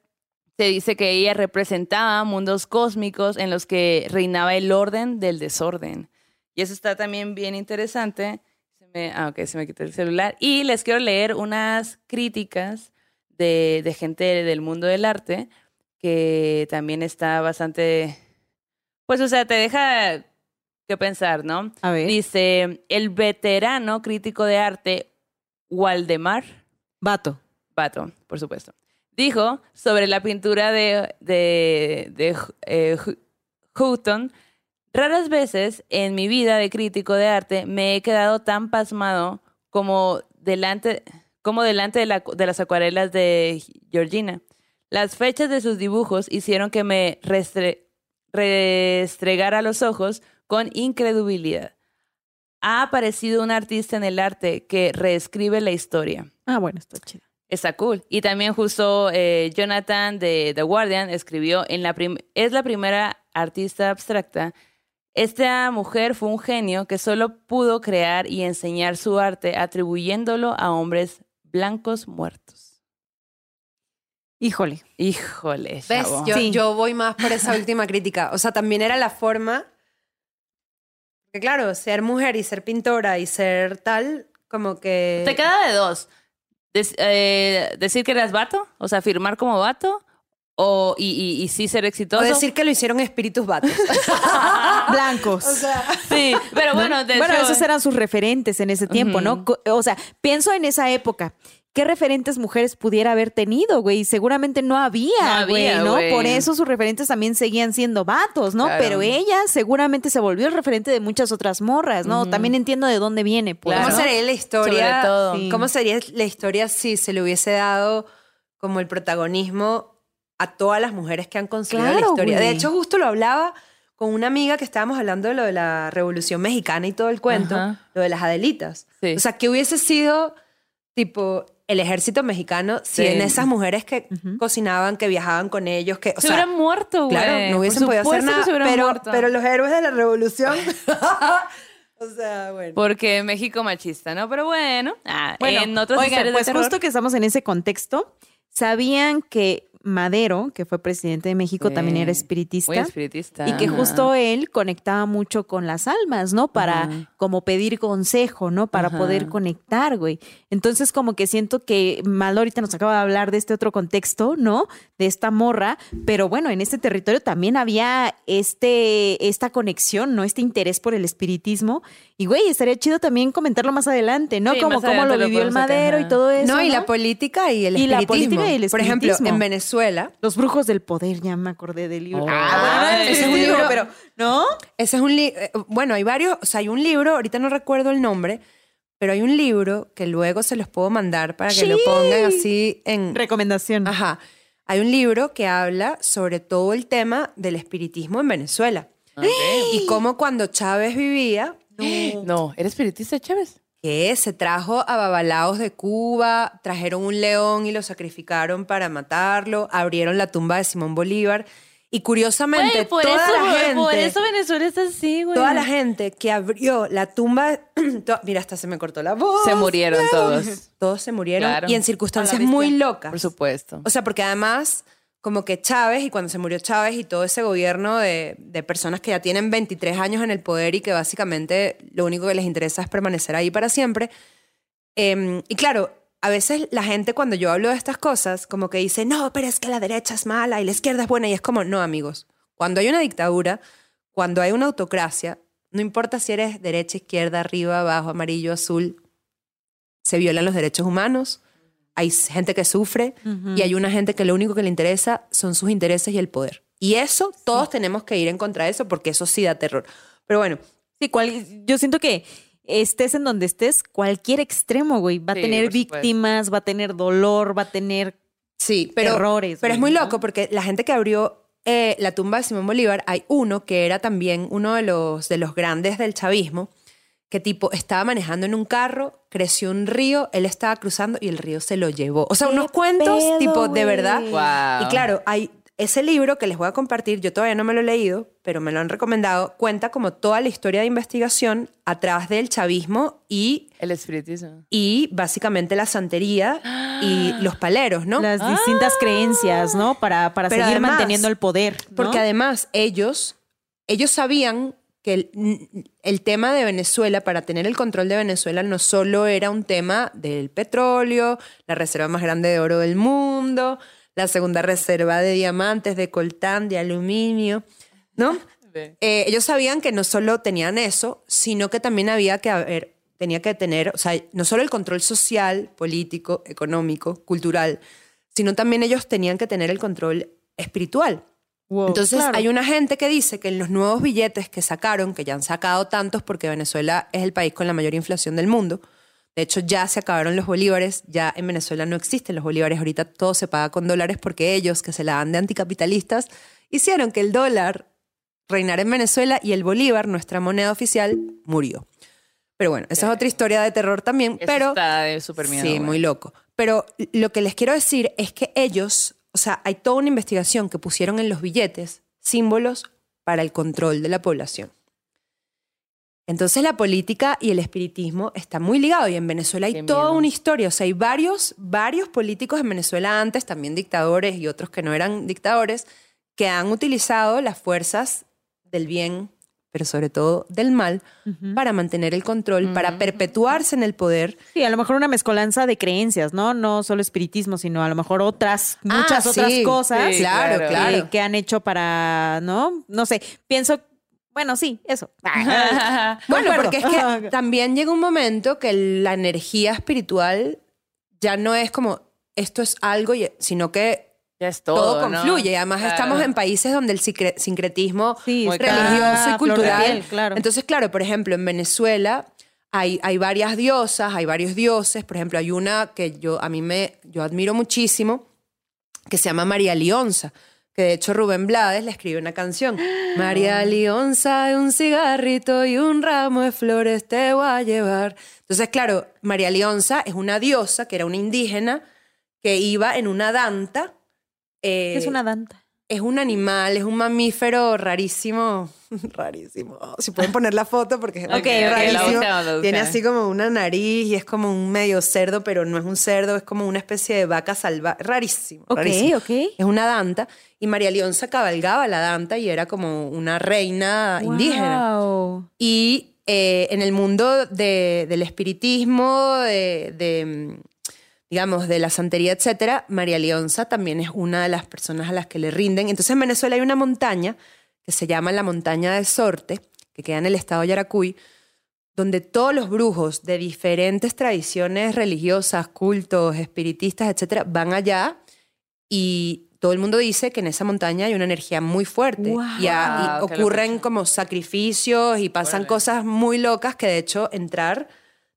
se dice que ella representaba mundos cósmicos en los que reinaba el orden del desorden. Y eso está también bien interesante. Se me, ah, ok, se me quitó el celular. Y les quiero leer unas críticas de, de gente del mundo del arte que también está bastante, pues o sea, te deja que pensar, ¿no? A ver. Dice, el veterano crítico de arte Waldemar Vato. Bato, por supuesto, dijo sobre la pintura de, de, de eh, Houghton, raras veces en mi vida de crítico de arte me he quedado tan pasmado como delante, como delante de, la- de las acuarelas de Georgina. Las fechas de sus dibujos hicieron que me restre- restregara los ojos con incredulidad. Ha aparecido un artista en el arte que reescribe la historia. Ah, bueno, está chido. Está cool. Y también justo eh, Jonathan de The Guardian escribió, en la prim- es la primera artista abstracta. Esta mujer fue un genio que solo pudo crear y enseñar su arte atribuyéndolo a hombres blancos muertos. Híjole. Híjole, ¿Ves? Yo, Sí. yo voy más por esa última *laughs* crítica. O sea, también era la forma. Que claro, ser mujer y ser pintora y ser tal, como que. Te queda de dos. Des- eh, decir que eras vato, o sea, firmar como vato, o, y, y, y sí ser O exitoso. decir que lo hicieron espíritus vatos. *laughs* *laughs* Blancos. Sí, pero ¿no? bueno, de bueno, hecho- esos eran sus referentes en ese tiempo, ¿no? O sea, pienso en esa época qué referentes mujeres pudiera haber tenido, güey. Seguramente no había, güey, ¿no? Por eso sus referentes también seguían siendo vatos, ¿no? Claro. Pero ella seguramente se volvió el referente de muchas otras morras, ¿no? También entiendo de dónde viene, pues, ¿Cómo sería la historia? Sobre todo. Sí. ¿Cómo sería la historia si se le hubiese dado como el protagonismo a todas las mujeres que han construido la Claro, historia? De güey. hecho, justo lo hablaba con una amiga que estábamos hablando de lo de la Revolución Mexicana y todo el cuento, Ajá. lo de las Adelitas. Sí. O sea, que hubiese sido tipo el ejército mexicano si Sí. en esas mujeres que cocinaban, que viajaban con ellos, que, o se sea, hubieran muerto, güey. Claro, no hubiesen podido hacer nada. se hubieran Pero, muerto. pero los héroes de la revolución. *laughs* o sea, bueno. Porque México machista, ¿no? Pero bueno, ah, Bueno, en otras oigan, pues de terror. justo que estamos en ese contexto, ¿sabían que Madero, que fue presidente de México, Sí. también era Muy espiritista? espiritista. Y que ajá. justo él conectaba mucho con las almas, ¿no? Para Ajá. Como pedir consejo, ¿no? Para Ajá. poder conectar, güey. Entonces como que siento que Mal ahorita nos acaba de hablar de este otro contexto, ¿no? De esta morra, pero bueno, en este territorio también había este, esta conexión, ¿no? Este interés por el espiritismo. Y güey, estaría chido también comentarlo más adelante, ¿no? Sí, como cómo lo vivió el sacar, Madero y todo eso. no, y ¿no? la política y el Y la espiritismo. política y el Por ejemplo, espiritismo. en Venezuela, Los brujos del poder, ya me acordé del libro. Oh. Ah, bueno, ese es un libro, pero ¿no? ese es un libro. Bueno, hay varios. O sea, hay un libro, ahorita no recuerdo el nombre, pero hay un libro que luego se los puedo mandar para que lo pongan así en. Recomendación. Ajá. Hay un libro que habla sobre todo el tema del espiritismo en Venezuela. Y cómo cuando Chávez vivía, *gasps* No, ¿eres espiritista, Chávez? que se trajo a babalaos de Cuba, trajeron un león y lo sacrificaron para matarlo, abrieron la tumba de Simón Bolívar. Y curiosamente, por, toda eso, la gente, por eso Venezuela está así, güey. toda la gente que abrió la tumba, *clears throat* to- mira, hasta se me cortó la voz. Se murieron todos. *laughs* Todos se murieron Claro. y en circunstancias muy locas. Por supuesto. O sea, porque además, como que Chávez, y cuando se murió Chávez y todo ese gobierno de, de personas que ya tienen 23 años en el poder y que básicamente lo único que les interesa es permanecer ahí para siempre. em, y claro, a veces la gente cuando yo hablo de estas cosas, como que dice, no, pero es que la derecha es mala y la izquierda es buena. Y es como, no, amigos. Cuando hay una dictadura, cuando hay una autocracia, no importa si eres derecha, izquierda, arriba, abajo, amarillo, azul, se violan los derechos humanos, hay gente que sufre y hay una gente que lo único que le interesa son sus intereses y el poder. Y eso, todos tenemos que ir en contra de eso porque eso sí da terror. Pero bueno, Sí, cual- yo siento que estés en donde estés, cualquier extremo, güey, va a Sí, tener víctimas, va a tener dolor, va a tener sí, pero, errores. pero es muy ¿no? loco porque la gente que abrió eh, la tumba de Simón Bolívar, hay uno que era también uno de los, de los grandes del chavismo, que tipo estaba manejando en un carro, creció un río, él estaba cruzando y el río se lo llevó. O sea, ¿Qué unos cuentos pedo, tipo de verdad. Wow. Y claro, hay ese libro que les voy a compartir, yo todavía no me lo he leído, pero me lo han recomendado, cuenta como toda la historia de investigación atrás del chavismo y, El espiritismo. y básicamente la santería y *gasps* los paleros, ¿no? Las distintas creencias, ¿no? Para, para Pero seguir además- manteniendo el poder. ¿no? Porque además ellos, ellos sabían que el, el tema de Venezuela, para tener el control de Venezuela, no solo era un tema del petróleo, la reserva más grande de oro del mundo, la segunda reserva de diamantes, de coltán, de aluminio, ¿no? *laughs* Eh, ellos sabían que no solo tenían eso, sino que también había que haber, tenía que tener, o sea, no solo el control social, político, económico, cultural, sino también ellos tenían que tener el control espiritual. Wow, Entonces claro. hay una gente que dice que en los nuevos billetes que sacaron, que ya han sacado tantos porque Venezuela es el país con la mayor inflación del mundo, de hecho ya se acabaron los bolívares, ya en Venezuela no existen los bolívares, ahorita todo se paga con dólares porque ellos, que se la dan de anticapitalistas, hicieron que el dólar reinara en Venezuela y el bolívar, nuestra moneda oficial, murió. Pero bueno, esa es otra historia de terror también, Eso pero... está de súper miedo. Sí, muy loco. Pero lo que les quiero decir es que ellos, o sea, hay toda una investigación que pusieron en los billetes símbolos para el control de la población. Entonces la política y el espiritismo están muy ligados y en Venezuela hay toda una historia, o sea, hay varios, varios políticos en Venezuela antes, también dictadores y otros que no eran dictadores, que han utilizado las fuerzas del bien, pero sobre todo del mal, para mantener el control, para perpetuarse en el poder Sí, a lo mejor una mezcolanza de creencias, ¿no? No solo espiritismo, sino a lo mejor otras, muchas Ah, otras cosas sí, claro, claro. claro. que, que han hecho para, ¿no? No sé, pienso, bueno, sí, eso. *laughs* Bueno, porque es que también llega un momento que la energía espiritual ya no es como esto es algo, sino que Ya es todo, todo, ¿no? confluye. Y además Claro. estamos en países donde el sincre- sincretismo Sí, religioso y de cultural. piel, claro. Entonces, claro, por ejemplo, en Venezuela hay, hay varias diosas, hay varios dioses. Por ejemplo, hay una que yo a mí me yo admiro muchísimo que se llama María Lionza, que de hecho Rubén Blades le escribe una canción. *gasps* María Lionza, un cigarrito y un ramo de flores te voy a llevar. Entonces, claro, María Lionza es una diosa que era una indígena que iba en una danta. eh, Es una danta. Es un animal, es un mamífero rarísimo. *laughs* rarísimo. Oh, si pueden poner la foto porque es Ok, ok, rarísimo. Tiene así como una nariz y es como un medio cerdo, pero no es un cerdo, es como una especie de vaca salvaje. Rarísimo. Ok, rarísimo. ok. Es una danta. Y María Leonza cabalgaba la danta y era como una reina indígena. Wow. Y eh, en el mundo de- del espiritismo, de, de, digamos, de la santería, etcétera, María Leonza también es una de las personas a las que le rinden. Entonces en Venezuela hay una montaña que se llama la montaña de Sorte, que queda en el estado de Yaracuy, donde todos los brujos de diferentes tradiciones religiosas, cultos, espiritistas, etcétera, van allá y todo el mundo dice que en esa montaña hay una energía muy fuerte y, a- y Wow, qué ocurren como sacrificios y pasan Órale. cosas muy locas que de hecho entrar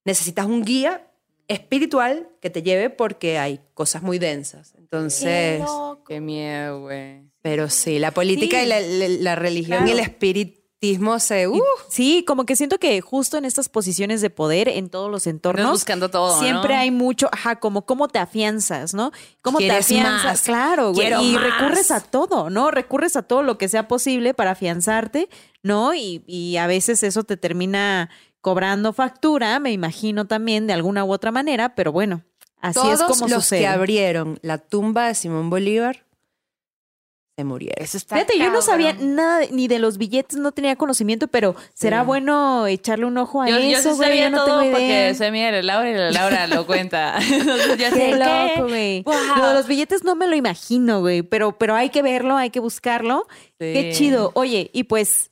necesitas un guía espiritual que te lleve porque hay cosas muy densas. Entonces, Qué miedo, güey. pero sí, la política Sí. y la, la- la religión y el espiritismo se... uh, Sí, como que siento que justo en estas posiciones de poder, en todos los entornos, buscando todo, ¿no? siempre hay mucho, ajá, como cómo te afianzas, ¿no? ¿Cómo te ¿Quieres afianzas? más? Claro, güey. Quiero Y más. recurres a todo, ¿no? Recurres a todo lo que sea posible para afianzarte, ¿no? Y, y a veces eso te termina cobrando factura, me imagino también, de alguna u otra manera, pero bueno, así Todos es como los sucede. que abrieron la tumba de Simón Bolívar se murieron. Eso está Fíjate, yo no sabía nada ni de los billetes, no tenía conocimiento, pero será Sí. bueno echarle un ojo a Yo, yo eso, sí güey, sabía yo no todo tengo porque soy de Laura y la Laura lo cuenta. *laughs* Entonces Qué sé loco, güey. Wow. Lo de los billetes no me lo imagino, güey, pero, pero hay que verlo, hay que buscarlo. Qué chido. Oye, y pues,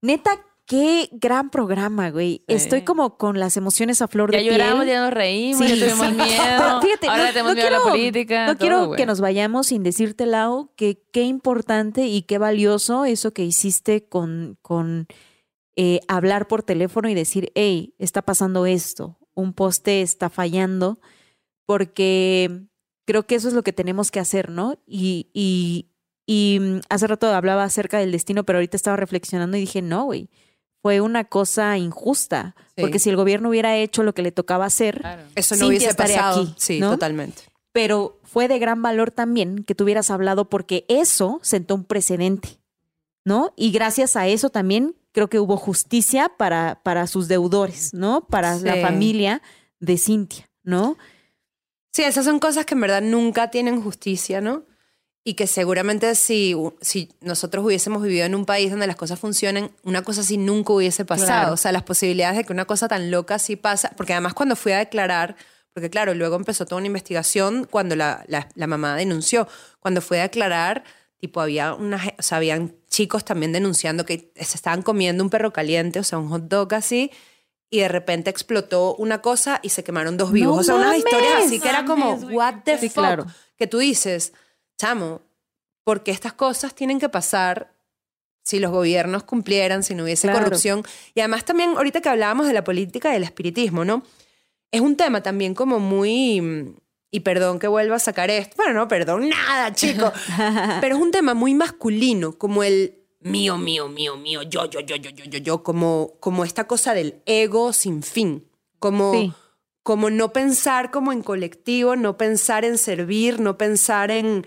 neta, qué gran programa, güey. Sí. Estoy como con las emociones a flor Ya de lloramos, piel. ya nos reímos, Sí, ya tuvimos miedo. *laughs* Fíjate, Ahora no- tenemos no miedo a la quiero- política. No todo, quiero güey. que nos vayamos sin decirte, Lau, que qué importante y qué valioso eso que hiciste con, con eh, hablar por teléfono y decir, hey, está pasando esto, un poste está fallando, porque creo que eso es lo que tenemos que hacer, ¿no? Y, y, y mm, hace rato hablaba acerca del destino, pero ahorita estaba reflexionando y dije, no, güey, fue una cosa injusta, Sí. porque si el gobierno hubiera hecho lo que le tocaba hacer, Claro. Eso no Cintia hubiese estaría pasado. aquí, sí, ¿no? totalmente. pero fue de gran valor también que tú hubieras hablado porque eso sentó un precedente, ¿no? Y gracias a eso también creo que hubo justicia para, para sus deudores, ¿no? Para la familia de Cintia, ¿no? Sí, esas son cosas que en verdad nunca tienen justicia, ¿no? Y que seguramente si, si nosotros hubiésemos vivido en un país donde las cosas funcionen, una cosa así nunca hubiese pasado. Claro. O sea, las posibilidades de que una cosa tan loca así pasa. Porque además cuando fui a declarar, porque claro, luego empezó toda una investigación cuando la, la, la mamá denunció. Cuando fui a declarar, tipo, había una, ge- o sea, habían chicos también denunciando que se estaban comiendo un perro caliente, o sea, un hot dog así, y de repente explotó una cosa y se quemaron dos vivos. ¡No o sea, unas historias así que era como, what the Sí, fuck? claro. Que tú dices, chamo, porque estas cosas tienen que pasar si los gobiernos cumplieran, si no hubiese Claro. corrupción. Y además también, ahorita que hablábamos de la política y del espiritismo, ¿no? Es un tema también como muy... mm, Y perdón que vuelva a sacar esto. Bueno, no, perdón, nada, chico. *laughs* Pero es un tema muy masculino, como el mío, mío, mío, mío, yo, yo, yo, yo, yo, yo, yo, como, como esta cosa del ego sin fin. Como, Sí. como no pensar como en colectivo, no pensar en servir, no pensar en,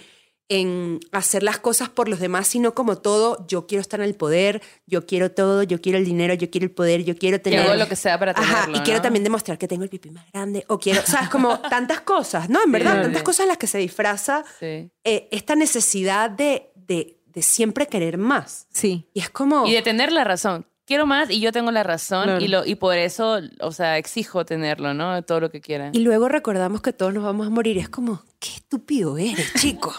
en hacer las cosas por los demás, sino como todo, yo quiero estar en el poder, yo quiero todo, yo quiero el dinero, yo quiero el poder, yo quiero tener... hago lo que sea para Ajá, tenerlo, y quiero también demostrar que tengo el pipí más grande, o quiero, sabes, como tantas cosas, ¿no? En verdad, Sí. tantas cosas en las que se disfraza Sí. eh, esta necesidad de, de, de siempre querer más. Sí. Y es como... Y de tener la razón. Quiero más y yo tengo la razón Claro. y, lo, y por eso, o sea, exijo tenerlo, ¿no? Todo lo que quiera. Y luego recordamos que todos nos vamos a morir. Y es como, qué estúpido eres, chico.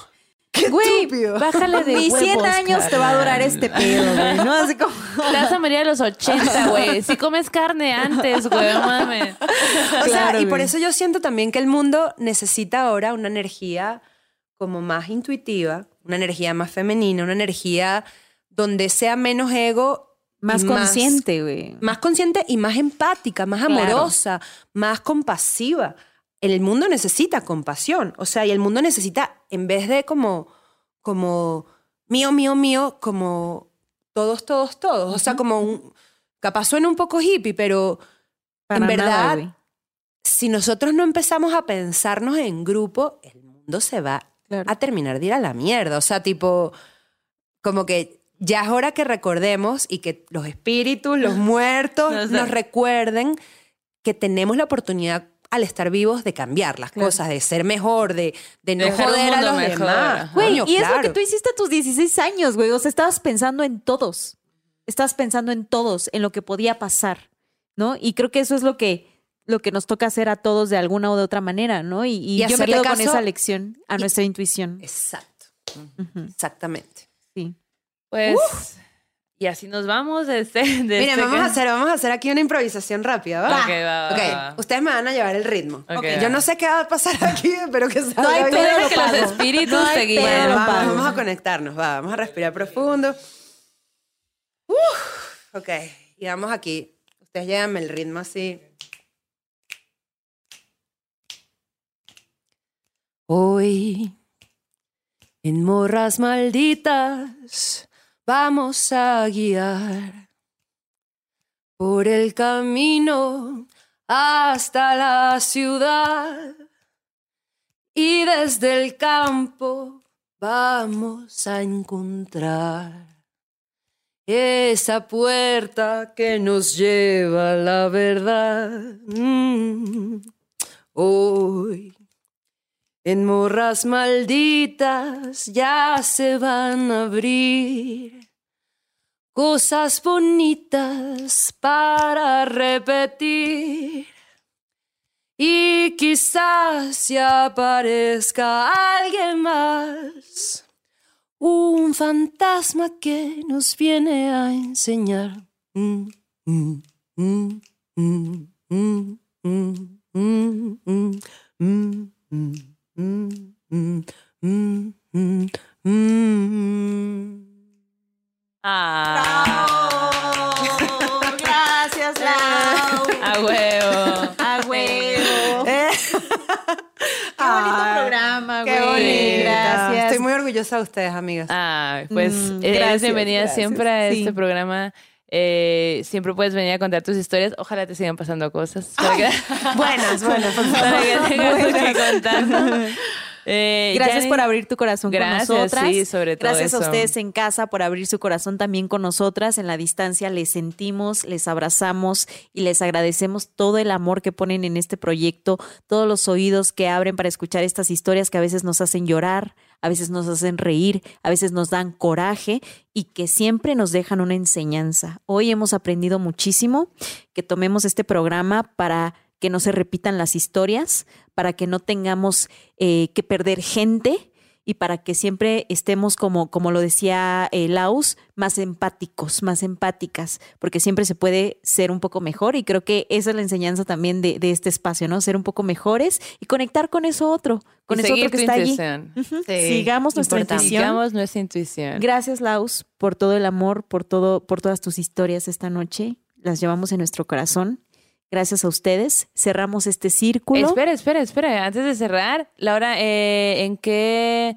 Qué Güey, estúpido. Bájale de 100 huevos, años te va a durar este pedo, güey. ¿No? Así como. Te vas a morir a los 80, güey. Si comes carne antes, güey, no mames. O sea, Claro, y por eso yo siento también que el mundo necesita ahora una energía como más intuitiva, una energía más femenina, una energía donde sea menos ego. y Más consciente, güey. Más consciente y más empática, más Claro. amorosa, más compasiva. El mundo necesita compasión. O sea, y el mundo necesita, en vez de como, como mío, mío, mío, como todos, todos, todos. O sea, como un. Capaz suena un poco hippie, pero Para en verdad, si nosotros no empezamos a pensarnos en grupo, el mundo se va Claro. a terminar de ir a la mierda. O sea, tipo, como que ya es hora que recordemos y que los espíritus, los *laughs* muertos, O sea- nos recuerden que tenemos la oportunidad al estar vivos de cambiar las Claro. cosas, de ser mejor, de, de no Dejar joder a los mejor, demás. Güey, Coño, y es lo que claro. tú hiciste a tus 16 años, güey. O sea, estabas pensando en todos. Estabas pensando en todos, en lo que podía pasar, ¿no? Y creo que eso es lo que, lo que nos toca hacer a todos de alguna o de otra manera, ¿no? Y, y Y yo me quedo con esa lección a nuestra intuición. Exacto, exactamente. Sí. Pues, y así nos vamos de este. De Miren, este vamos a hacer, vamos a hacer aquí una improvisación rápida, ¿va? Ok, va, va, Ok, va. ustedes me van a llevar el ritmo. Ok, Ok, va. Yo no sé qué va a pasar *laughs* aquí, pero que salga No hay pedo, que los espíritus No te guíen. Bueno, vamos a conectarnos, va, vamos a respirar profundo. Uf, ok, y vamos aquí. Ustedes llévenme el ritmo así. Hoy, en morras malditas, vamos a guiar por el camino hasta la ciudad. Y desde el campo vamos a encontrar esa puerta que nos lleva a la verdad. Mm. Hoy, en morras malditas, ya se van a abrir cosas bonitas para repetir. Y quizás se aparezca alguien más, un fantasma que nos viene a enseñar. Mm, mm, mm, Gracias, Lau. A huevo. A huevo. Qué bonito programa, güey. Qué. Gracias. Estoy muy orgullosa de ustedes, amigas. Ah, pues mm, eh, gracias, bienvenida siempre a este programa eh, siempre puedes venir a contar tus historias. Ojalá te sigan pasando cosas. *laughs* Buenas, buenas. por *laughs* para que tengas que. Eh, Gracias por abrir tu corazón Gracias, con nosotras. sí, sobre todo Gracias a ustedes en casa por abrir su corazón también con nosotras. En la distancia les sentimos, les abrazamos y les agradecemos todo el amor que ponen en este proyecto, todos los oídos que abren para escuchar estas historias que a veces nos hacen llorar, a veces nos hacen reír, a veces nos dan coraje y que siempre nos dejan una enseñanza. Hoy hemos aprendido muchísimo, que tomemos este programa para que no se repitan las historias, para que no tengamos eh, que perder gente y para que siempre estemos, como, como lo decía eh, Laus, más empáticos, más empáticas, porque siempre se puede ser un poco mejor y creo que esa es la enseñanza también de, de este espacio, ¿no? Ser un poco mejores y conectar con eso otro, con y eso otro que está allí. Sí, Sigamos nuestra importante. intuición. Sigamos nuestra intuición. Gracias, Laus, por todo el amor, por todo, por todas tus historias esta noche. Las llevamos en nuestro corazón. Gracias a ustedes. Cerramos este círculo. Espera, espera, espera. Antes de cerrar, Laura, eh, ¿en qué,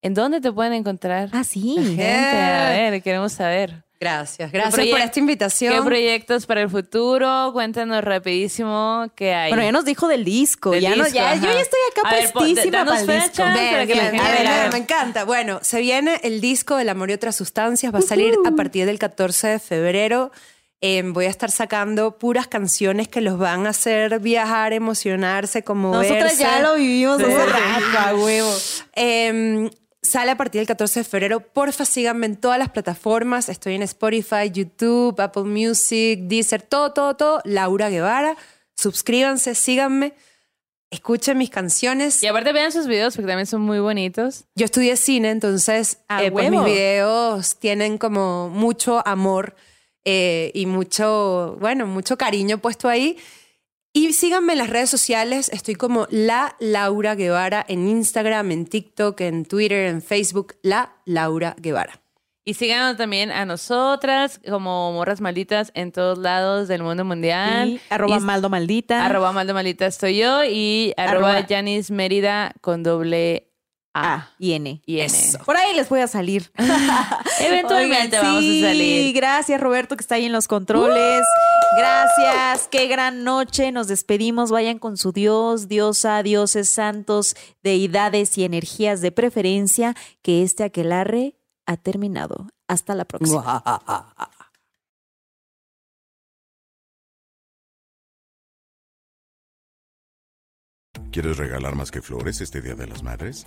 en dónde te pueden encontrar? Ah, sí. La gente, a ver, queremos saber. Gracias, gracias por esta invitación. ¿Qué proyectos para el futuro? Cuéntanos rapidísimo qué hay. Bueno, ya nos dijo del disco. Del ya no, disco, ya, ajá. yo ya estoy acá A puestísima danos para el disco. fecha. Ven, para que la ven, gente a ver, vea. a ver, me encanta. Bueno, se viene el disco del amor y otras sustancias. Va a salir a partir del 14 de febrero. Eh, voy a estar sacando puras canciones que los van a hacer viajar, emocionarse, como Nosotras ya lo vivimos hace rato, a huevo. Em, sale a partir del 14 de febrero. Porfa, síganme en todas las plataformas. Estoy en Spotify, YouTube, Apple Music, Deezer, todo, todo, todo. Laura Guevara. Suscríbanse, síganme. escuchen mis canciones. Y aparte vean sus videos porque también son muy bonitos. Yo estudié cine, entonces ¡A eh, pues mis videos tienen como mucho amor eh, y mucho, bueno, mucho cariño puesto ahí. Y síganme en las redes sociales, estoy como la Laura Guevara en Instagram, en TikTok, en Twitter, en Facebook, la Laura Guevara. Y síganos también a nosotras como Morras Malditas en todos lados del mundo mundial. Y arroba Y- maldo maldita. Arroba Maldo Maldita estoy yo y arroba Arroba- Mérida con doble A. A y N. Y N. Eso. Por ahí les voy a salir. *laughs* Eventualmente Oigan, vamos sí, a salir. Gracias, Roberto, que está ahí en los controles. Gracias. Qué gran noche. Nos despedimos. Vayan con su Dios, diosa, dioses santos, deidades y energías de preferencia. Que este aquelarre ha terminado. Hasta la próxima. *laughs* ¿Quieres regalar más que flores este Día de las Madres?